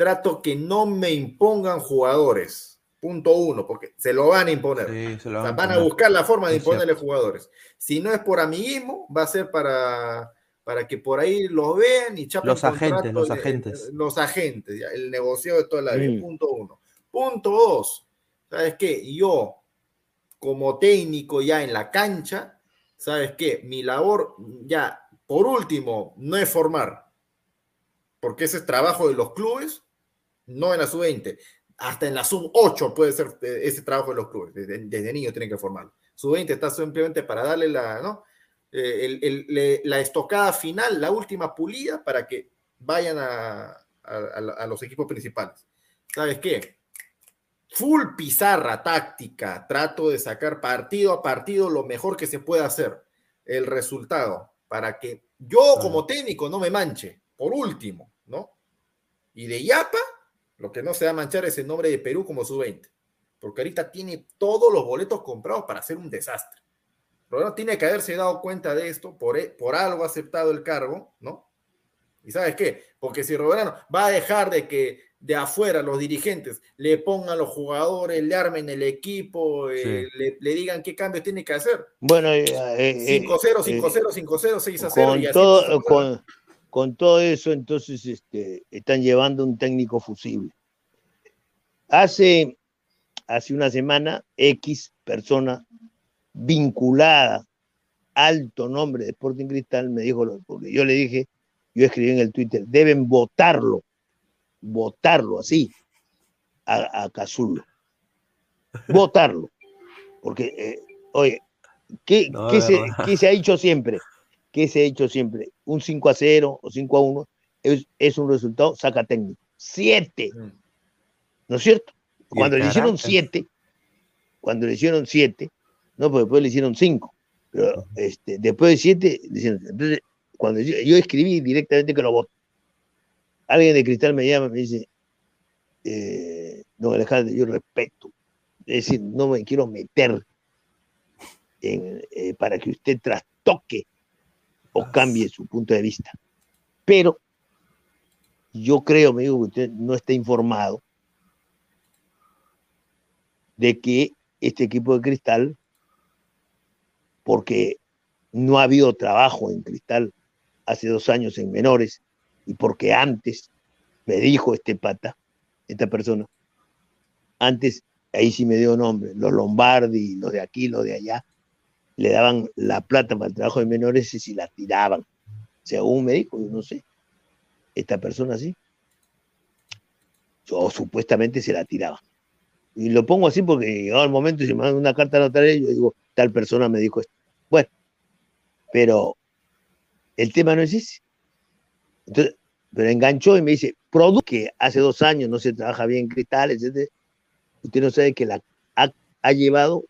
trato que no me impongan jugadores. Punto uno, porque se lo van a imponer. van, a buscar la forma de imponerle jugadores. Si no es por amiguismo, va a ser para, para que por ahí los vean y chapen los agentes, los agentes. Los agentes, el negocio de toda la vida. Punto uno. Punto dos, ¿sabes qué? Yo, como técnico ya en la cancha, ¿sabes qué? Mi labor ya, por último, no es formar, porque ese es trabajo de los clubes, no en la sub-20, hasta en la sub-8 puede ser eh, ese trabajo de los clubes, desde, desde niño tienen que formarlo. Sub-20 está simplemente para darle la, ¿no? Eh, la estocada final, la última pulida para que vayan a, a, los equipos principales. ¿Sabes qué? Full pizarra táctica, trato de sacar partido a partido lo mejor que se pueda hacer, el resultado, para que yo como técnico no me manche, por último, ¿no? Y de Yapa, lo que no se va a manchar es el nombre de Perú como su 20 porque ahorita tiene todos los boletos comprados para hacer un desastre. Pero tiene que haberse dado cuenta de esto, por, e, por algo ha aceptado el cargo, ¿no? ¿Y sabes qué? Porque si Roberano va a dejar de que de afuera los dirigentes le pongan los jugadores, le armen el equipo, eh, le, digan qué cambios tiene que hacer. Bueno, 5-0, 5-0, 5-0, 6-0. Con, todo, con, con, todo eso, entonces este, están llevando un técnico fusible. Hace, hace una semana, X persona vinculada, alto nombre de Sporting Cristal, me dijo, porque yo le dije, yo escribí en el Twitter, deben votarlo, votarlo así, a, a Cazulo. Votarlo. Porque, eh, oye, ¿qué, se, se, ha dicho siempre? ¿Qué se ha dicho siempre? Un 5 a 0 o 5 a 1 es, es un resultado saca técnico. Siete. Mm. ¿No es cierto? Cuando le hicieron siete, cuando le hicieron siete, no, porque después le hicieron cinco, pero este, después de siete, entonces cuando yo, escribí directamente que lo voto. Alguien de Cristal me llama y me dice, eh, don Alejandro, yo respeto. Es decir, no me quiero meter eh, para que usted trastoque o cambie su punto de vista. Pero yo creo, me digo, que usted no está informado de que este equipo de Cristal, porque no ha habido trabajo en Cristal hace dos años en menores y porque antes me dijo este pata, esta persona, antes ahí sí me dio nombre, los Lombardi, los de aquí, los de allá, le daban la plata para el trabajo de menores y si la tiraban. Según me dijo, yo no sé, esta persona sí. Yo supuestamente se la tiraba. Y lo pongo así porque llegado el momento y se me manda una carta notaria y yo digo, tal persona me dijo esto. Bueno, pero el tema no es ese. Entonces, pero enganchó y me dice, producto que hace dos años no se trabaja bien cristales, etc. Usted no sabe que la ha, llevado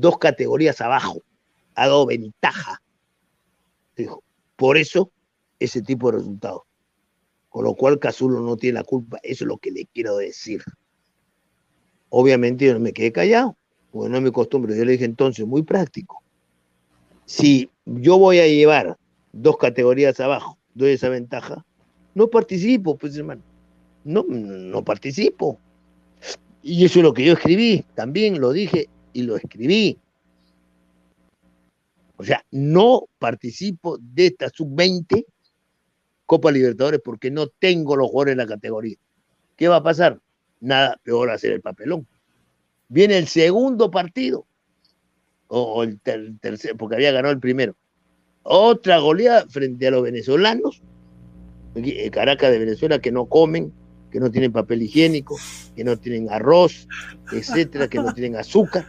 dos categorías abajo, ha dado ventaja. Dijo, por eso ese tipo de resultados. Con lo cual Casulo no tiene la culpa, eso es lo que le quiero decir. Obviamente yo no me quedé callado, porque no me acostumbro. Yo le dije entonces, muy práctico. Si yo voy a llevar dos categorías abajo, doy esa ventaja, no participo, pues hermano. No, no participo. Y eso es lo que yo escribí, también lo dije y lo escribí. O sea, no participo de esta sub-20 Copa Libertadores porque no tengo los jugadores en la categoría. ¿Qué va a pasar? Nada, peor hacer el papelón. Viene el segundo partido, o, el tercero, porque había ganado el primero otra goleada frente a los venezolanos, eh, Caracas de Venezuela, que no comen, que no tienen papel higiénico, que no tienen arroz, etcétera, que no tienen azúcar,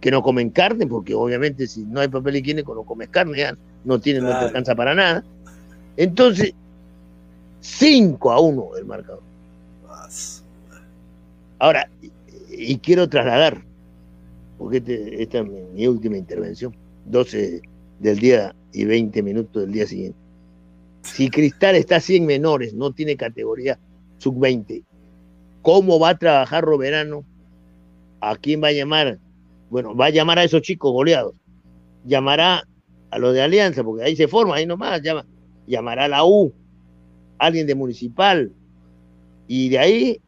que no comen carne, porque obviamente si no hay papel higiénico no comes carne, ya no tienen, no te alcanza para nada. Entonces, 5 a 1 el marcador. Ahora, y, quiero trasladar, porque este, esta es mi, última intervención, 12 del día y 20 minutos del día siguiente. Si Cristal está así en menores, no tiene categoría sub-20, ¿cómo va a trabajar Roberano? ¿A quién va a llamar? Bueno, va a llamar a esos chicos goleados. Llamará a los de Alianza, porque ahí se forma, ahí nomás, llama, llamará a la U, alguien de Municipal, y de ahí,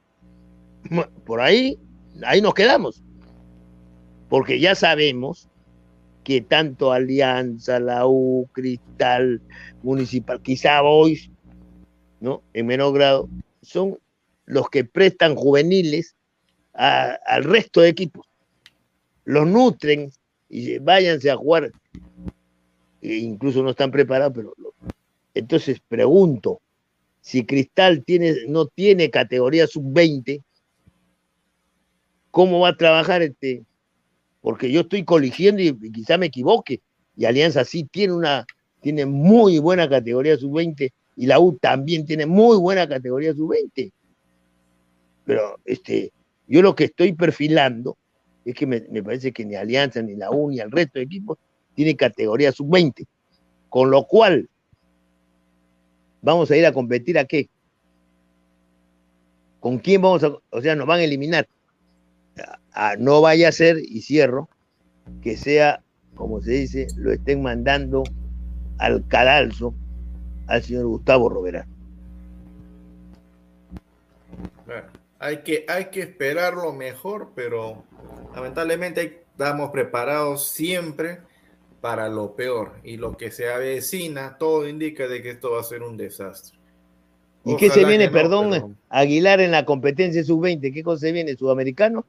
por ahí, ahí nos quedamos. Porque ya sabemos que tanto Alianza, la U, Cristal, Municipal, quizá Boys, ¿no? En menor grado, son los que prestan juveniles al resto de equipos. Los nutren y váyanse a jugar. E incluso no están preparados, pero entonces pregunto, si Cristal tiene, no tiene categoría sub-20, ¿cómo va a trabajar este? Porque yo estoy coligiendo y, quizá me equivoque, y Alianza sí tiene una, tiene muy buena categoría sub-20 y la U también tiene muy buena categoría sub-20. Pero este, yo lo que estoy perfilando es que me, parece que ni Alianza, ni la U, ni el resto de equipos tiene categoría sub-20. Con lo cual, vamos a ir a competir a qué? ¿Con quién vamos a.? O sea, nos van a eliminar. no vaya a ser, y cierro, que sea, como se dice, lo estén mandando al cadalso al señor Gustavo Roverán. Hay que, hay que esperar lo mejor, pero lamentablemente estamos preparados siempre para lo peor y lo que se avecina, todo indica de que esto va a ser un desastre. ¿Y qué se viene, perdón, Aguilar en la competencia sub-20? ¿Qué cosa se viene? ¿Sudamericano?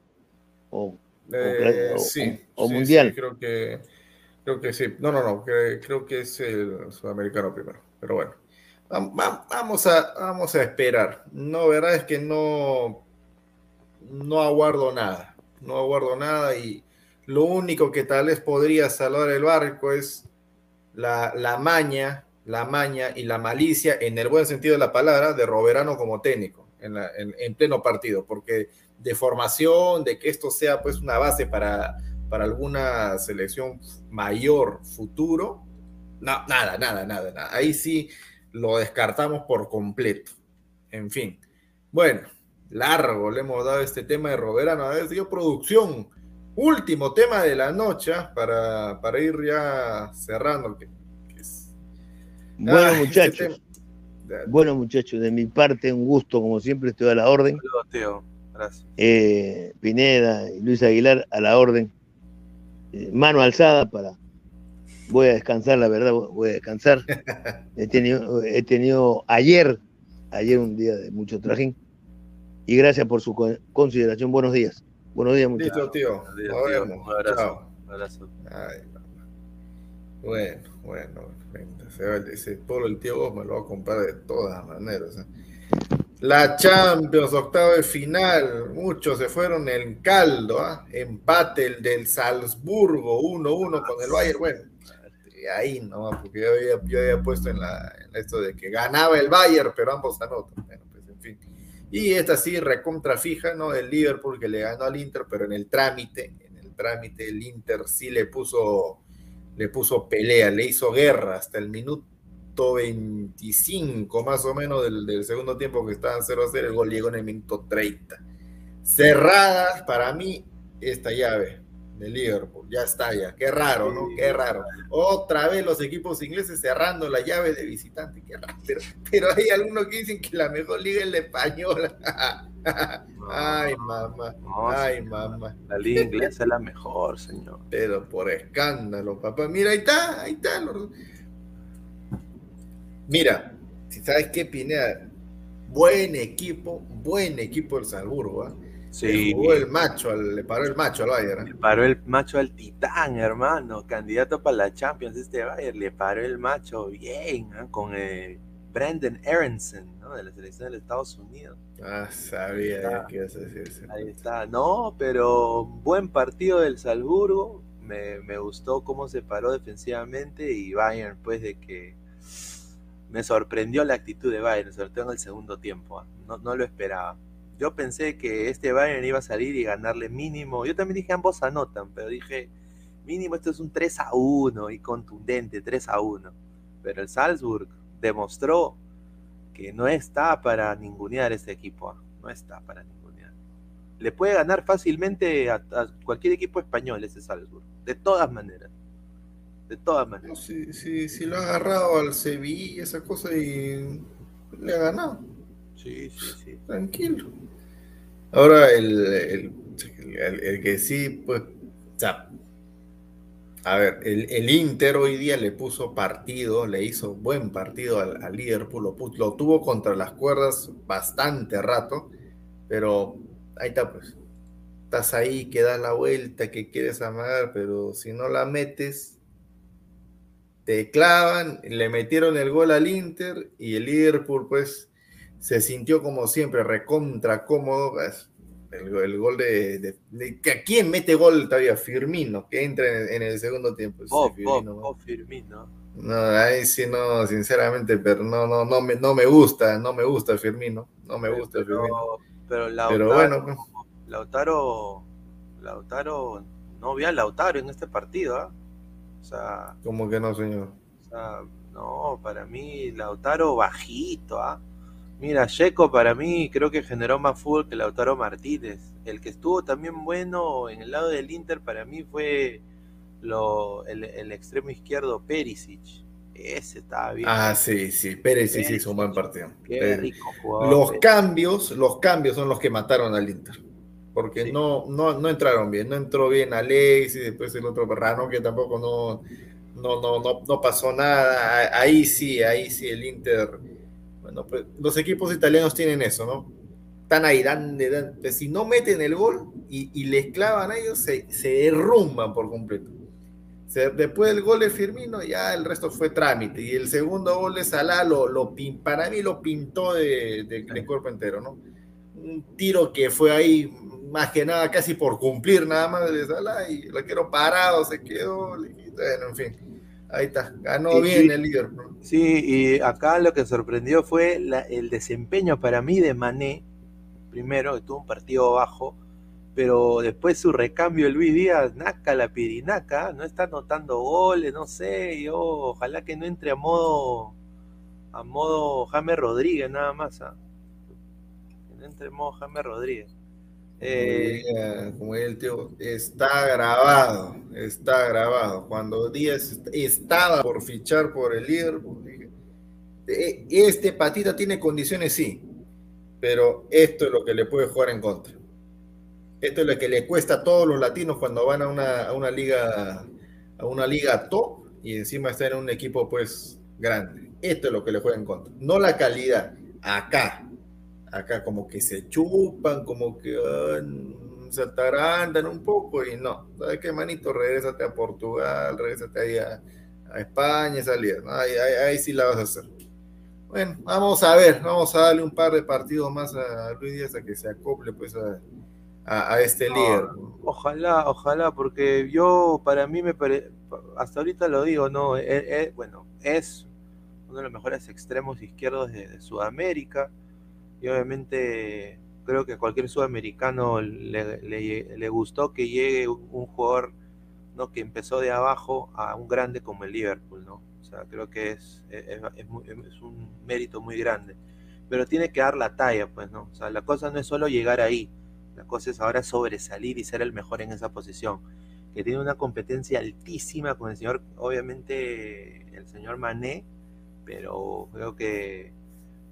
¿O, eh, sí, o mundial? creo que creo que sí. No, no, no, creo que es el sudamericano primero. Pero bueno, vamos a, vamos a esperar. No, verdad es que no, no aguardo nada. No aguardo nada y lo único que tal vez podría salvar el barco es la, la maña, la maña y la malicia, en el buen sentido de la palabra, de Roberano como técnico en, en, pleno partido, porque de formación, de que esto sea pues una base para, para alguna selección mayor futuro, nada, nada, nada, nada. Ahí sí lo descartamos por completo. En fin. Bueno, largo le hemos dado este tema de Roberano. A ver, dio producción último tema de la noche ¿ah? para, para ir ya cerrando. Bueno, ah, este muchachos. Bueno, muchachos, de mi parte, un gusto, como siempre, estoy a la orden. Saludos, Teo. Gracias. Eh, Pineda y Luis Aguilar a la orden. Eh, mano alzada para. Voy a descansar, la verdad, voy a descansar. he, tenido, he tenido ayer, ayer un día de mucho trajín. Y gracias por su consideración. Buenos días. Buenos días, muchachos. Listo, tío. Un abrazo. Un abrazo. Ay, bueno, bueno. Ese polo el tío vos me lo va a comprar de todas maneras. ¿eh? La Champions, octavo de final. Muchos se fueron en caldo. ¿eh? Empate el del Salzburgo, 1-1 con el Bayern. Bueno, ahí no, porque yo había, yo había puesto en, la, en esto de que ganaba el Bayern, pero ambos anotan. Bueno, y esta sí, recontra fija, ¿no? El Liverpool que le ganó al Inter, pero en el trámite, en el trámite el Inter sí le puso, le puso pelea, le hizo guerra hasta el minuto 25 más o menos del, segundo tiempo que estaban 0 a 0, el gol llegó en el minuto 30. Cerrada para mí esta llave de Liverpool. Ya está, ya. Qué raro, ¿no? Qué raro. Otra vez los equipos ingleses cerrando la llave de visitante. Qué raro. Pero, hay algunos que dicen que la mejor liga es la española. Ay, mamá. Ay, mamá. La liga inglesa es la mejor, señor. Pero por escándalo, papá. Mira, ahí está, ahí está. Mira, si sabes qué, Pineda, buen equipo, buen equipo el Salzburgo, ¿ah? Sí. Le el macho, le paró el macho al Bayern. ¿eh? Le paró el macho al Titán, hermano. Candidato para la Champions este Bayern. Le paró el macho bien, ¿eh? con eh, Brandon Aronson, ¿no? De la selección de Estados Unidos. Ah, sabía que ibas a decir eso. Ahí está. No, pero buen partido del Salzburgo. Me, me gustó cómo se paró defensivamente y Bayern, pues, de que me sorprendió la actitud de Bayern, sobre todo en el segundo tiempo. ¿ah? No, no lo esperaba. Yo pensé que este Bayern iba a salir y ganarle mínimo. Yo también dije ambos anotan, pero dije mínimo esto es un 3 a 1 y contundente 3 a 1. Pero el Salzburg demostró que no está para ningunear este equipo. No está para ningunear. Le puede ganar fácilmente a, cualquier equipo español ese Salzburg. De todas maneras. De todas maneras. Si, si, lo ha agarrado al Sevilla esa cosa y le ha ganado. Sí, sí, sí. Tranquilo. Ahora, el, que sí, pues, a ver, el, Inter hoy día le puso partido, le hizo buen partido al, Liverpool, lo, lo, tuvo contra las cuerdas bastante rato, pero ahí está, pues. estás ahí, que das la vuelta, que quieres amagar, pero si no la metes, te clavan, le metieron el gol al Inter y el Liverpool pues se sintió como siempre, recontra cómodo. El, gol de, ¿A quién mete gol todavía? Firmino, que entra en, el segundo tiempo. Firmino, Firmino. No, ahí sí no, sinceramente, pero no, no, no me, no me gusta, no me gusta Firmino, no me gusta Firmino. Pero, Lautaro, bueno. Lautaro, Lautaro, no vi a Lautaro en este partido, ¿ah? O sea. ¿Cómo que no, señor? O sea, no, para mí Lautaro bajito, ¿ah? Mira, Checo para mí creo que generó más fútbol que Lautaro Martínez. El que estuvo también bueno en el lado del Inter para mí fue lo, el, extremo izquierdo Perisic. Ese estaba bien. Ah, sí, sí, Perisic, hizo un buen partido. Qué rico Los cambios, los cambios son los que mataron al Inter. Porque no, no, no entraron bien. No entró bien Alex y después el otro Berrano que tampoco no, no, no, no, no pasó nada. Ahí sí, ahí sí el Inter bueno, pues los equipos italianos tienen eso, ¿no? Están ahí, dan, dan, pues, si no meten el gol y, y les clavan a ellos, se, se derrumban por completo. después del gol de Firmino, ya el resto fue trámite. Y el segundo gol de Salah, lo, lo, para mí lo pintó de, de, cuerpo entero, ¿no? Un tiro que fue ahí, más que nada, casi por cumplir nada más de Salah, y lo quiero parado, se quedó, bueno, en fin Ahí está, ganó bien el líder. Sí, y acá lo que sorprendió fue el desempeño para mí de Mané, primero, que tuvo un partido bajo, pero después su recambio Luis Díaz, naca la pirinaca, no está anotando goles, no sé, yo ojalá que no entre a modo a modo James Rodríguez nada más, ¿ah? que no entre a modo James Rodríguez. Eh, como el tío, está grabado, está grabado. Cuando Díaz estaba por fichar por el líder, eh, este patita tiene condiciones, sí, pero esto es lo que le puede jugar en contra. Esto es lo que le cuesta a todos los latinos cuando van a una, a una liga a una liga top y encima está en un equipo pues grande. Esto es lo que le juega en contra. No la calidad. Acá, acá como que se chupan, como que ah, se atarantan un poco y no, ¿sabes qué, manito? Regrésate a Portugal, regrésate ahí a, España, salida, ahí, sí la vas a hacer. Bueno, vamos a ver, vamos a darle un par de partidos más a Luis Díaz a que se acople pues a, este líder. Ojalá, ojalá, porque yo para mí me parece, hasta ahorita lo digo, no, e, e, bueno, es uno de los mejores extremos izquierdos de Sudamérica y obviamente creo que a cualquier sudamericano le, gustó que llegue un, jugador ¿no? que empezó de abajo a un grande como el Liverpool, ¿no? O sea, creo que es, es, un mérito muy grande. Pero tiene que dar la talla, pues, ¿no? O sea, la cosa no es solo llegar ahí, la cosa es ahora sobresalir y ser el mejor en esa posición. Que tiene una competencia altísima con el señor, obviamente, el señor Mané, pero creo que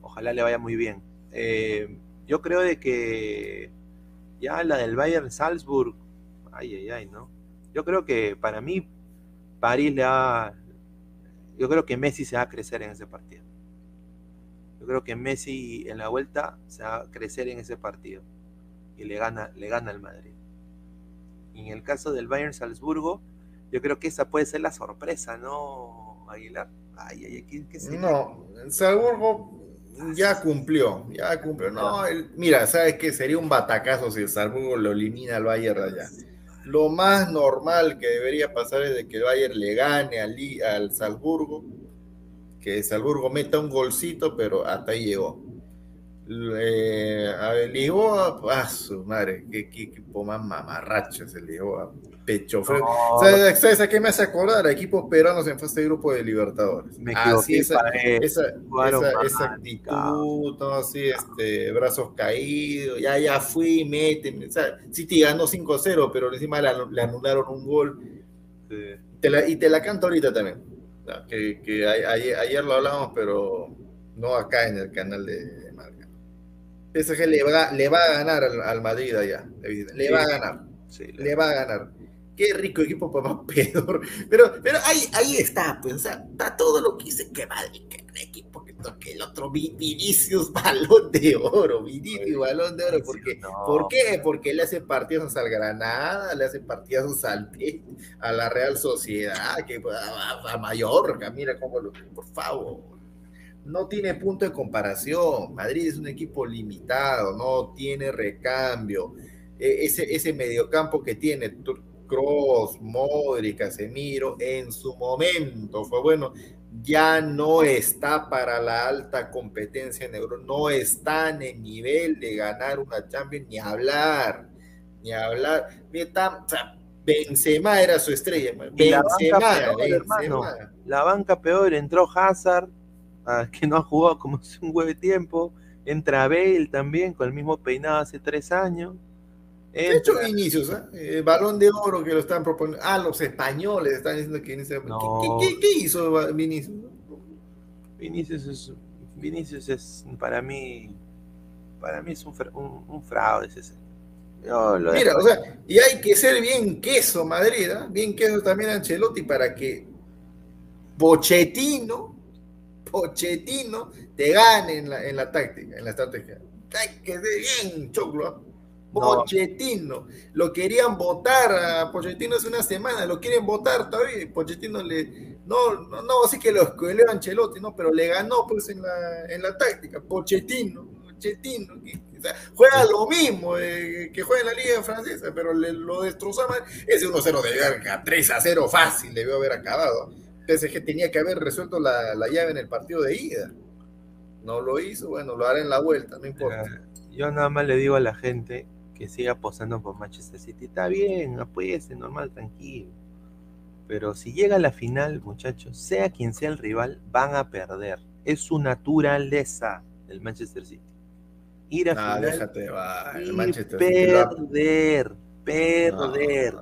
ojalá le vaya muy bien. Eh, yo creo de que ya la del Bayern Salzburg, ay, ay, ay, ¿no? Yo creo que para mí París le va, yo creo que Messi se va a crecer en ese partido. Yo creo que Messi en la vuelta se va a crecer en ese partido y le gana, le gana al Madrid. Y en el caso del Bayern Salzburgo, yo creo que esa puede ser la sorpresa, ¿no, Aguilar? Ay, ay, ¿qué, qué No, Salzburgo ya cumplió, ya cumplió. No, mira, ¿sabes qué? Sería un batacazo si el Salzburgo lo elimina al Bayern allá. Lo más normal que debería pasar es de que el Bayern le gane al, al Salzburgo, que el Salzburgo meta un golcito, pero hasta ahí llegó. Eh, a ver, Lisboa, ah, su madre, qué, equipo más mamarracho es el Lisboa pecho ¿Sabes, a qué me hace acordar? A equipos peruanos en fase de grupo de Libertadores. Me así, esa, esa, esa, actitud, así, este, brazos caídos, ya, ya fui, mete. O sea, City ganó 5-0, pero encima le, anularon un gol. y te la canto ahorita también. Que, que ayer, lo hablamos, pero no acá en el canal de, Marca. PSG le va, le va a ganar al, Madrid allá. Le va a ganar. le va a ganar qué rico equipo más peor. Pero, pero ahí, ahí está, pues, o sea, está todo lo que dice que Madrid, que equipo, que esto, que el otro, Vinicius balón de oro, Vinicius balón de oro, porque, ¿por qué? Porque le hace partidos al Granada, le hace partidos al a la Real Sociedad, que a, a Mallorca, mira cómo lo, por favor. No tiene punto de comparación. Madrid es un equipo limitado, no tiene recambio. E, ese, ese mediocampo que tiene Cross, Modric, Casemiro, en su momento fue bueno ya no está para la alta competencia en Europa, no está en el nivel de ganar una Champions, ni hablar, ni hablar. Benzema era su estrella. Benzema, la, banca peor, la banca peor, entró Hazard, que no ha jugado como hace un huevo de tiempo, entra Bale también, con el mismo peinado hace tres años. De hecho, Vinicius, ¿eh? balón de oro que lo están proponiendo. Ah, los españoles están diciendo que Vinicius. ¿Qué, hizo Vinicius? Vinicius es, Vinicius es para mí, para mí es un, un, fraude ese. Mira, o sea, y hay que ser bien queso Madrid, ¿eh? bien queso también Ancelotti para que Pochettino, Pochettino te gane en la, en la táctica, en la estrategia. Hay que ser bien choclo. ¿ah? Pochettino. Lo querían votar a Pochettino hace una semana, lo quieren votar todavía. Pochettino le. No, no, no así que lo escogió Ancelotti, no, pero le ganó pues en la, en la táctica. Pochettino, Pochettino, juega lo mismo eh, que juega en la Liga Francesa, pero le, lo destrozó Ese 1-0 de verga, 3 a 0 fácil, debió haber acabado. PSG tenía que haber resuelto la, la llave en el partido de ida. No lo hizo, bueno, lo hará en la vuelta, no importa. Yo nada más le digo a la gente que siga apostando por Manchester City. Está bien, apueste, normal, tranquilo. Pero si llega a la final, muchachos, sea quien sea el rival, van a perder. Es su naturaleza el Manchester City. Ir a ah, final déjate, va. El Manchester perder, perder.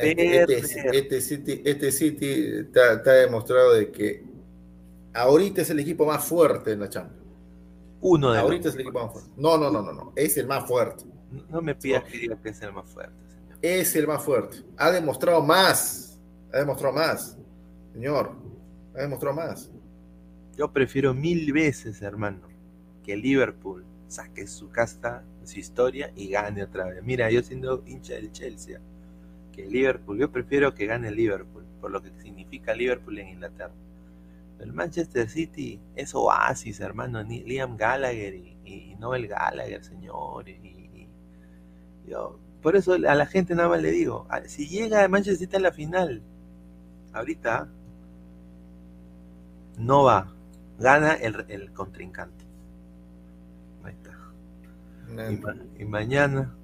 Este, este, este, City, este City ha, demostrado de que ahorita es el equipo más fuerte en la Champions. Uno de Ahorita es el equipo más fuerte. No, no, no, no, no. Es el más fuerte. No me pidas que diga que es el más fuerte, señor. Es el más fuerte. Ha demostrado más. Ha demostrado más. Señor, ha demostrado más. Yo prefiero mil veces, hermano, que Liverpool saque su casta, su historia y gane otra vez. Mira, yo siendo hincha del Chelsea, que Liverpool, yo prefiero que gane Liverpool, por lo que significa Liverpool en Inglaterra. El Manchester City es oasis, hermano, Liam Gallagher y, y Noel Gallagher, señor, y, por eso a la gente nada más le digo, si llega Manchester City a la final, ahorita no va, gana el, el contrincante. Ahí está. y mañana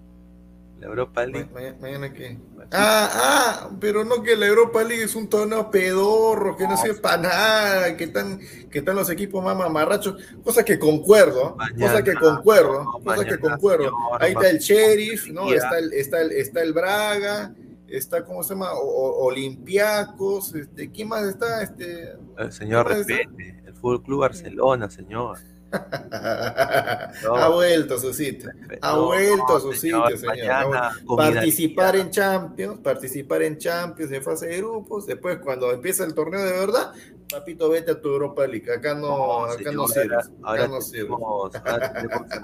la Europa League. mañana qué? Ah, ah, pero no que la Europa League es un torneo pedorro, que no, sirve para nada, que están, que están los equipos más mamarrachos, cosa que concuerdo, cosa que concuerdo, cosa que concuerdo. Ahí está el Sheriff, ¿no? Está el, está el, está el Braga, está, ¿cómo se llama? Olimpiacos, este, ¿quién más está? Este, el señor Repete, el Fútbol Club Barcelona, señor ha vuelto a su sitio. Ha vuelto a su sitio, señor. Participar en Champions, participar en Champions en fase de grupos. Después, cuando empieza el torneo de verdad, papito, vete a tu Europa League. Acá no, acá no sirves. Acá no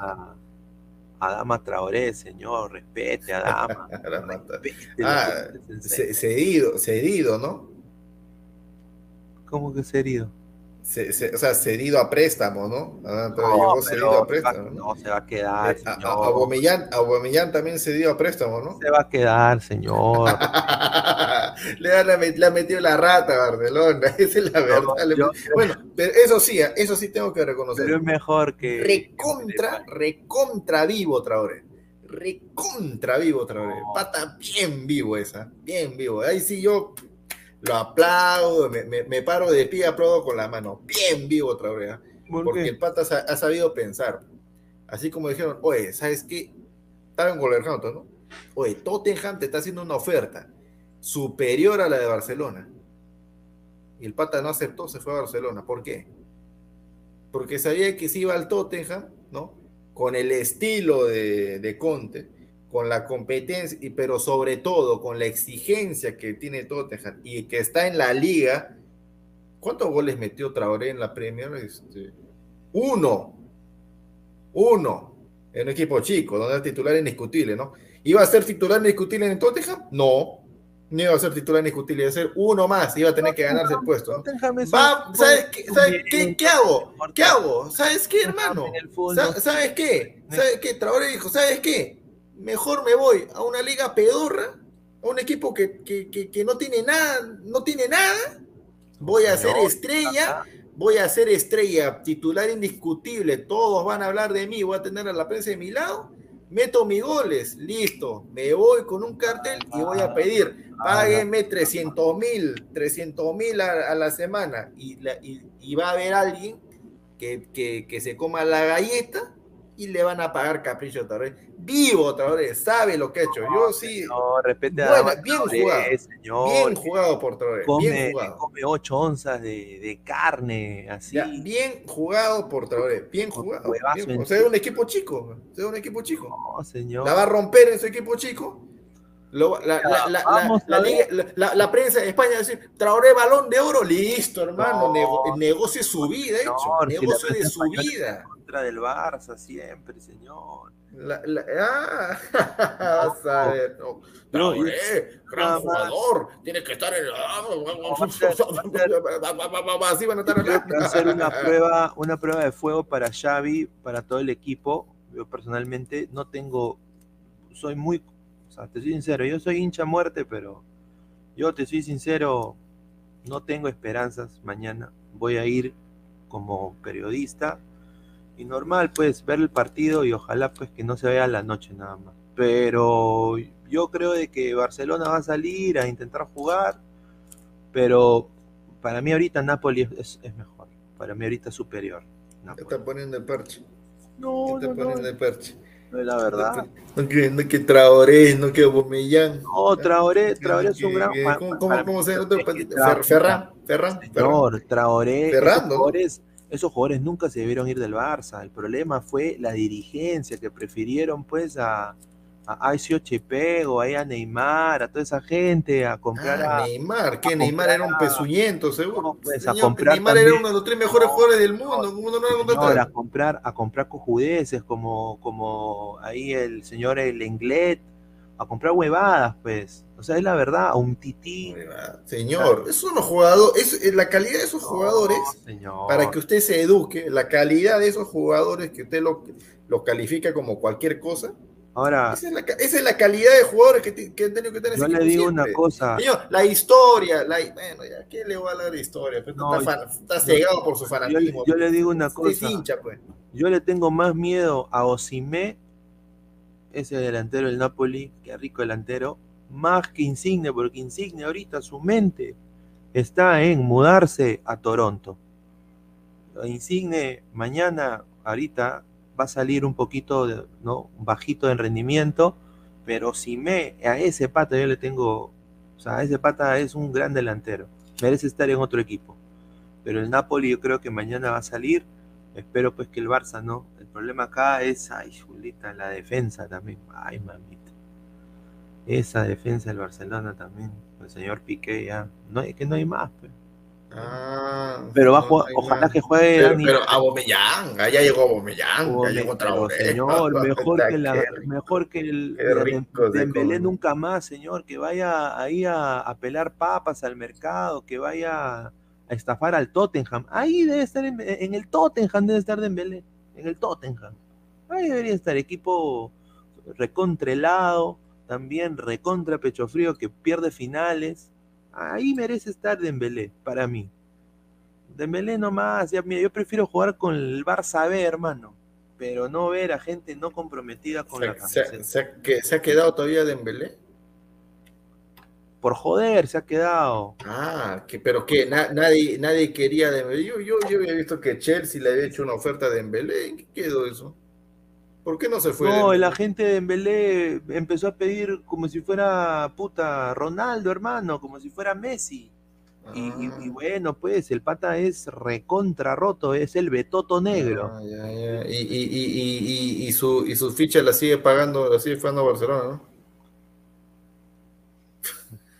a, a Dama Traoré, señor, respete a Dama. ah, cedido, cedido, ¿no? ¿Cómo que cedido? O sea, cedido a préstamo, ¿no? Ah, pero llegó cedido a préstamo. ¿no? se va a quedar. Eh, señor. A, también cedido a préstamo, ¿no? Se va a quedar, señor. le, ha, metido la rata a Barcelona, esa es la verdad. bueno, pero eso sí, eso sí tengo que reconocer. Pero es mejor que. Recontra, recontra vivo Traoré. Recontra vivo Traoré. Pata bien vivo esa, bien vivo. Ahí sí yo lo aplaudo, me, paro de pie, aplaudo con la mano, bien vivo otra vez, ¿ah? porque el pata ha, sabido pensar. Así como dijeron, oye, ¿sabes qué? Estaba en Wolverhampton, ¿no? Oye, Tottenham te está haciendo una oferta superior a la de Barcelona. Y el pata no aceptó, se fue a Barcelona. ¿Por qué? Porque sabía que si iba al Tottenham, ¿no? Con el estilo de, de Conte, con la competencia, pero sobre todo con la exigencia que tiene Tottenham y que está en la liga ¿Cuántos goles metió Traoré en la Premier? Este, uno. Uno. En un equipo chico, donde era titular indiscutible, ¿no? ¿Iba a ser titular indiscutible en Tottenham? No. No iba a ser titular indiscutible, iba a ser uno más, iba a tener que ganarse el puesto. ¿Sabes, qué, qué, qué, hago? ¿Qué hago? ¿Sabes qué, hermano? ¿Sabes qué? ¿Sabes qué? Traoré dijo, ¿sabes qué? Mejor me voy a una liga pedorra, a un equipo que, que, que no tiene nada, no tiene nada, voy a ser estrella, voy a ser estrella, titular indiscutible, todos van a hablar de mí, voy a tener a la prensa de mi lado, meto mis goles, listo, me voy con un cartel y voy a pedir, páguenme 300 mil, 300 mil a, la semana y, y, va a haber alguien que, que, que se coma la galleta y le van a pagar capricho otra vez. Vivo vez, sabe lo que ha hecho. Yo sí. No, respete bueno, bien jugado. Señor, bien jugado por Traoré. Come, bien jugado. come 8 onzas de, de carne, así. bien jugado por Traoré. Bien jugado. Bien, o sea, es un equipo chico. O sea, un equipo chico. No, señor. La va a romper en su equipo chico. Lo, la, la, la, la, prensa de España decir, Traoré balón de oro, listo, hermano, no, negocio su vida, hecho, negocio de su vida del Barça siempre, señor. Ah, ver. No, gran jugador, tiene que estar en. Así van a estar hacer una prueba, una prueba de fuego para Xavi, para todo el equipo. Yo personalmente no tengo, soy muy, sea, te soy sincero, yo soy hincha muerte, pero yo te soy sincero, no tengo esperanzas mañana. Voy a ir como periodista y normal, pues, ver el partido y ojalá pues que no se vea la noche nada más. Pero yo creo de que Barcelona va a salir a intentar jugar, pero para mí ahorita Napoli es, mejor, para mí ahorita es superior. ¿Qué está poniendo el parche? No, ¿Qué está poniendo el parche? No es la verdad. No que, no que Traoré, no que Bomellán. No, Traoré, Traoré es un gran... ¿Cómo, cómo, cómo se llama? Ferran, Ferran. Señor, Traoré. Ferran, ¿no? esos jugadores nunca se debieron ir del Barça. El problema fue la dirigencia que prefirieron pues a, a o a Neymar, a toda esa gente, a comprar ah, a Neymar, que Neymar era un pezuñento, seguro. Pues, a comprar Neymar era uno de los tres mejores jugadores del mundo. No, a comprar, a comprar cojudeces como, como ahí el señor El Englet, a comprar huevadas, pues. O sea, es la verdad, un tití. Señor, esos son los jugadores, es, la calidad de esos jugadores, para que usted se eduque, la calidad de esos jugadores que usted lo, lo califica como cualquier cosa. Ahora, esa es la, calidad de jugadores que, que han tenido que tener. Yo le digo una cosa. Señor, la historia, la, bueno, ya, ¿qué le va a hablar de historia? Pues, está, cegado por su fanatismo. Yo, le digo una cosa. pues. Yo le tengo más miedo a Osimé ese delantero del Napoli, qué rico delantero, más que Insigne, porque Insigne ahorita su mente está en mudarse a Toronto. Insigne mañana, ahorita va a salir un poquito, ¿no? Bajito en rendimiento, pero si me, a ese pata yo le tengo, o sea, ese pata es un gran delantero, merece estar en otro equipo. Pero el Napoli yo creo que mañana va a salir, espero pues que el Barça no, problema acá es, ay, Julita, la defensa también. Ay, mamita. Esa defensa del Barcelona también. El señor Piqué ya. No, es que no hay más, pues. Ah, pero va ojalá que juegue pero, pero a Bomellán, ya llegó Bomellán, ya llegó Señor, mejor que la, mejor que el Dembélé nunca más, señor, que vaya ahí a, a, pelar papas al mercado, que vaya a estafar al Tottenham. Ahí debe estar en, en el Tottenham debe estar Dembélé en el Tottenham. Ahí debería estar equipo recontrelado, también recontra pecho frío que pierde finales. Ahí merece estar Dembélé, para mí. Dembélé nomás, ya, mira, yo prefiero jugar con el Barça B, hermano, pero no ver a gente no comprometida con la camiseta. ¿Se, ha quedado todavía Dembélé? por joder se ha quedado. Ah, que, pero que nadie, nadie quería Dembélé. Yo, yo, yo, había visto que Chelsea le había hecho una oferta de Dembélé. ¿Qué quedó eso? ¿Por qué no se fue? No, el agente de Dembélé empezó a pedir como si fuera puta Ronaldo, hermano, como si fuera Messi. Y, ah. bueno, pues el pata es recontra roto, es el betoto negro. Ah, ya, ya. Y, su, y su ficha la sigue pagando, la sigue pagando Barcelona, ¿no?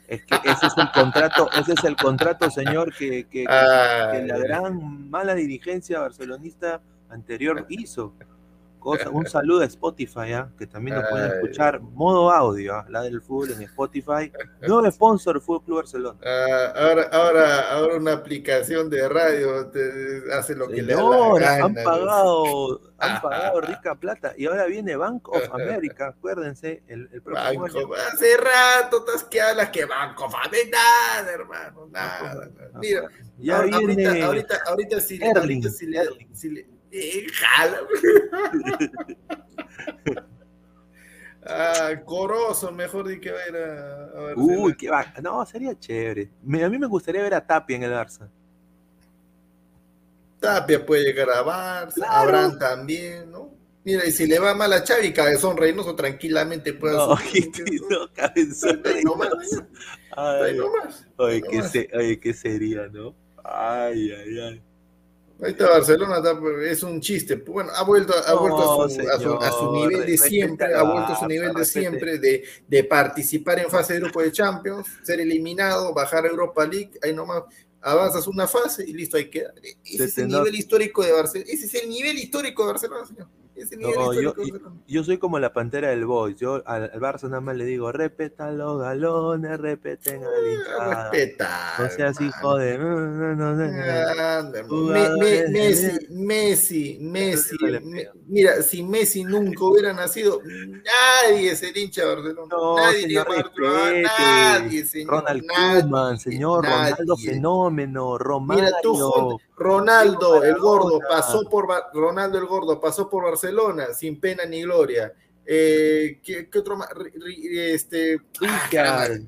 Es que ese es el contrato, ese es el contrato, señor, que, que, que la gran mala dirigencia barcelonista anterior hizo. Un saludo a Spotify, ¿ah? que también nos pueden escuchar modo audio, ¿ah? la del fútbol en Spotify. Nuevo sponsor Fútbol Club Barcelona. Ah, ahora, ahora, ahora una aplicación de radio hace lo que le da la Han pagado, han pagado rica plata y ahora viene Bank of America, acuérdense, el, el próximo Banco, Hace rato estás que hablas que Bank of America, nada, hermano, nada. Mira, ya ahorita, viene ahorita, ahorita, si, ahorita si, le, si le Jala. ah, Corozo, mejor di que va a ir a, ver. Uy, qué va. No, sería chévere. a mí me gustaría ver a Tapia en el Barça. Tapia puede llegar a Barça, Abraham también, ¿no? Mira, y si le va mal a Xavi, Cabezón Reynoso tranquilamente puede no, no, Cabezón Reynoso. Ay, Oye, qué, oye, qué sería, ¿no? Ay, ay, ay. Ahí está Barcelona, es un chiste. Bueno, ha vuelto, ha vuelto a, su, nivel de siempre, ha vuelto a su nivel de siempre de, de, participar en fase de grupo de Champions, ser eliminado, bajar a Europa League, ahí nomás avanzas una fase y listo, ahí queda. Ese es el nivel histórico de Barcelona. Ese es el nivel histórico de Barcelona, señor yo, soy como la pantera del Boys. Yo al, Barça nada más le digo, respeta los galones, respeten al hinchada. Respeta. No seas hijo de. Messi, Messi, Messi. Mira, si Messi nunca hubiera nacido, nadie se hincha a Barcelona. nadie Nadie, señor. Ronald Koeman, señor. Ronaldo Fenómeno. Romario. Mira, tú, Ronaldo el gordo pasó por Ronaldo el gordo pasó por Barcelona sin pena ni gloria. Eh, ¿qué, otro más? Este,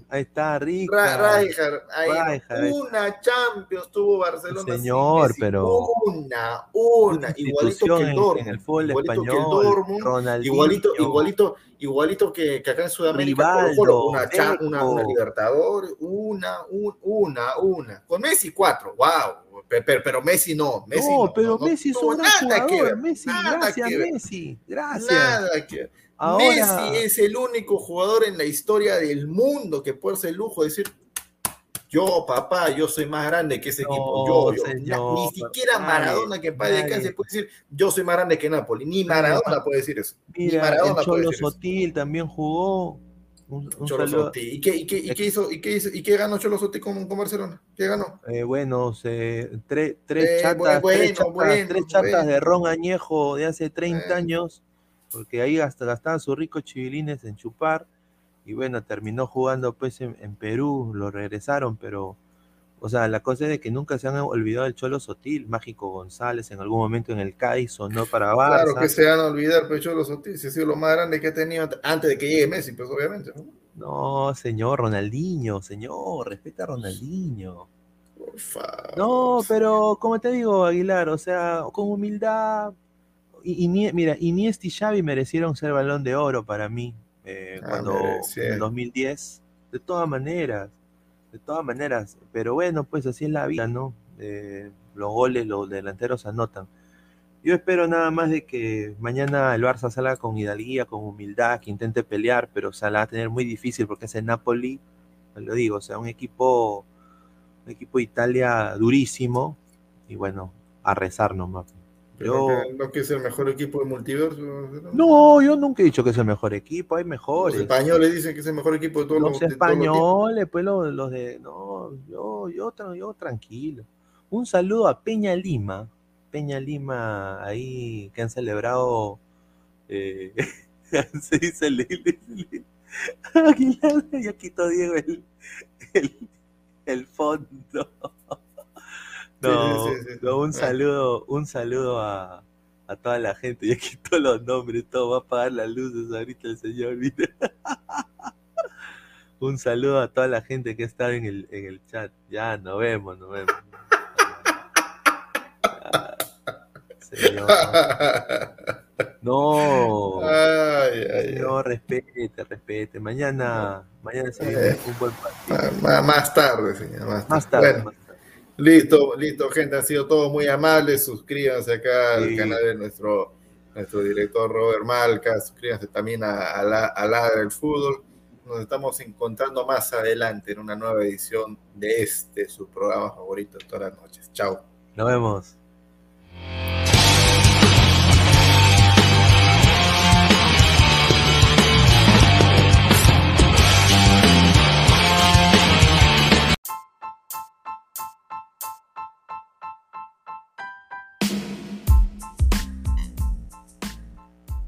ahí está, Rijkaard. una Champions tuvo Barcelona. Señor, pero. Una, una, igualito que el Dortmund. En el fútbol igualito que el Dortmund. Igualito, igualito, igualito que, que acá en Sudamérica. una, una, una, Libertadores, una, una, una. Con Messi, cuatro. ¡Wow! Pero, pero, Messi no. Messi no, pero Messi es un gran jugador. Messi, gracias, Messi. Gracias. Nada que Messi es el único jugador en la historia del mundo que puede ser el lujo de decir, yo, papá, yo soy más grande que ese equipo. Yo, yo. ni siquiera Maradona, que padre de se puede decir, yo soy más grande que Napoli. Ni Maradona puede decir eso. Mira, ni Maradona el Cholo Sotil también jugó. Un, ¿Y, qué, y, qué, y, qué hizo, y, qué hizo, ¿Y qué ganó Cholo Sotti con, con Barcelona? ¿Qué ganó? Eh, bueno, se, tres, tres, chatas, tres chatas, tres chatas de ron añejo de hace 30 años, porque ahí hasta gastaban sus ricos chivilines en chupar, y bueno, terminó jugando pues en, en Perú, lo regresaron, pero o sea, la cosa es de que nunca se han olvidado del Cholo Sotil, Mágico González, en algún momento en el CAI no para Barça. Claro que se van a olvidar, pero Cholo Sotil, si ha sido lo más grande que ha tenido antes de que llegue Messi, pues obviamente. No, señor, Ronaldinho, señor, respeta a Ronaldinho. Por favor. No, pero como te digo, Aguilar, o sea, con humildad. Y, mira, Iniesta y Xavi merecieron ser balón de oro para mí, eh, ah, cuando en el 2010. De todas maneras de todas maneras, pero bueno, pues así es la vida, ¿no? Eh, los goles, los delanteros anotan. Yo espero nada más de que mañana el Barça salga con hidalguía, con humildad, que intente pelear, pero o va a tener muy difícil porque es el Napoli, lo digo, o sea, un equipo, un equipo de Italia durísimo, y bueno, a rezar nomás. Yo... ¿No que es el mejor equipo de multiverso? No, yo nunca he dicho que es el mejor equipo, hay mejores. Los españoles dicen que es el mejor equipo de todos los, los españoles, pues los, de. No, yo, yo, yo tranquilo. Un saludo a Peña Lima. Peña Lima, ahí que han celebrado. Eh, se dice. Aguilar, ya quitó Diego el, el, el fondo. No, un saludo, un saludo a, a, toda la gente. Ya quitó los nombres, todo va a apagar las luces ahorita el señor. un saludo a toda la gente que está en el, en el chat. Ya, nos vemos, nos vemos. señor. No, no, respete, respete. Mañana, mañana se eh, un buen partido. Más, tarde, señor. Más tarde. Listo, listo, gente. Han sido todos muy amables. Suscríbanse acá al canal de nuestro, nuestro director Robert Malca. Suscríbanse también a, la, a del Fútbol. nos estamos encontrando más adelante en una nueva edición de este, su programa favorito de todas las noches. Chao. Nos vemos.